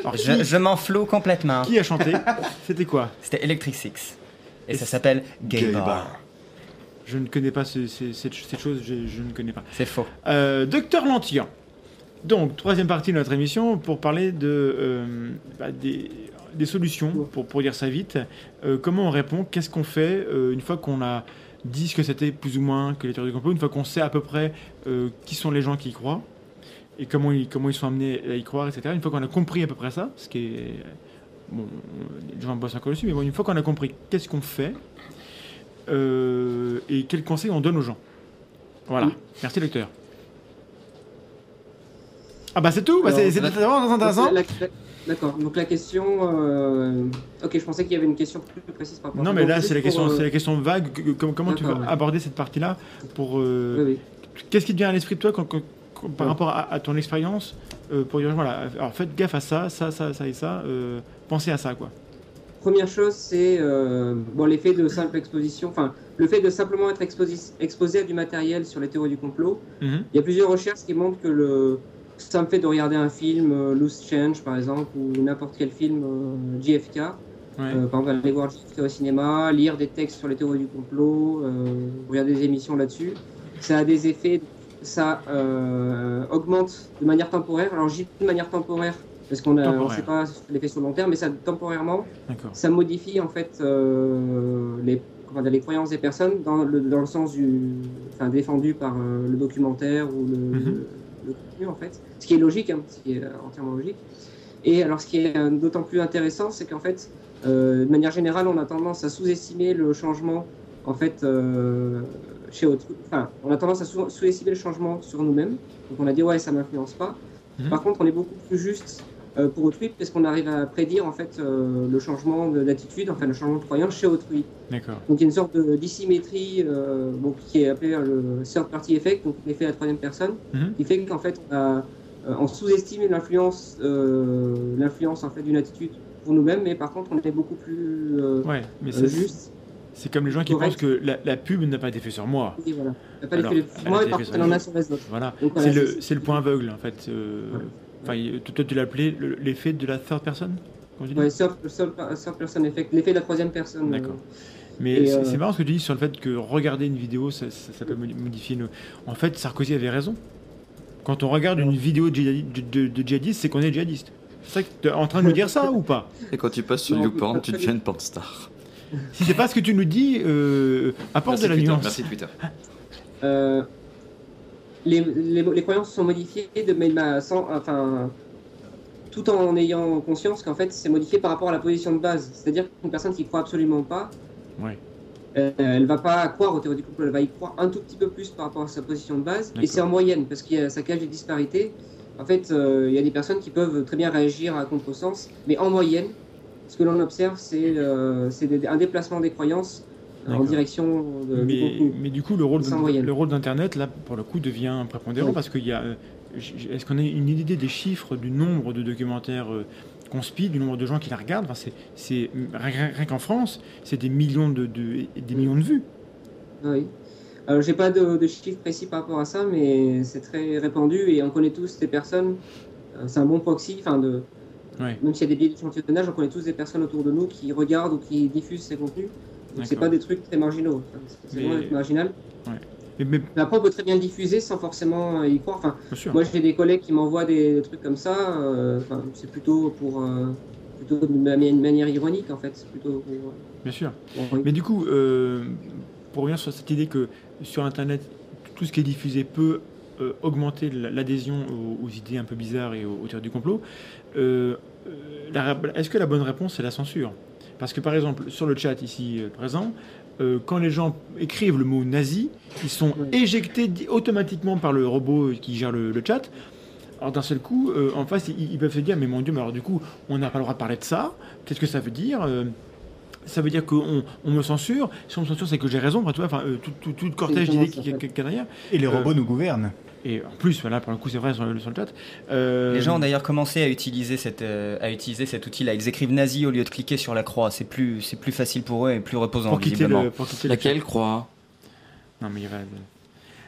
Alors, qui, Je, flou complètement. qui a chanté? C'était quoi? C'était Electric Six. Et Et ça s'appelle Gay, Gay Bar. Bar. Je ne connais pas ce- ce- cette, cette chose, je, je ne connais pas. C'est faux. Euh, Docteur Lantian. Donc, troisième partie de notre émission pour parler de, euh, bah, des, des solutions, pour, pour dire ça vite. Euh, comment on répond? Qu'est-ce qu'on fait une fois qu'on a dit ce que c'était plus ou moins que les théories du complot, une fois qu'on sait à peu près qui sont les gens qui y croient et comment ils, comment ils sont amenés à y croire, etc. Une fois qu'on a compris à peu près ça, ce qui est. Bon, les gens bossent encore dessus, mais bon, une fois qu'on a compris qu'est-ce qu'on fait euh, et quels conseils on donne aux gens. Voilà. Merci, docteur. Ah bah c'est tout, bah, c'est vraiment intéressant. D'accord, donc la question. euh, Ok, je pensais qu'il y avait une question plus précise par rapport Non mais Donc, là juste c'est la question, euh, la question vague. Comment, comment tu ouais. aborder cette partie-là pour euh, Oui, oui. Qu'est-ce qui te vient à l'esprit de toi quand- quand- quand- par Ouais. rapport à, à ton expérience euh, pour dire voilà, alors faites gaffe à ça, ça, ça, ça et ça. euh, pensez à ça quoi. Première chose, c'est euh, bon, l'effet de simple exposition, enfin, le fait de simplement être exposé à du matériel sur les théories du complot. Mhm. Il y a plusieurs recherches qui montrent que le simple fait de regarder un film, euh, Loose Change par exemple, ou n'importe quel film euh, JFK, Ouais. par exemple aller voir JFK au cinéma, lire des textes sur les théories du complot, regarder des émissions là-dessus, ça a des effets, ça augmente de manière temporaire. Alors dis de manière temporaire parce qu'on ne sait pas l'effet sur le long terme, mais ça temporairement ça modifie en fait euh, les, dire, les croyances des personnes dans le, dans le sens du, enfin, défendu par euh, le documentaire ou le, Mhm. le, le contenu en fait, ce qui est logique, hein, ce qui est euh, entièrement logique. Et alors ce qui est d'autant plus intéressant, c'est qu'en fait, euh, de manière générale, on a tendance à sous-estimer le changement en fait chez. Enfin, on a tendance à sous- sous-estimer le changement sur nous-mêmes. Donc on a dit ouais, ça m'influence pas. Mhm. Par contre, on est beaucoup plus juste pour autrui parce qu'on arrive à prédire en fait euh, le changement de- d'attitude, enfin le changement de croyance chez autrui. D'accord. Donc il y a une sorte de dissymétrie euh, bon, qui est appelée le third party effect, donc l'effet de la troisième personne, Mhm. qui fait qu'en fait on, a, euh, on sous-estime l'influence, euh, l'influence en fait d'une attitude pour nous-mêmes, mais par contre on est beaucoup plus euh, Ouais, mais euh, c'est juste. c'est comme les gens qui correct. pensent que la, la pub n'a pas été faite sur moi. Et voilà. Il n'y a pas d'effet elle a moi, été par contre sur elle en a sur les autres. Voilà. C'est le point aveugle en fait. euh. Enfin, toi tu l'as appelé le- l'effet de la third person. Ouais, third, person effect, l'effet de la troisième personne. D'accord. euh, Mais c'est euh, c'est marrant ce que tu dis sur le fait que regarder une vidéo, ça, ça- ça peut modi- modifier nos. En fait, Sarkozy avait raison. Quand on regarde une vidéo de, djihadi- de, de- de djihadiste, c'est qu'on est djihadiste. C'est ça que tu es en train de nous dire ça ou pas? Et quand tu passes sur YouPorn, tu deviens une pornstar. Si c'est pas ce que tu nous dis, euh, apporte Merci de la Twitter. nuance. Merci Twitter. Euh, les, les, les croyances sont modifiées de sans, enfin, tout en ayant conscience qu'en fait c'est modifié par rapport à la position de base. C'est-à-dire qu'une personne qui croit absolument pas, Ouais. euh, elle va pas croire aux théories du complot, elle va y croire un tout petit peu plus par rapport à sa position de base. Et c'est en moyenne parce qu'il y a ça cache des disparités. En fait, euh, il y a des personnes qui peuvent très bien réagir à contresens, mais en moyenne, ce que l'on observe, c'est euh, un déplacement des croyances en direction de, du Mais, contenu. mais du coup, le rôle, le d'Internet, là, pour le coup, devient prépondérant Oui. parce qu'il y a. euh, Est-ce qu'on a une idée des chiffres du nombre de documentaires euh, conspi, du nombre de gens qui la regardent? Enfin, c'est- rien, qu'en France, c'est des millions de, de- des millions de vues. Oui. Alors, j'ai pas de, de chiffres précis par rapport à ça, mais c'est très répandu et on connaît tous des personnes. euh, C'est un bon proxy, enfin de. Même s'il y a des biais d'échantillonnage, on connaît tous des personnes autour de nous qui regardent ou qui diffusent ces contenus. Donc c'est pas des trucs très marginaux. Enfin, c'est- d'être marginal. Mais, mais Mais après, on peut très bien le diffuser sans forcément euh, y croire. Enfin, moi, j'ai des collègues qui m'envoient des, des trucs comme ça. euh, enfin, c'est plutôt pour euh, plutôt de manière ironique en fait. C'est plutôt pour, Bien sûr. pour- Mais du coup, euh, pour revenir sur cette idée que sur Internet, tout ce qui est diffusé peut euh, augmenter la- l'adhésion aux, aux idées un peu bizarres et aux, aux théories du complot, euh, euh, est-ce que la bonne réponse c'est la censure? Parce que par exemple, sur le chat ici euh, présent, euh, quand les gens écrivent le mot nazi, ils sont éjectés automatiquement par le robot qui gère le, le chat. Alors d'un seul coup, euh, en face, ils, ils peuvent se dire, mais mon Dieu, mais alors du coup, on n'a pas le droit de parler de ça. Qu'est-ce que ça veut dire Euh, Ça veut dire qu'on on me censure. Si on me censure, c'est que j'ai raison. Enfin, tu vois, enfin, tout, tout, tout le cortège d'idées ça, qui en qui- fait. qui est derrière. Et les Euh, robots nous gouvernent. Et en plus, voilà, pour le coup, c'est vrai sur le, sur le chat. Euh, Les gens ont d'ailleurs commencé à utiliser, cette, euh, à utiliser cet outil-là. Ils écrivent nazi au lieu de cliquer sur la croix. C'est plus, c'est plus facile pour eux et plus reposant, pour quitter visiblement. le, pour quitter le Laquelle croix? Non, mais il va.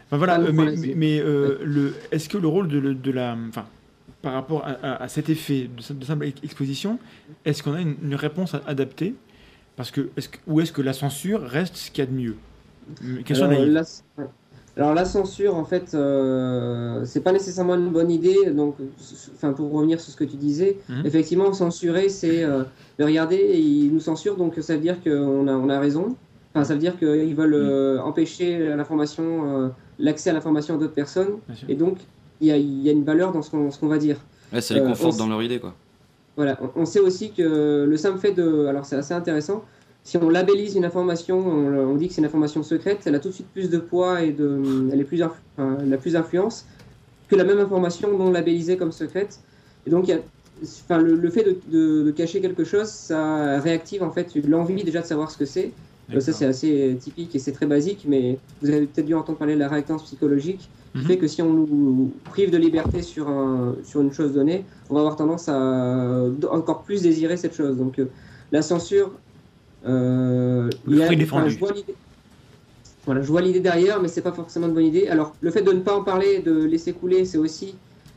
Enfin, voilà, Ah, euh, mais, euh, le, est-ce que le rôle de, la. Enfin, par rapport à, à- à cet effet de, de simple ex- exposition, est-ce qu'on a une, une réponse adaptée Parce que, est-ce que, Ou est-ce que la censure reste ce qu'il y a de mieux? Question Alors, naïve. la. Alors la censure, en fait, euh, c'est pas nécessairement une bonne idée. Donc, s- enfin, pour revenir sur ce que tu disais, Mhm. effectivement, censurer, c'est euh, de regarder, ils nous censurent, donc ça veut dire qu'on a, on a raison. Enfin, ça veut dire qu'ils veulent euh, empêcher l'information, euh, l'accès à l'information d'autres personnes. Et donc, il y a, il y a une valeur dans ce qu'on va dire. Ouais, ça les Euh, conforte on- dans leur idée, quoi. Voilà, on- on sait aussi que le simple fait de. Alors c'est assez intéressant, si on labellise une information, on, dit que c'est une information secrète, elle a tout de suite plus de poids et de. Elle, est plus influ- elle a plus d'influence que la même information non labellisée comme secrète. Et donc il y a. Enfin, le, le fait de, de- de cacher quelque chose, ça réactive en fait l'envie déjà de savoir ce que c'est. Euh, ça c'est assez typique et c'est très basique, mais vous avez peut-être dû entendre parler de la réactance psychologique qui Mhm. fait que si on nous prive de liberté sur, un, sur une chose donnée, on va avoir tendance à encore plus désirer cette chose. Donc euh, la censure, euh, Le a- fruit enfin, défendu. je vois l'idée. Voilà, je vois l'idée derrière, mais c'est pas forcément une bonne idée. Alors le fait de ne pas en parler, de laisser couler, c'est aussi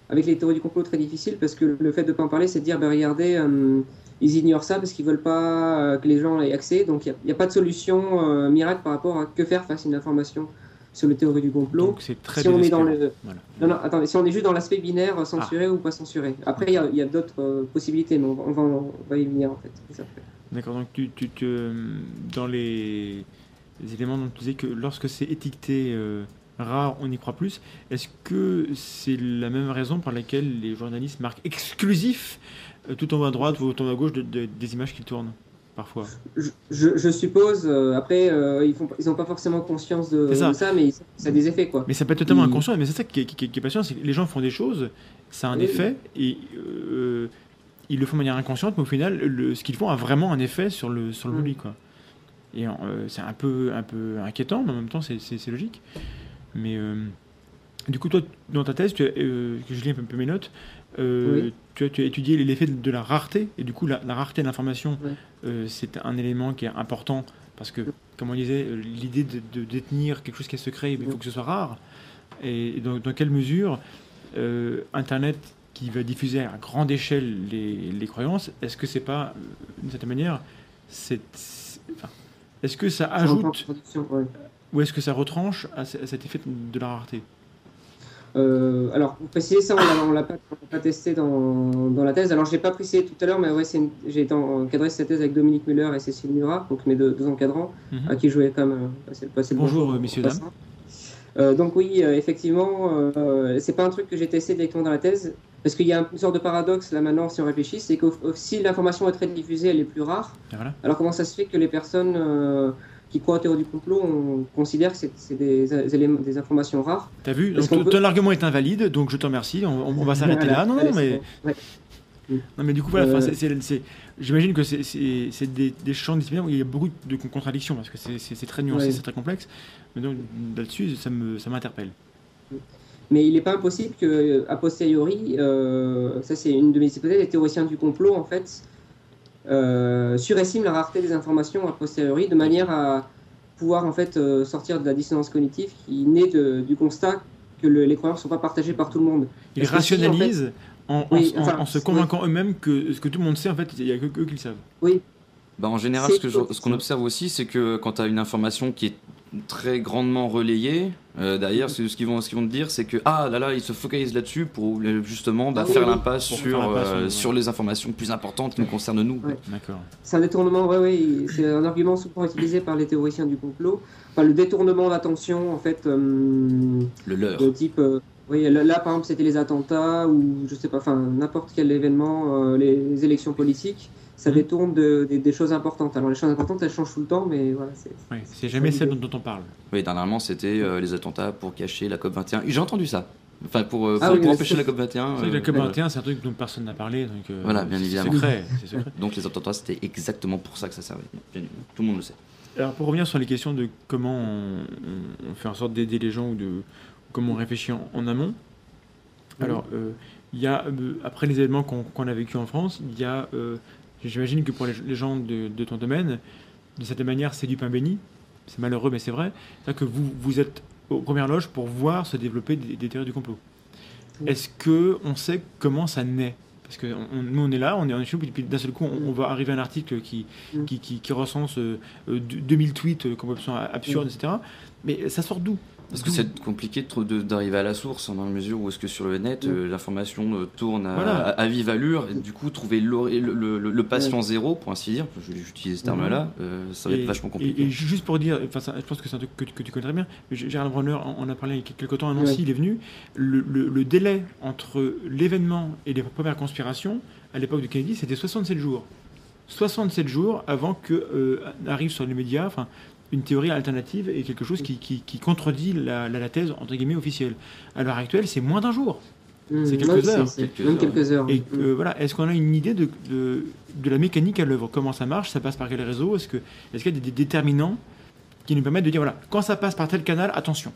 avec les théories du complot très difficile parce que le fait de ne pas en parler, c'est de dire, ben regardez, euh, ils ignorent ça parce qu'ils veulent pas euh, que les gens aient accès. Donc il n'y a, pas de solution euh, miracle par rapport à que faire face à une information sur les théories du complot. Donc c'est très si on est dans le, Voilà. non, non, attendez, si on est juste dans l'aspect binaire, censuré ou pas censuré. Après, il y a, a d'autres possibilités, mais on va, on, va, on va y venir en fait. D'accord, donc tu, tu, tu, euh, dans les, les éléments dont tu disais que lorsque c'est étiqueté euh, rare, on y croit plus, est-ce que c'est la même raison par laquelle les journalistes marquent exclusif euh, tout en haut à droite ou tout en haut à gauche de- de- des images qui tournent parfois? Je, je- je suppose, euh, après, euh, ils n'ont ils pas forcément conscience de, ça. de ça, mais ça a des effets quoi. Mais ça peut être totalement inconscient, mais c'est ça qui est, qui est- qui est passionnant, c'est que les gens font des choses, ça a un Oui. effet, et euh, ils le font de manière inconsciente, mais au final, le- ce qu'ils font a vraiment un effet sur le, sur le Mm. public. Quoi. Et euh, c'est un peu, un peu inquiétant, mais en même temps, c'est- logique. Mais euh, du coup, toi, dans ta thèse, tu as, euh, que je lis un peu, mes notes, Oui. tu, as, tu as étudié l'effet de, de la rareté, et du coup, la, la rareté de l'information, c'est un élément qui est important, parce que, comme on disait, l'idée de, de détenir quelque chose qui est secret, il faut que ce soit rare. Et, et dans, dans quelle mesure Internet, qui va diffuser à grande échelle les, les croyances, est-ce que c'est pas, euh, d'une certaine manière, c'est, c'est- enfin, est-ce que ça ajoute ouais. ou est-ce que ça retranche à, ce- à cet effet de la rareté? Euh, alors, pour préciser ça, on l'a- on l'a pas, testé dans, dans la thèse. Alors, je l'ai pas précisé tout à l'heure, mais ouais, une- j'ai encadré cette thèse avec Dominique Muller et Cécile Murat, donc mes deux, deux encadrants, Mhm. à qui je voulais quand même euh, passer le Bonjour, bonjour. euh, messieurs. Euh, donc oui, euh, effectivement, euh, c'est pas un truc que j'ai testé directement dans la thèse, parce qu'il y a une sorte de paradoxe là maintenant, si on réfléchit, c'est que si l'information est très diffusée, elle est plus rare. Voilà. Alors comment ça se fait que les personnes euh, qui croient aux théories du complot, on considère que c'est des, informations rares? T'as vu? Donc, ton, peut- ton argument est invalide, donc je te remercie. On, va s'arrêter Voilà, là. Non, non, mais, ouais. non, mais du coup, voilà. Euh, J'imagine que c'est- des, des champs disciplinaires où il y a beaucoup de con- contradictions parce que c'est- très nuancé, Ouais. c'est très complexe. Mais donc là-dessus, ça m'interpelle. Mais il n'est pas impossible que, a posteriori, euh, ça c'est une de mes hypothèses, les théoriciens du complot, en fait, euh, surestiment la rareté des informations a posteriori de manière à pouvoir en fait euh, sortir de la dissonance cognitive qui naît de- du constat que le- les croyances ne sont pas partagées par tout le monde. Ils Parce que si, en rationalisent en, en- Oui, en- enfin, en se oui. convainquant eux-mêmes que ce que tout le monde sait, en fait, il n'y a que eux qui le savent. Oui, Bah, en général, ce qu'on observe aussi, c'est que quand tu as une information qui est très grandement relayée, euh, derrière, c'est ce qu'ils vont, ce qu'ils vont te dire, c'est que ah là là, ils se focalisent là-dessus pour euh, justement bah, Ah oui, faire oui. l'impasse sur, euh, ouais. sur les informations plus importantes qui nous concernent nous. Ouais. D'accord. c'est un détournement, ouais, ouais, c'est un argument souvent utilisé par les théoriciens du complot. Enfin, le détournement d'attention, en fait, euh, Le leur. de type. euh, oui, là, là, par exemple, c'était les attentats ou je sais pas, enfin, n'importe quel événement, euh, les, les élections politiques, ça détourne de- des- des choses importantes. Alors, les choses importantes, elles changent tout le temps, mais voilà, c'est. Jamais celle dont, on parle. Oui, dernièrement, c'était euh, les attentats pour cacher la COP 21. J'ai entendu ça. Enfin, pour, euh, Ah pour, oui, pour empêcher la COP 21. C'est vrai que euh, le COP voilà. 21, c'est un truc dont personne n'a parlé. Donc, euh, Voilà, bien évidemment. secret, c'est secret. Donc les attentats, c'était exactement pour ça que ça servait. Bien. Tout le monde le sait. Alors, pour revenir sur les questions de comment on, fait en sorte d'aider les gens ou de comment on réfléchit en, en amont. Alors, euh, il y a, euh, après les événements qu'on a vécu en France, il y a, euh, j'imagine que pour les, gens de, de ton domaine, de cette manière, c'est du pain béni. C'est malheureux, mais c'est vrai. C'est-à-dire que vous, vous êtes aux premières loges pour voir se développer des, des théories du complot. Oui. Est-ce que on sait comment ça naît? Parce que on- nous, on est là, on est en échelle, puis d'un seul coup, on, on va arriver à un article qui, qui, qui, qui recense euh, euh, 2000 tweets euh, complètement absurdes, etc. Mais ça sort d'où? Parce que c'est compliqué d'arriver à la source, hein, dans la mesure où est-ce que sur le net, euh, l'information euh, tourne à, Voilà. à- à vive allure, et du coup, trouver le, le- le- le patient zéro, pour ainsi dire, je- j'utilise ce terme-là, euh, ça va Et- être vachement compliqué. et juste pour dire, enfin, ça- je pense que c'est un truc que, tu- que tu connais très bien, Gérald Bronner en, en a parlé il y a quelques temps à Nancy, Ouais. il est venu. Le, le- le délai entre l'événement et les premières conspirations, à l'époque de Kennedy, c'était 67 jours. 67 jours avant que euh, arrive sur les médias enfin, une théorie alternative et quelque chose qui, qui- qui contredit la, la- la thèse entre guillemets officielle. À l'heure actuelle, c'est moins d'un jour. Mm, C'est quelques heures. c'est- Quelques même heures. quelques heures. Et voilà, est-ce qu'on a une idée de, de, de la mécanique à l'œuvre? Comment ça marche? Ça passe par quel réseau? Est-ce que- est-ce qu'il y a des, des déterminants qui nous permettent de dire voilà, quand ça passe par tel canal, attention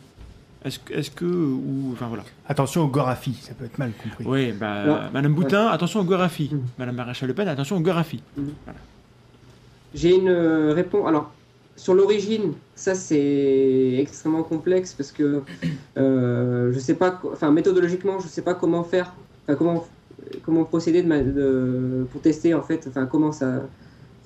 Est-ce que, est-ce que ou enfin voilà. Attention aux goraphies, ça peut être mal compris. Oui, bah, Madame Boutin, attention au Gorafi. Mm. Madame Maréchal Le Pen, attention au Gorafi. J'ai une euh, réponse. Alors, sur l'origine, ça c'est extrêmement complexe parce que euh, je sais pas, enfin méthodologiquement, je sais pas comment faire, enfin comment comment procéder de ma- de- pour tester en fait, enfin comment ça,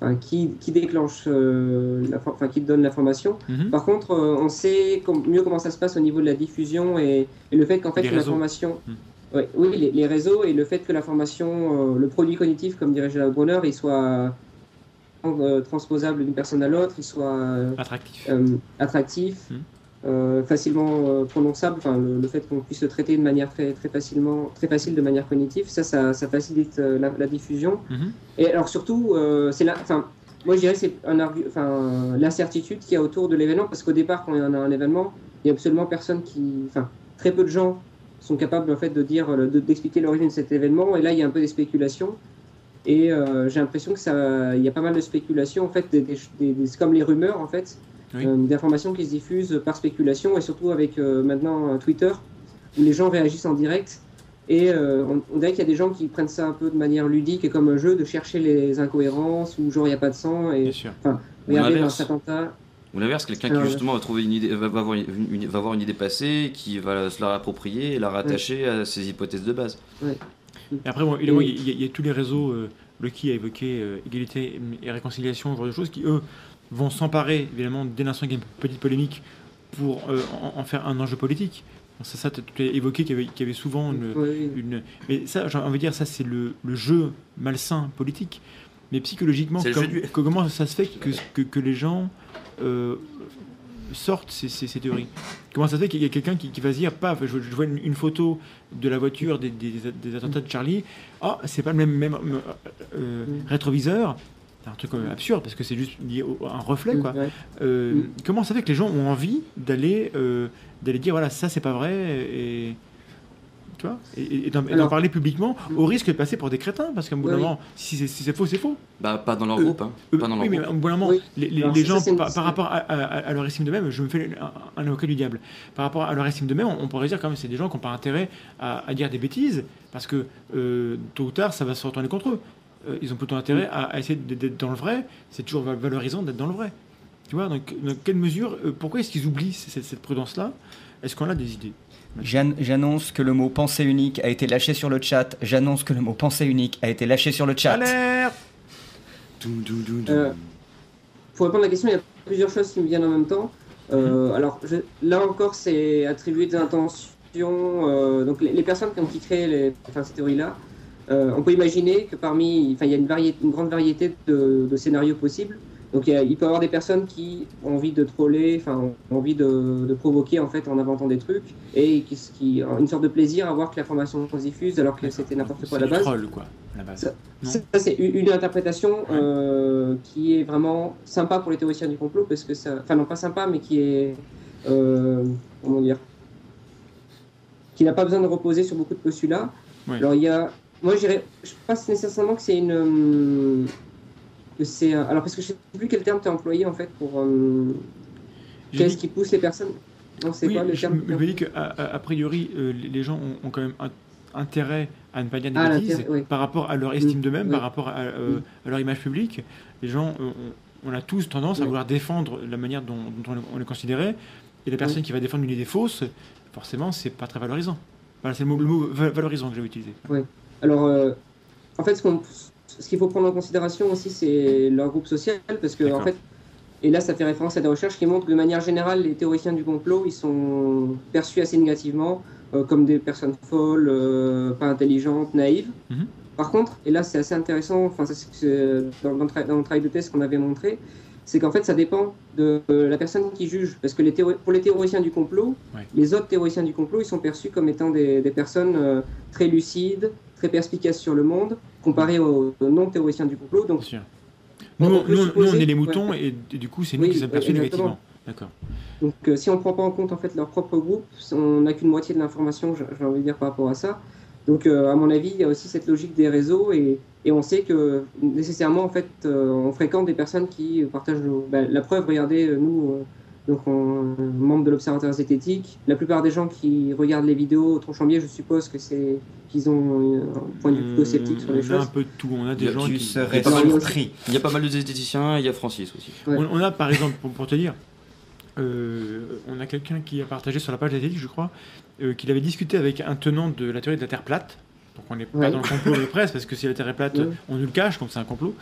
enfin qui, qui déclenche, euh, la for- enfin qui donne l'information. Mhm. Par contre, euh, on sait com- mieux comment ça se passe au niveau de la diffusion et, et le fait qu'en fait l'information, ouais, oui, les, les réseaux et le fait que l'information, euh, le produit cognitif, comme dirait Gérald Bronner, il soit transposable d'une personne à l'autre, il soit euh, Attractif. euh, attractif, Hmm. euh, facilement euh, prononçable, enfin le, le fait qu'on puisse le traiter de manière très, très facilement, très facile de manière cognitive, ça, ça, ça facilite euh, la, la diffusion. Mhm. Et alors surtout, euh, c'est enfin, moi je dirais que c'est un enfin l'incertitude qu'il y a autour de l'événement, parce qu'au départ, quand il y en a un événement, il y a absolument personne qui, enfin, très peu de gens sont capables en fait de dire, euh, de- d'expliquer l'origine de cet événement, et là il y a un peu des spéculations. Et euh, j'ai l'impression que ça, il y a pas mal de spéculations en fait, des, des- des- des- c'est comme les rumeurs en fait, Oui. euh, d'informations qui se diffusent par spéculation et surtout avec euh, maintenant Twitter où les gens réagissent en direct. Et on, on dirait qu'il y a des gens qui prennent ça un peu de manière ludique et comme un jeu de chercher les incohérences ou genre il n'y a pas de sang et. Ou regardez cet attentat. Ou l'inverse, quelqu'un Alors, qui justement va trouver une idée, va, avoir une, une- va avoir une idée passée, qui va se la réapproprier et la rattacher à ses hypothèses de base. Et après, bon, évidemment, il y, a- il y a tous les réseaux, euh, Lucky a évoqué euh, égalité et réconciliation, ce genre de choses, qui, eux, vont s'emparer, évidemment, dès l'instant qu'il y a une petite polémique, pour euh, en, en faire un enjeu politique. Bon, Ça, tu as évoqué qu'il y, avait- qu'il y avait souvent une, Oui, une... Mais ça, j'ai envie de dire, ça, c'est le, le jeu malsain politique. Mais psychologiquement, C'est comme- du- comment ça se fait que, que, que les gens euh, sortent ces, ces- ces théories Comment ça se fait qu'il y a quelqu'un qui, qui va se dire, paf, je, je vois une, une photo de la voiture des, des- des attentats de Charlie, ah, c'est pas le même, même euh, euh, rétroviseur C'est un truc euh, absurde parce que c'est juste lié au- un reflet, quoi. Ouais. Euh, Mm. Comment ça fait que les gens ont envie d'aller euh, d'aller dire voilà ça c'est pas vrai et tu vois et, d'en parler publiquement au risque de passer pour des crétins parce qu'à un bout d'un Oui. moment si c'est si faux c'est faux. Bah, pas dans leur Euh, groupe, hein. Euh, Pas dans leur oui mais à un bout d'un moment Oui. les, les- Alors, les ça, gens par, par rapport à, à- à leur estime de même je me fais un, un avocat du diable. Par rapport à leur estime de même on, on pourrait dire quand même c'est des gens qui n'ont pas intérêt à, à dire des bêtises parce que euh, tôt ou tard ça va se retourner contre eux. Euh, ils ont plutôt intérêt à, à essayer d'être dans le vrai. C'est toujours val- valorisant d'être dans le vrai. Tu vois, donc, dans quelle mesure, euh, pourquoi est-ce qu'ils oublient cette, cette prudence-là? Est-ce qu'on a des idées? J'annonce que le mot pensée unique a été lâché sur le chat. J'annonce que le mot pensée unique a été lâché sur le chat. Alerte Doum, doum, doum, doum. Euh, Pour répondre à la question, il y a plusieurs choses qui me viennent en même temps. Euh, alors je- là encore, c'est attribué des intentions. euh, donc les, les personnes qui créent les, enfin, ces théories-là, euh, on peut imaginer que parmi, enfin, il y a une, variété, une grande variété de, de scénarios possibles. Donc il, peut y avoir des personnes qui ont envie de troller, enfin ont envie de, de provoquer en fait en inventant des trucs et qui, qui ont une sorte de plaisir à voir que l'information se diffuse alors que c'était n'importe quoi à la base. troll, quoi, à la base. Ça- c'est une interprétation euh, qui est vraiment sympa pour les théoriciens du complot, parce que ça. Enfin, non, pas sympa, mais qui est. euh, comment dire Qui n'a pas besoin de reposer sur beaucoup de postulats. Ouais. Alors, il y a. Moi, je dirais. Je pense nécessairement que c'est une. Que c'est. Alors, parce que je sais plus quel terme tu as employé, en fait, pour. euh, Qu'est-ce dit- qui pousse les personnes? Non, c'est oui, quoi le je, terme je me dis que a, a- a priori, euh, les gens ont, ont quand même un- intérêt à ne pas dire des Ah, bêtises oui. par rapport à leur estime Mm, d'eux-mêmes, oui. par rapport à, euh, Mm. à leur image publique. Les gens, on, on a tous tendance à Oui. vouloir défendre la manière dont, dont on, est- on considéré. Et la personne qui va défendre une idée fausse, forcément, c'est pas très valorisant. Voilà, c'est le mot, le mot va- valorisant que j'avais utilisé. Alors, euh, en fait, ce qu'on- ce qu'il faut prendre en considération aussi, c'est leur groupe social, parce que, en fait, et là, ça fait référence à des recherches qui montrent que, de manière générale, les théoriciens du complot, ils sont perçus assez négativement, euh, comme des personnes folles, euh, pas intelligentes, naïves. Mhm. Par contre, et là, c'est assez intéressant, enfin, dans, dans dans le travail de thèse qu'on avait montré, c'est qu'en fait, ça dépend de la personne qui juge. Parce que les pour les théoriciens du complot, Ouais. les autres théoriciens du complot, ils sont perçus comme étant des, des personnes euh, très lucides, très perspicaces sur le monde, comparés aux, aux non-théoriciens du complot. Donc, Nous, nous, on est les moutons ouais. et, et du coup, c'est nous Oui, qui sommes perçus négativement. D'accord. donc euh, si on ne prend pas en compte en fait leur propre groupe, on n'a qu'une moitié de l'information, j'ai envie de dire, par rapport à ça. Donc, euh, à mon avis, il y a aussi cette logique des réseaux et, et on sait que nécessairement, en fait, euh, on fréquente des personnes qui partagent nos- bah, la preuve. Regardez, euh, nous, donc, on, membres de l'Observatoire zététique, la plupart des gens qui regardent les vidéos au Tronchambier, je suppose que c'est qu'ils ont un point de vue plutôt sceptique sur les on a un choses. peu de tout. On a des Il y a- gens qui. serais Alors, il y a aussi- surpris. Il y a pas mal de zététiciens, il y a Francis aussi. Ouais. On, on a par exemple, pour, pour te dire, euh, on a quelqu'un qui a partagé sur la page d'Athétique, je crois, euh, qu'il avait discuté avec un tenant de la théorie de la Terre plate. Donc on n'est pas Ouais. dans le complot de presse, parce que si la Terre est plate, Ouais. on nous le cache, donc c'est un complot.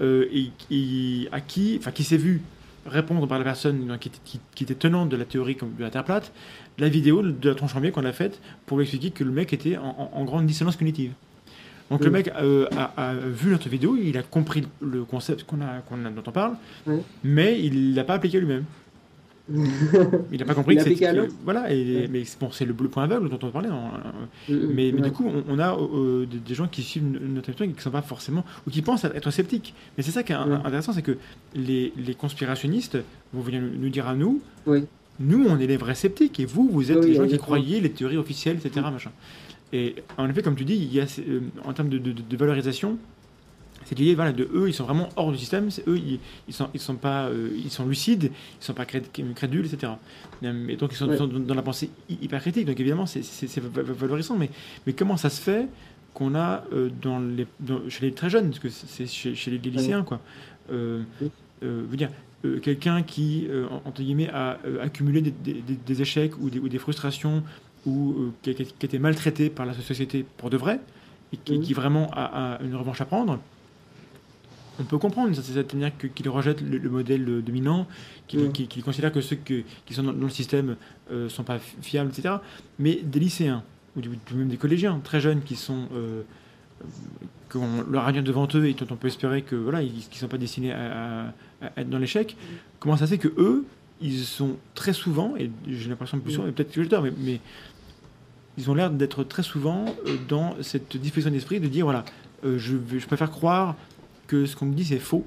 Euh, et, et à qui, enfin, qui s'est vu répondre par la personne qui, était- qui- qui était tenante de la théorie de la Terre plate, la vidéo de la tronche en biais qu'on a faite pour lui expliquer que le mec était en, grande dissonance cognitive. Donc le mec euh, a, a vu notre vidéo, il a compris le concept qu'on a, qu'on a- dont on parle, Oui. mais il l'a pas appliqué lui-même. Il n'a pas compris que c'est voilà et Ouais. mais c'est bon c'est le, le point aveugle dont on parlait en- mais, mais Ouais. du coup on, on a euh, des, des gens qui suivent notre émission et qui ne sont pas forcément ou qui pensent être sceptiques mais c'est ça qui est Ouais. intéressant c'est que les, les conspirationnistes vont venir nous, dire à nous Oui. nous on est les vrais sceptiques et vous vous êtes Oui, les gens qui croyez les théories officielles etc machin et en effet comme tu dis il y a euh, en termes de, de- de valorisation c'est l'idée voilà, de eux, ils sont vraiment hors du système. C'est eux, ils, ils sont, ils sont pas, euh, ils sont lucides, ils sont pas cré- crédules, etc. Et donc ils sont, Ouais. sont dans, la pensée hy- hyper critique. Donc évidemment, c'est- c'est c'est va- va- valorisant. Mais, mais comment ça se fait qu'on a euh, dans les, dans- chez les très jeunes, parce que c'est chez, chez les, lycéens, quoi. Euh, euh, veux dire, euh, quelqu'un qui, euh, en- entre guillemets, a euh, accumulé des, des- des- des échecs ou des, ou des frustrations ou qui, a, qui a été maltraité par la société pour de vrai et qui, qui vraiment a, a une revanche à prendre on peut comprendre d'une certaine manière qu'il rejette le, le modèle euh, dominant, qu'il Mm. considère que ceux que- qui sont dans, dans le système ne sont pas fi- fiables, etc. Mais des lycéens, ou, même des collégiens très jeunes qui sont. Euh, euh, ont leur avenir devant eux et dont on peut espérer que voilà ils ne sont pas destinés à, à- à être dans l'échec, comment ça se fait que eux, ils sont très souvent, et j'ai l'impression que plus souvent, et peut-être que j'ai tort, mais, mais ils ont l'air d'être très souvent euh, dans cette disposition d'esprit de dire voilà, euh, je, je préfère croire que ce qu'on me dit c'est faux.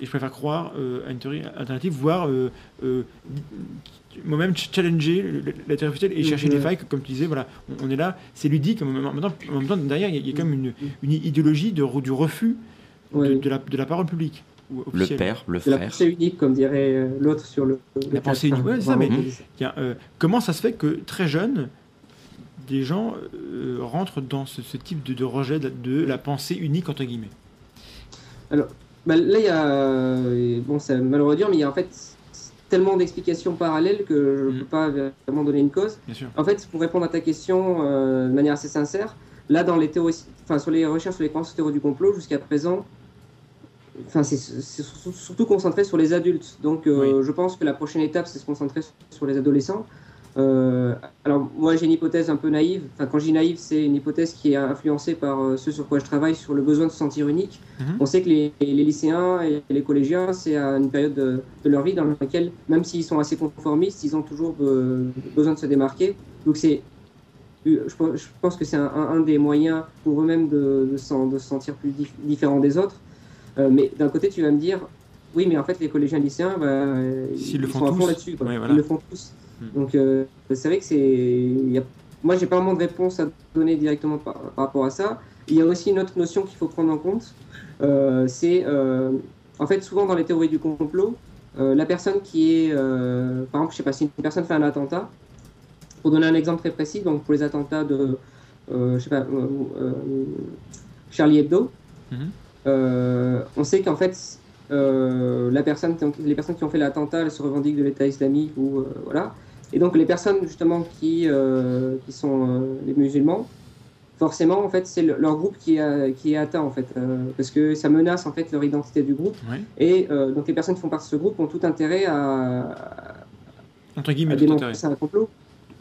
Et je préfère croire euh, à une théorie alternative, voire euh, euh, moi-même ch- challenger le- le- la théorie officielle et chercher des failles, comme tu disais, voilà, on, on est là, c'est ludique, en même en même temps, en même temps, derrière, il y, a- il y a quand même une, une idéologie de, re- du refus de, la, de la parole publique. Le père, le C'est la frère. pensée unique, comme dirait l'autre sur le. le La pensée unique, ouais, c'est ça, mais- euh, comment ça se fait que très jeunes, des gens euh, rentrent dans ce, ce type de, de rejet de, de la pensée unique, entre guillemets? Bah, là, il y a. euh, Bon, c'est malheureux à dire, mais il y a en fait tellement d'explications parallèles que je ne Mm. peux pas vraiment donner une cause. Bien sûr. En fait, pour répondre à ta question euh, de manière assez sincère, là, dans les théories, enfin, sur les recherches sur les croyances théories du complot, jusqu'à présent, enfin, c'est surtout concentré sur les adultes. Donc, euh, je pense que la prochaine étape, c'est se concentrer sur les adolescents. Euh, alors, moi, j'ai une hypothèse un peu naïve. Enfin, quand je dis naïve, c'est une hypothèse qui est influencée par euh, ce sur quoi je travaille, sur le besoin de se sentir unique. Mhm. On sait que les, les lycéens et les collégiens, c'est à une période de, de leur vie dans laquelle, même s'ils sont assez conformistes, ils ont toujours be- besoin de se démarquer. Donc, c'est je pense- je pense que c'est un, des moyens pour eux-mêmes de, de, s'en- de se sentir plus dif- différents des autres. Euh, mais d'un côté, tu vas me dire, oui, mais en fait, les collégiens et lycéens, bah, euh, S'ils le font sont à fond là-dessus. quoi. ouais, voilà. Ils le font tous. Hmm. Donc, euh, c'est vrai que c'est. a- Moi, j'ai pas vraiment de réponse à donner directement par, par rapport à ça. Il y a aussi une autre notion qu'il faut prendre en compte. Euh, c'est. euh, en fait, souvent dans les théories du complot, euh, la personne qui est. par exemple, je sais pas, si une personne fait un attentat, pour donner un exemple très précis, donc pour les attentats de. je sais pas. Charlie Hebdo, Mhm. euh, on sait qu'en fait, euh, la personne, les personnes qui ont fait l'attentat, elles se revendiquent de l'État islamique ou euh, voilà. Et donc les personnes justement qui, euh, qui sont euh, les musulmans, forcément en fait c'est le- leur groupe qui, est- qui est atteint en fait, euh, parce que ça menace en fait leur identité du groupe. Ouais. Et euh, donc les personnes qui font partie de ce groupe ont tout intérêt à, Entre guillemets, à tout intérêt. un complot.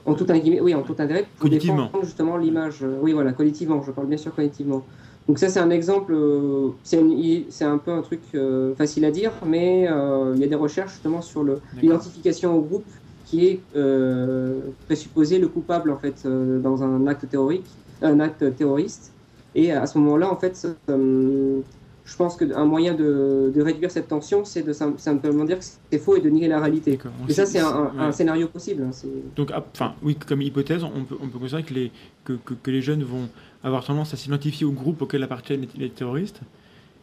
En tout, oui, en tout intérêt pour Collectivement. défendre justement l'image. euh, Oui, voilà, collectivement, je parle bien sûr collectivement. Donc ça, c'est un exemple, euh, c'est un peu un truc euh, facile à dire, mais euh, il y a des recherches justement sur l'identification au groupe qui est euh, présupposé le coupable en fait euh, dans un acte théorique, un acte terroriste. Et à ce moment-là, en fait, euh, je pense qu'un moyen de, de réduire cette tension, c'est de sim- simplement dire que c'est faux et de nier la réalité. Et ça, c'est un, un- un ouais. scénario possible. hein, Donc, ah, enfin, oui, comme hypothèse, on peut, on peut considérer que les, que, que, que les jeunes vont avoir tendance à s'identifier au groupe auquel appartiennent les, les terroristes,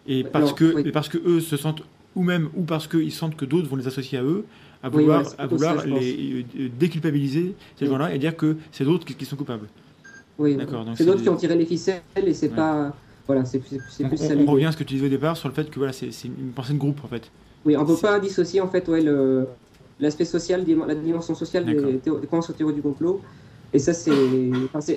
et parce Alors, que, oui. et parce que eux se sentent, ou même, ou parce qu'ils sentent que d'autres vont les associer à eux, à vouloir, à ça, les euh, déculpabiliser ces Oui. gens-là et dire que c'est d'autres qui, qui sont coupables. Oui, D'accord, c'est d'autres des- qui ont tiré les ficelles et c'est Ouais. pas. Voilà, c'est On, plus on- on revient à ce que tu disais au départ sur le fait que voilà, c'est une pensée de groupe en fait. Oui, on ne peut pas dissocier en fait ouais, l'aspect social, la dimension sociale des, théo- des croyances aux théories du complot. Et ça, c'est. enfin,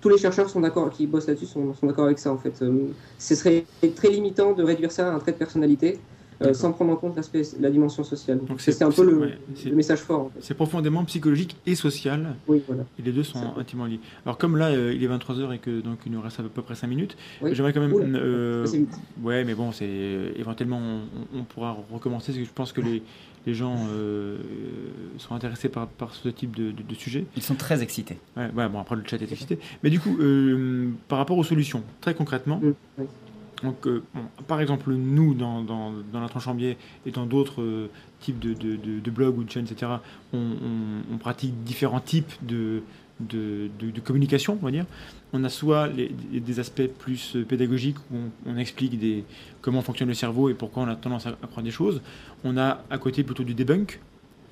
tous les chercheurs sont d'accord, qui bossent là-dessus sont, sont d'accord avec ça en fait. Euh, ce serait très limitant de réduire ça à un trait de personnalité euh, sans prendre en compte l'aspect, la dimension sociale. Donc c'est un peu le, ouais, c'est- le message fort. En fait. c'est profondément psychologique et social. Oui, voilà. Et les deux sont intimement liés. Alors comme là, euh, il est 23h et que donc il nous reste à peu près 5 minutes, Oui. j'aimerais quand même... Oula, euh, c'est vite. ouais, mais bon, c'est éventuellement on, on pourra recommencer parce que je pense que les, les gens euh, sont intéressés par, par ce type de, de- de sujet. Ils sont très excités. Ouais, ouais, bon après le chat est excité. Mais du coup, euh, par rapport aux solutions, très concrètement, Mm, oui. Donc, euh, bon, par exemple, nous, dans, dans, dans la tranche en biais et dans d'autres euh, types de, de, de- de blogs ou de chaînes, etc., on, on- on pratique différents types de, de, de- de communication, on va dire. On a soit les- des- aspects plus euh, pédagogiques où on, on explique des, comment fonctionne le cerveau et pourquoi on a tendance à, à croire des choses. On a à côté plutôt du debunk,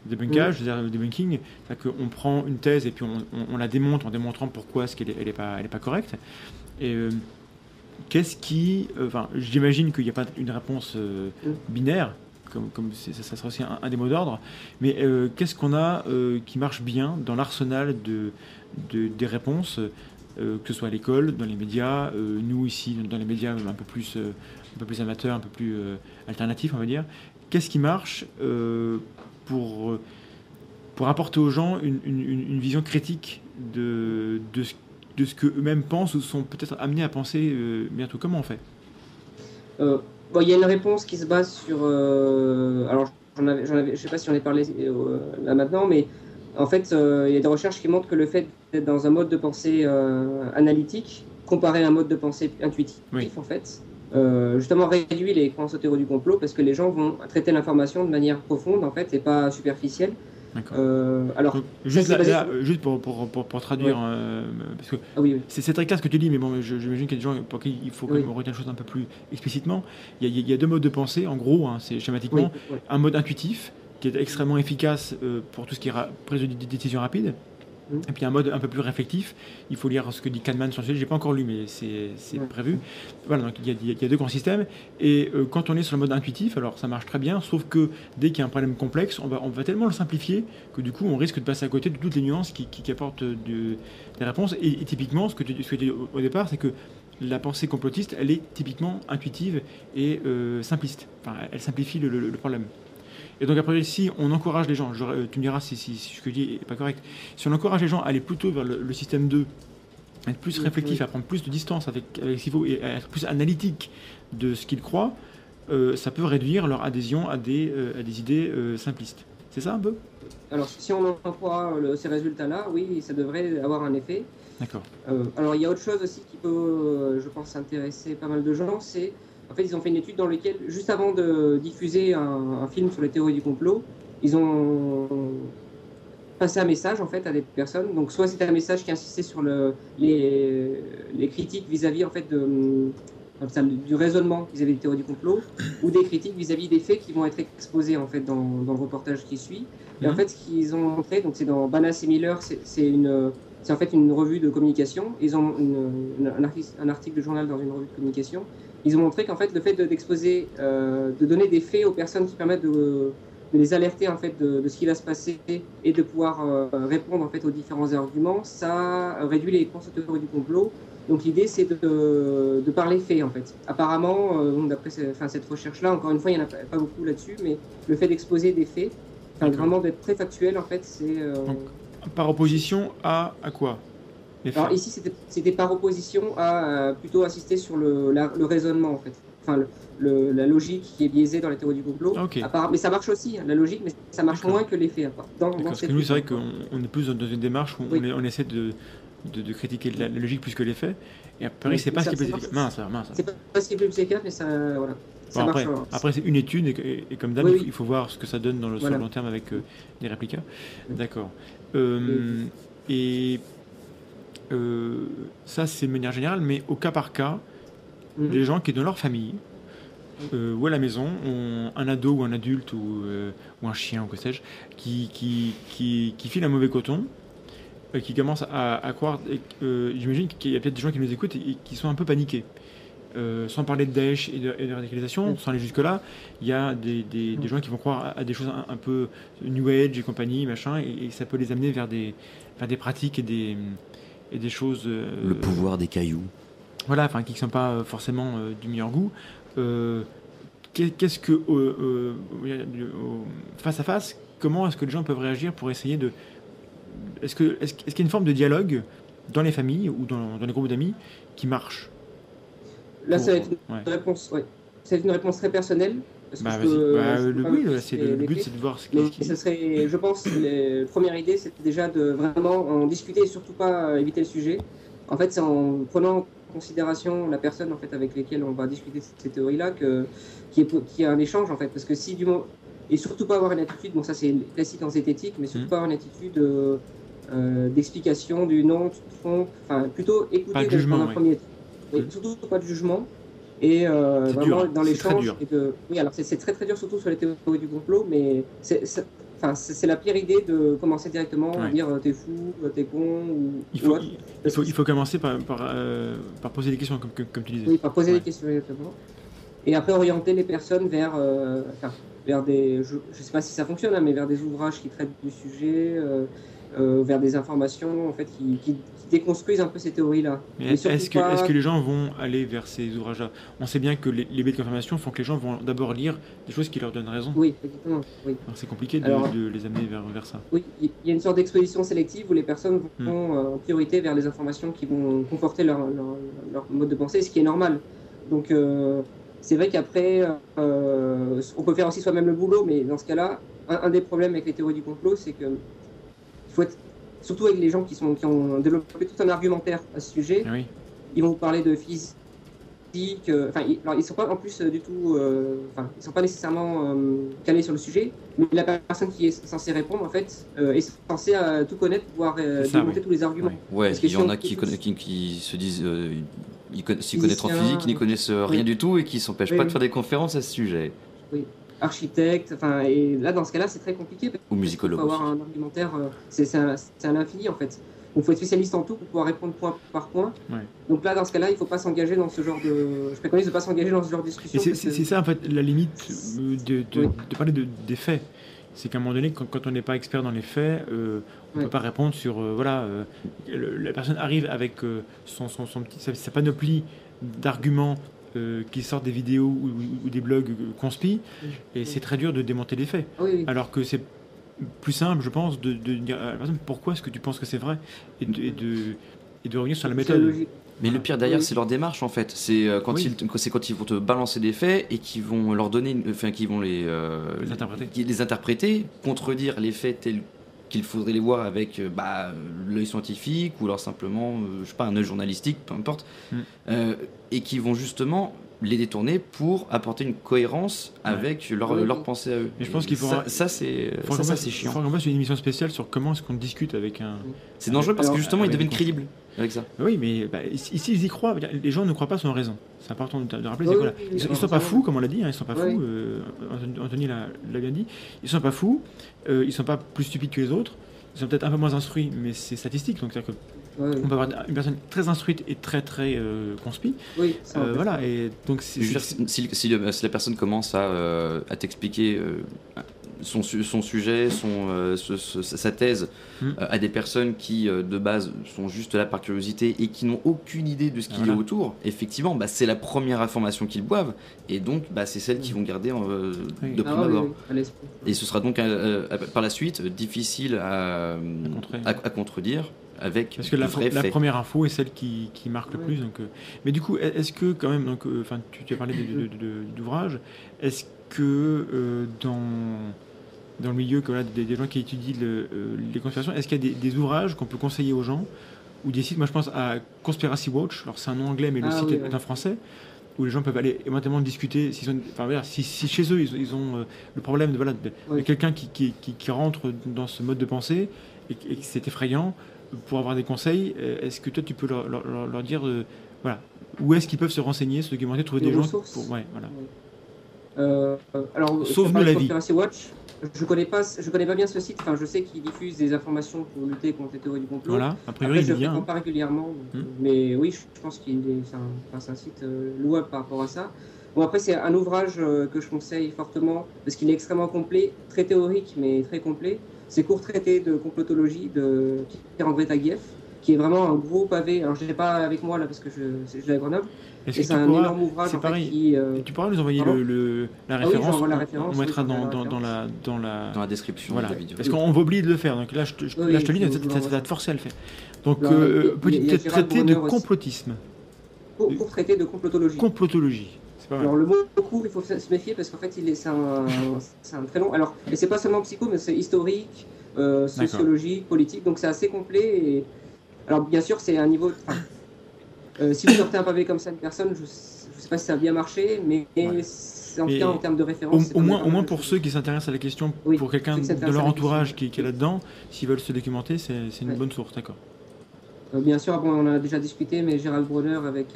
débunkage, c'est-à-dire le debunking, c'est-à-dire qu'on prend une thèse et puis on, on- on la démonte en démontrant pourquoi est-ce qu'elle n'est elle est pas, elle est pas correcte. Et euh, qu'est-ce qui... euh, Enfin, j'imagine qu'il n'y a pas une réponse euh, Mm. binaire, comme, ça, sera aussi un, un des mots d'ordre, mais euh, qu'est-ce qu'on a euh, qui marche bien dans l'arsenal de, de- des réponses, euh, que ce soit à l'école, dans les médias, nous ici, dans les médias un peu plus, un peu plus amateurs, un peu plus alternatifs, on va dire. Qu'est-ce qui marche pour, pour apporter aux gens une, une- une- une vision critique de, de ce, de ce qu'eux-mêmes pensent ou sont peut-être amenés à penser euh, bientôt Comment on fait Euh, bon, il y a une réponse qui se base sur. euh, alors, j'en avais, j'en avais, je sais pas si j'en ai parlé euh, là maintenant, mais en fait, euh, il y a des recherches qui montrent que le fait d'être dans un mode de pensée analytique, comparé à un mode de pensée intuitif, Oui. en fait, justement réduit les croyances théories du complot parce que les gens vont traiter l'information de manière profonde, en fait, et pas superficielle. Euh, alors, juste, là- là, pour, pour, pour, pour traduire, euh, parce que ah oui, oui. c'est très clair ce que tu dis, mais bon, j'imagine qu'il y a des gens pour qui il faut quand Oui. même retenir les choses un peu plus explicitement. Il y a, il y a deux modes de pensée, en gros, hein, c'est schématiquement. Un mode intuitif, qui est extrêmement efficace euh, pour tout ce qui est prise de dé- décision rapide. Mhm. Et puis un mode un peu plus réflectif, il faut lire ce que dit Kahneman sur le sujet. J'ai pas encore lu, mais c'est prévu. Voilà, donc il y, a, il y a deux grands systèmes. Et euh, quand on est sur le mode intuitif, alors ça marche très bien, sauf que dès qu'il y a un problème complexe, on va, on va tellement le simplifier que du coup on risque de passer à côté de toutes les nuances qui, qui- qui apportent euh, de- des réponses. Et, et typiquement, ce que tu ce que tu dis au, au départ, c'est que la pensée complotiste, elle est typiquement intuitive et euh, simpliste. Enfin, elle simplifie le, le- le problème. Et donc après, si on encourage les gens, je- euh, tu me diras si, si- si ce que je dis est pas correct, si on encourage les gens à aller plutôt vers le, le système 2, à être plus Oui, réflectif, oui. à prendre plus de distance avec, avec ce qu'il faut et à être plus analytique de ce qu'ils croient, euh, ça peut réduire leur adhésion à des, euh, à des idées euh, simplistes. C'est ça un peu? Alors, si on en croit ces résultats-là, oui, ça devrait avoir un effet. D'accord. Alors, il y a autre chose aussi qui peut, je pense, intéresser pas mal de gens. C'est, en fait, ils ont fait une étude dans laquelle, juste avant de diffuser un, un film sur les théories du complot, ils ont passé un message en fait à des personnes. Donc, soit c'était un message qui insistait sur le, les, les critiques vis-à-vis en fait de comme ça, du raisonnement vis-à-vis des théories du complot, ou des critiques vis-à-vis des faits qui vont être exposés en fait dans, dans le reportage qui suit. Et en Mhm. fait, ce qu'ils ont montré, donc c'est dans Banas et Miller, c'est c'est une, c'est en fait une revue de communication. Ils ont une- une- un, article, un article de journal dans une revue de communication. Ils ont montré qu'en fait, le fait de- d'exposer, euh, de donner des faits aux personnes qui permettent de, de les alerter en fait de, de ce qui va se passer et de pouvoir euh, répondre en fait aux différents arguments, ça réduit les théories du complot. Donc l'idée c'est de, de parler faits en fait. Apparemment, euh, d'après ce- cette recherche-là, encore une fois, il n'y en a pas, pas beaucoup là-dessus, mais le fait d'exposer des faits, vraiment d'être très factuel en fait, c'est euh, Par opposition à, à quoi? Alors ici, c'était- par opposition à euh, plutôt insister sur le, la- le raisonnement en fait. Enfin, le, le- la logique qui est biaisée dans les théories du complot. Ok. Appara- mais ça marche aussi, hein, la logique, mais ça marche moins que les faits. à part- Dans, dans D'accord, Parce que nous, c'est vrai qu'on on est plus dans une démarche où on, Oui. est- on essaie de, de, de critiquer la, la logique plus que les faits. Et à Paris, c'est pas ce qui est plus marche. Mince, mince. C'est pas ce qui est plus efficace, mais ça, voilà. Bon, après, euh, après c'est une étude et, et- et comme d'hab, Oui, il faut- oui. il faut voir ce que ça donne dans le, sur le long terme avec euh, des réplicas. D'accord. Euh, et euh, ça, c'est de manière générale, mais au cas par cas, Mhm. les gens qui, dans leur famille euh, ou à la maison, ont un ado ou un adulte ou, euh, ou un chien ou que sais-je, qui, qui, qui, qui file un mauvais coton, qui commence à, à croire. J'imagine qu'il y a peut-être des gens qui nous écoutent et, et qui sont un peu paniqués. Euh, sans parler de Daesh et de, et de radicalisation, Mm. sans aller jusque-là, il y a des, des- des gens qui vont croire à, à des choses un, un peu New Age et compagnie, machin, et, et ça peut les amener vers des, vers des pratiques et des, et des choses. euh, Le pouvoir des cailloux. voilà, enfin qui ne sont pas euh, forcément euh, du meilleur goût. Euh, qu'est- Qu'est-ce que euh, euh, face à face, comment est-ce que les gens peuvent réagir pour essayer de est-ce que est-ce, qu'il y a une forme de dialogue dans les familles ou dans, dans les groupes d'amis qui marche Là, pour- ça va être une ouais. réponse, ouais. Ça va être une réponse très personnelle. Que Bah, peux- Bah, le, oui, but c'est de voir ce Mais qui ce serait, je pense, la première idée, c'était déjà de vraiment en discuter et surtout pas euh, éviter le sujet. En fait, c'est en prenant en considération la personne en fait avec laquelle on va discuter de ces théories-là que qui est qui a un échange en fait, parce que si du moment et surtout pas avoir une attitude, bon ça c'est classique en zététique, mais surtout Mhm. pas avoir une attitude euh, euh, d'explication du non, tu te trompes, enfin plutôt écouter Pas de dans un jugement, ouais. premier temps. Mhm. surtout pas de jugement. Et euh, C'est vraiment dur, hein. dans l'échange. dur. et de- Oui, alors c'est très très dur, surtout sur les théories du complot, mais c'est enfin, la pire idée de commencer directement à Ouais. dire euh, t'es fou, euh, t'es con, ou, il faut, il, il faut, il faut commencer par, par, euh, par poser des questions comme, comme, tu disais. Oui, par poser Ouais. des questions exactement. Et après orienter les personnes vers, euh, vers des, je, je sais pas si ça fonctionne, hein, mais vers des ouvrages qui traitent du sujet, euh, vers des informations en fait qui, qui, qui déconstruisent un peu ces théories-là. Est-ce que, pas- est-ce que les gens vont aller vers ces ouvrages-là? On sait bien que les, les biais de confirmation font que les gens vont d'abord lire des choses qui leur donnent raison. Oui, exactement. Oui. C'est compliqué de, Alors- de les amener vers, vers ça. Oui, il y a une sorte d'exposition sélective où les personnes Hmm. vont euh, en priorité vers les informations qui vont conforter leur, leur, leur mode de pensée, ce qui est normal. Donc, euh, c'est vrai qu'après, on peut faire aussi soi-même le boulot, mais dans ce cas-là, un, un des problèmes avec les théories du complot, c'est que il faut être, surtout avec les gens qui, sont, qui ont développé tout un argumentaire à ce sujet, oui. ils vont vous parler de physique. euh, Enfin, ils, alors, ils sont pas en plus euh, du tout, euh, enfin, ils sont pas nécessairement calés sur le sujet, mais la personne qui est censée répondre, en fait, est censée tout connaître, pouvoir démonter oui. tous les arguments. Ouais, Parce il y en a qui, tous- conna- qui, qui se disent s'y connaître en physique, qui n'y connaissent rien oui. du tout et qui s'empêchent Oui, pas oui. de faire des conférences à ce sujet. Architecte. Enfin, et là, dans ce cas-là, c'est très compliqué. parce Ou musicologue faut avoir aussi. un argumentaire. euh, c'est c'est un, c'est un infini en fait. Il faut être spécialiste en tout pour pouvoir répondre point par point. Ouais. Donc là, dans ce cas-là, il ne faut pas s'engager dans ce genre de. Je préconise de ne pas s'engager dans ce genre de discussion. c'est que- ça, en fait, la limite de, de- Oui. de parler de, des faits. C'est qu'à un moment donné, quand, quand on n'est pas expert dans les faits, euh, on ne Ouais. peut pas répondre sur. euh, voilà, euh, le- la personne arrive avec euh, son, son, son petit, sa, sa panoplie d'arguments euh, qui sortent des vidéos ou, des blogs conspi, et c'est très dur de démonter les faits. Oui, oui. Alors que c'est plus simple, je pense, de, de dire à la personne pourquoi est-ce que tu penses que c'est vrai et de, et de, et de revenir sur la méthode. Mais le pire derrière, Oui. c'est leur démarche en fait. C'est euh, quand Oui. ils, c'est quand ils vont te balancer des faits et qu'ils vont leur donner, une- enfin, qu'ils vont les, euh, Les interpréter. les interpréter, contredire les faits tels qu'il faudrait les voir avec euh, bah, l'œil scientifique ou alors simplement, euh, je sais pas, un œil journalistique, peu importe, Mm. Euh, et qui vont justement les détourner pour apporter une cohérence Ouais. avec leur, pensée à eux. Mais je pense qu'il faudra- ça, ça, c'est ça, c'est chiant. faudra qu'on fasse une émission spéciale sur comment est-ce qu'on discute avec un. C'est dangereux parce que justement, ils deviennent crédibles avec ça. Oui, mais bah, ici, ils y croient. Les gens ne croient pas sans raison. C'est important de, de rappeler. Oui, que, oui, ils, ils sont pas fous, comme on l'a dit. Hein, ils sont pas Oui. fous. euh, Anthony- l'a bien dit. Ils sont pas fous. Euh, ils sont pas plus stupides que les autres. Ils sont peut-être un peu moins instruits, mais c'est statistique. Donc, c'est-à-dire Qu'on peut avoir une personne très instruite et très très euh, conspi. Oui, ça, Euh, voilà. Et donc, c'est Je veux dire, c'est- si, si le- si la personne commence à, euh, à t'expliquer euh, son, su- son sujet, son, euh, ce- ce- sa thèse Hmm. euh, à des personnes qui, euh, de base, sont juste là par curiosité et qui n'ont aucune idée de ce qu'il Voilà. y a autour, effectivement, bah, c'est la première information qu'ils boivent et donc bah, c'est celle qu'ils vont garder euh, Oui. de Ah prime abord. Et ce sera donc euh, euh, par la suite difficile à, contrer. à- à contredire avec Parce que la, première info est celle qui, qui marque le Ouais. plus. Donc, euh, mais du coup, est-ce que quand même, donc, euh, enfin, tu, tu as parlé d'ouvrage, est-ce que euh, dans dans le milieu que, voilà, des, des gens qui étudient le- euh, les conspirations, est-ce qu'il y a des, des ouvrages qu'on peut conseiller aux gens ou des sites? Moi, je pense à Conspiracy Watch. Alors, c'est un nom anglais, mais le Ah site oui, est ouais. en français. Où les gens peuvent aller éventuellement discuter. S'ils ont, enfin, voilà, si, si chez eux ils, ont- ils ont euh, le problème de, voilà, de, quelqu'un qui, qui, qui- qui rentre dans ce mode de pensée et que c'est effrayant, pour avoir des conseils, euh, est-ce que toi tu peux leur, leur- leur- leur dire euh, voilà, où est-ce qu'ils peuvent se renseigner, se documenter, trouver Des des gens pour, ouais, voilà. Euh, alors, Sauve-nous la vie. Watch. Je connais pas, je connais pas bien ce site. Enfin, je sais qu'il diffuse des informations pour lutter contre les théories du complot. Voilà, a priori Après, il je ne bien. fréquente pas régulièrement, Hmm. mais oui, je pense qu'il est, c'est un, enfin, un site euh, louable par rapport à ça. Bon, après, c'est un ouvrage que je conseille fortement parce qu'il est extrêmement complet, très théorique, mais très complet. C'est Court traité de complotologie de Pierre-André Taguieff, qui est vraiment un gros pavé. Alors, je l'ai pas avec moi là parce que je, je l'ai à Grenoble. Et c'est un pourras, énorme ouvrage c'est en fait, qui. euh, tu pourras nous envoyer le, le- la Ah oui, référence, la on- référence, on, mettra oui, dans, dans, la dans la dans la dans la description voilà, de la vidéo. parce qu'on va oublier de le faire. Donc là, je te, je, Oui, là, je te le dis, oui, ça, va te forcer à le faire. Donc, Non, euh, petit traité de complotisme, court traité de complotologie. complotologie. Alors le mot court, il faut se méfier parce qu'en fait, il est, c'est un, c'est un très long. Alors, et c'est pas seulement psycho, mais c'est historique, euh, sociologique, politique, donc c'est assez complet. Et... Alors bien sûr, c'est un niveau. enfin, euh, si vous sortez un pavé comme ça de personne, je, je sais pas si ça a bien marché, mais Ouais. c'est- en tout cas en termes de référence. Au, moins, au pour ceux qui s'intéressent à la question, Oui, pour quelqu'un de leur entourage qui, qui est là-dedans, s'ils veulent se documenter, c'est c'est une Ouais. bonne source, d'accord. Euh, bien sûr, bon, on en a déjà discuté, mais Gérald Bronner avec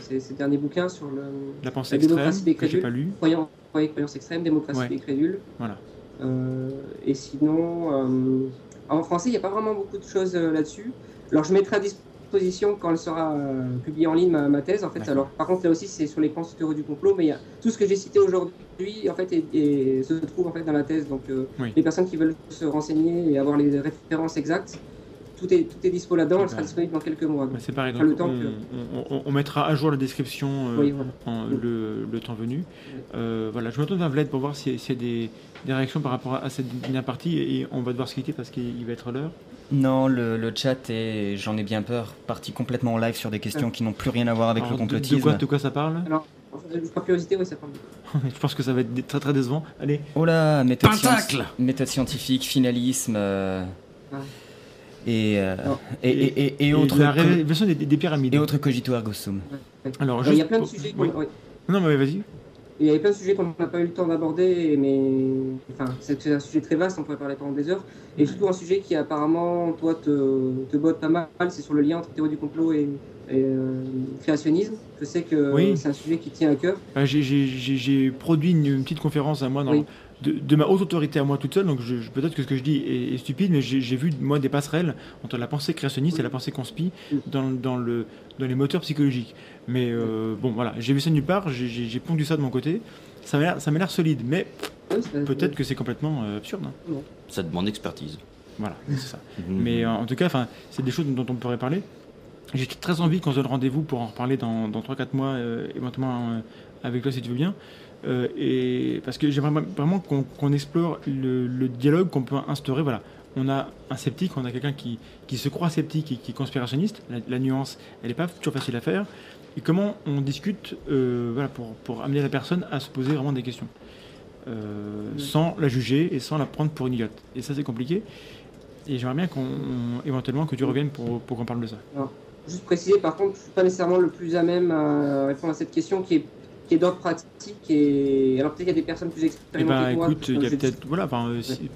ses, ses derniers bouquins sur le La pensée La extrême, démocratie des que j'ai crédules. pas lu. croyance, croyance extrême, démocratie Ouais. des crédules. Voilà. Euh, et sinon, euh, en français, il n'y a pas vraiment beaucoup de choses euh, là-dessus. Alors, je mettrai à disposition quand elle sera euh, publiée en ligne ma, ma thèse. En fait, alors, par contre, là aussi, c'est sur les théories du complot, mais il y a tout ce que j'ai cité aujourd'hui, en fait, et, et se trouve en fait dans la thèse. Donc, euh, Oui. les personnes qui veulent se renseigner et avoir les références exactes, tout est tout est dispo là-dedans. Elle sera disponible dans quelques mois. Bah, c'est pareil, donc Pas le temps on, que- on- on- on mettra à jour la description euh, Oui, voilà. en- le, le temps venu. Euh, voilà, je me tourne vers Vlad pour voir s'il y a- s'il y a des, des réactions par rapport à cette dernière partie et, on va devoir se quitter parce qu'il il va être l'heure. Non, le, le chat est, j'en ai bien peur, parti complètement en live sur des questions qui n'ont plus rien à voir avec Alors, le de- de, complotisme. quoi, de quoi ça parle? Alors, par curiosité, oui, ça. Je pense que ça va être très très décevant. Allez, Oh là, méthode, science- méthode scientifique, finalisme euh, Ah. Et, euh, et, et, et- et Et autres la révélation des, des pyramides. et autres cogito ergo sum. Alors, il y a plein de sujets. oui. oui. Non, mais vas-y. il y avait plein de sujets qu'on n'a pas eu le temps d'aborder, mais enfin, c'est un sujet très vaste, on pourrait parler pendant des heures. Et surtout un sujet qui apparemment, toi, te, te botte pas mal, c'est sur le lien entre théorie du complot et, et, euh, créationnisme. Je sais que Oui. c'est un sujet qui tient à cœur. Euh, j'ai- produit une, une petite conférence à moi dans- Oui. De, de ma haute autorité à moi toute seule, donc je, je- peut-être que ce que je dis est, est stupide, mais j'ai j'ai vu moi des passerelles entre la pensée créationniste et la pensée conspi dans, dans, le, dans les moteurs psychologiques. Mais euh, bon, voilà, j'ai vu ça nulle part, j'ai- j'ai j'ai pondu ça de mon côté. Ça m'a l'air- ça m'a l'air solide, mais peut-être que c'est complètement euh, absurde. hein. Ça demande expertise. Voilà, c'est ça. Mais euh, en tout cas, enfin, c'est des choses dont on pourrait parler. J'ai très envie qu'on se donne rendez-vous pour en reparler dans, dans 3-4 mois, euh, éventuellement euh, avec toi si tu veux bien. Euh, et parce que j'aimerais vraiment qu'on explore le, le dialogue qu'on peut instaurer. Voilà, on a un sceptique, on a quelqu'un qui, qui se croit sceptique et qui est conspirationniste. La, la nuance, elle n'est pas toujours facile à faire. Et comment on discute euh, voilà, pour, pour amener la personne à se poser vraiment des questions. Euh, sans la juger et sans la prendre pour une idiote. Et ça, c'est compliqué. Et j'aimerais bien qu'on, éventuellement, que tu reviennes pour, pour qu'on parle de ça. Juste préciser, par contre, je suis pas nécessairement le plus à même à répondre à cette question qui est, qui est d'ordre pratique. Et alors peut-être qu'il y a des personnes plus Eh expérimentées ben, que moi. écoute, il y a peut-être, voilà, enfin, euh, si-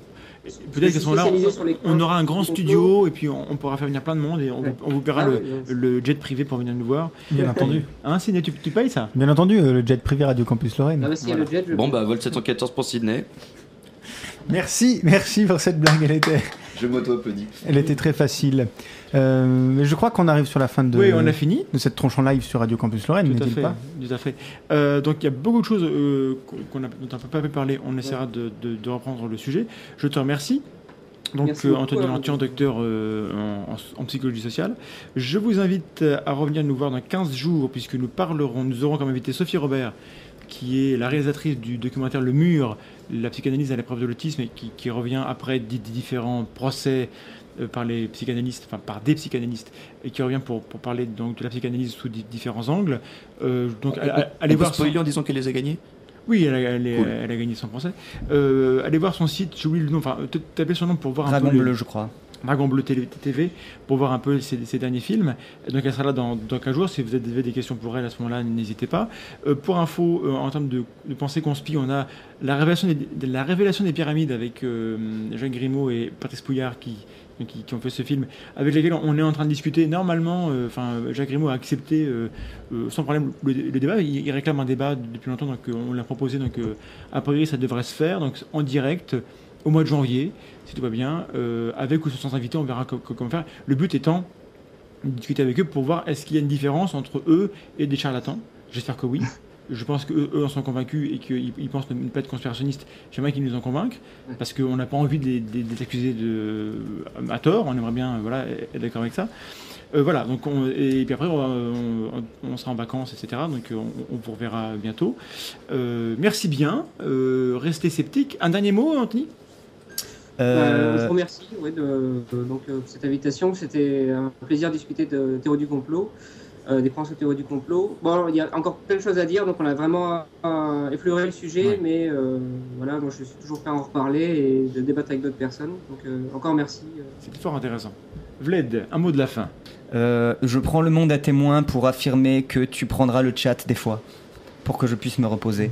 peut-être suis qu'à ce moment-là, spécialisé sur les on, on aura un grand studio et puis on, on pourra faire venir plein de monde et on, Ouais. on vous paiera Ah le, oui, oui. le jet privé pour venir nous voir. Bien entendu. Hein, Sidney, tu, tu payes ça? Bien entendu, euh, le jet privé Radio Campus Lorraine. Ah bah, a le jet, je- Bon, bah, vol 714 pour Sydney. Merci, merci pour cette blague. Elle était, Je m'auto-applaudis. elle était très facile. Euh, mais je crois qu'on arrive sur la fin de, Oui, on a fini. de cette tronche en live sur Radio Campus Lorraine, Tout à n'est-il fait, pas tout à fait. Euh, donc il y a beaucoup de choses euh, qu'on a, dont on n'a pas pu parler. On essaiera de, de- de reprendre le sujet. Je te remercie. Donc euh, beaucoup, Anthony. Lantian, docteur euh, en, en- en psychologie sociale. Je vous invite à revenir nous voir dans 15 jours puisque nous parlerons, nous aurons comme invité Sophie Robert qui est la réalisatrice du documentaire Le Mur, la psychanalyse à l'épreuve de l'autisme, et qui, qui revient après des, différents procès euh, par les psychanalystes, enfin par des psychanalystes, et qui revient pour, pour parler donc de la psychanalyse sous di- différents angles. Euh, donc allez, voir voir son- spoiler en disant qu'elle les a gagnés? Oui, elle a, elle est- Cool. elle a gagné son procès. Euh, allez voir son site, j'oublie le nom, enfin, tapez son nom pour voir un Dragon peu le- bleu, je crois. Dragon Bleu TV pour voir un peu ses, derniers films. Donc elle sera là dans, dans 15 jours. Si vous avez des questions pour elle à ce moment-là, n'hésitez pas. Euh, pour info, euh, en termes de, de pensée conspi, on a la révélation des, pyramides avec euh, Jacques Grimaud et Patrice Pouillard qui, ont fait ce film, avec lesquels on est en train de discuter. Normalement, euh, Jacques Grimaud a accepté euh, sans problème le, débat. Il, réclame un débat depuis longtemps, donc on l'a proposé. Donc a priori, ça devrait se faire. Donc en direct au mois de janvier si tout va bien, euh, avec ou sans invité, on verra co- co- comment faire. Le but étant de discuter avec eux pour voir est-ce qu'il y a une différence entre eux et des charlatans. J'espère que oui. Je pense qu'eux eux en sont convaincus et qu'ils ils pensent ne pas être conspirationnistes. J'aimerais qu'ils nous en convainquent parce qu'on n'a pas envie de les, de les- de les accuser de, à tort. On aimerait bien voilà, être d'accord avec ça. Euh, voilà, donc on- et puis après on, va- on- on sera en vacances, etc. Donc on, on vous reverra bientôt. Euh, merci bien. Euh, restez sceptiques. Un dernier mot, Anthony? Euh, Bah, je vous remercie ouais, de, de- donc, euh, cette invitation. C'était un plaisir de discuter de théorie du complot, euh, des principes de théorie du complot. Bon, il y a encore plein de choses à dire, donc on a vraiment euh, effleuré le sujet, Ouais. mais euh, voilà, moi je suis toujours prêt à en reparler et de débattre avec d'autres personnes. Donc euh, encore merci. euh. C'était fort intéressant. Vled, un mot de la fin. Euh, je prends le monde à témoin pour affirmer que tu prendras le chat des fois, pour que je puisse me reposer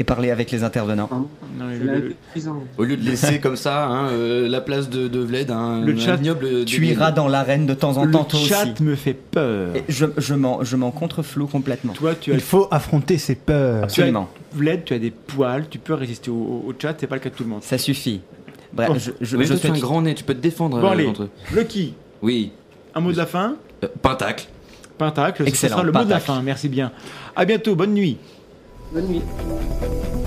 et parler avec les intervenants. Non, le, le- cuisant. Au lieu de laisser comme ça hein, euh, la place de, de Vled, Le un chat, ignoble Tu iras dans l'arène de temps en le temps, toi chat aussi. me fait peur. Et je je m'en je m'en contrefloue complètement. Toi, tu as, Il faut affronter ses peurs. Absolument. Vled, tu as des poils, tu peux résister au, au- au chat, c'est pas le cas de tout le monde. Ça suffit. Bref, Bon. je, je, Mais je toi, tu as un grand nez, tu peux te défendre Bon, euh, allez. contre eux. Lucky, Oui. un mot de la fin. Euh, Pentacle. Pentacle, ce Excellent, sera le mot de la fin. Merci bien. À bientôt, bonne nuit. 人民。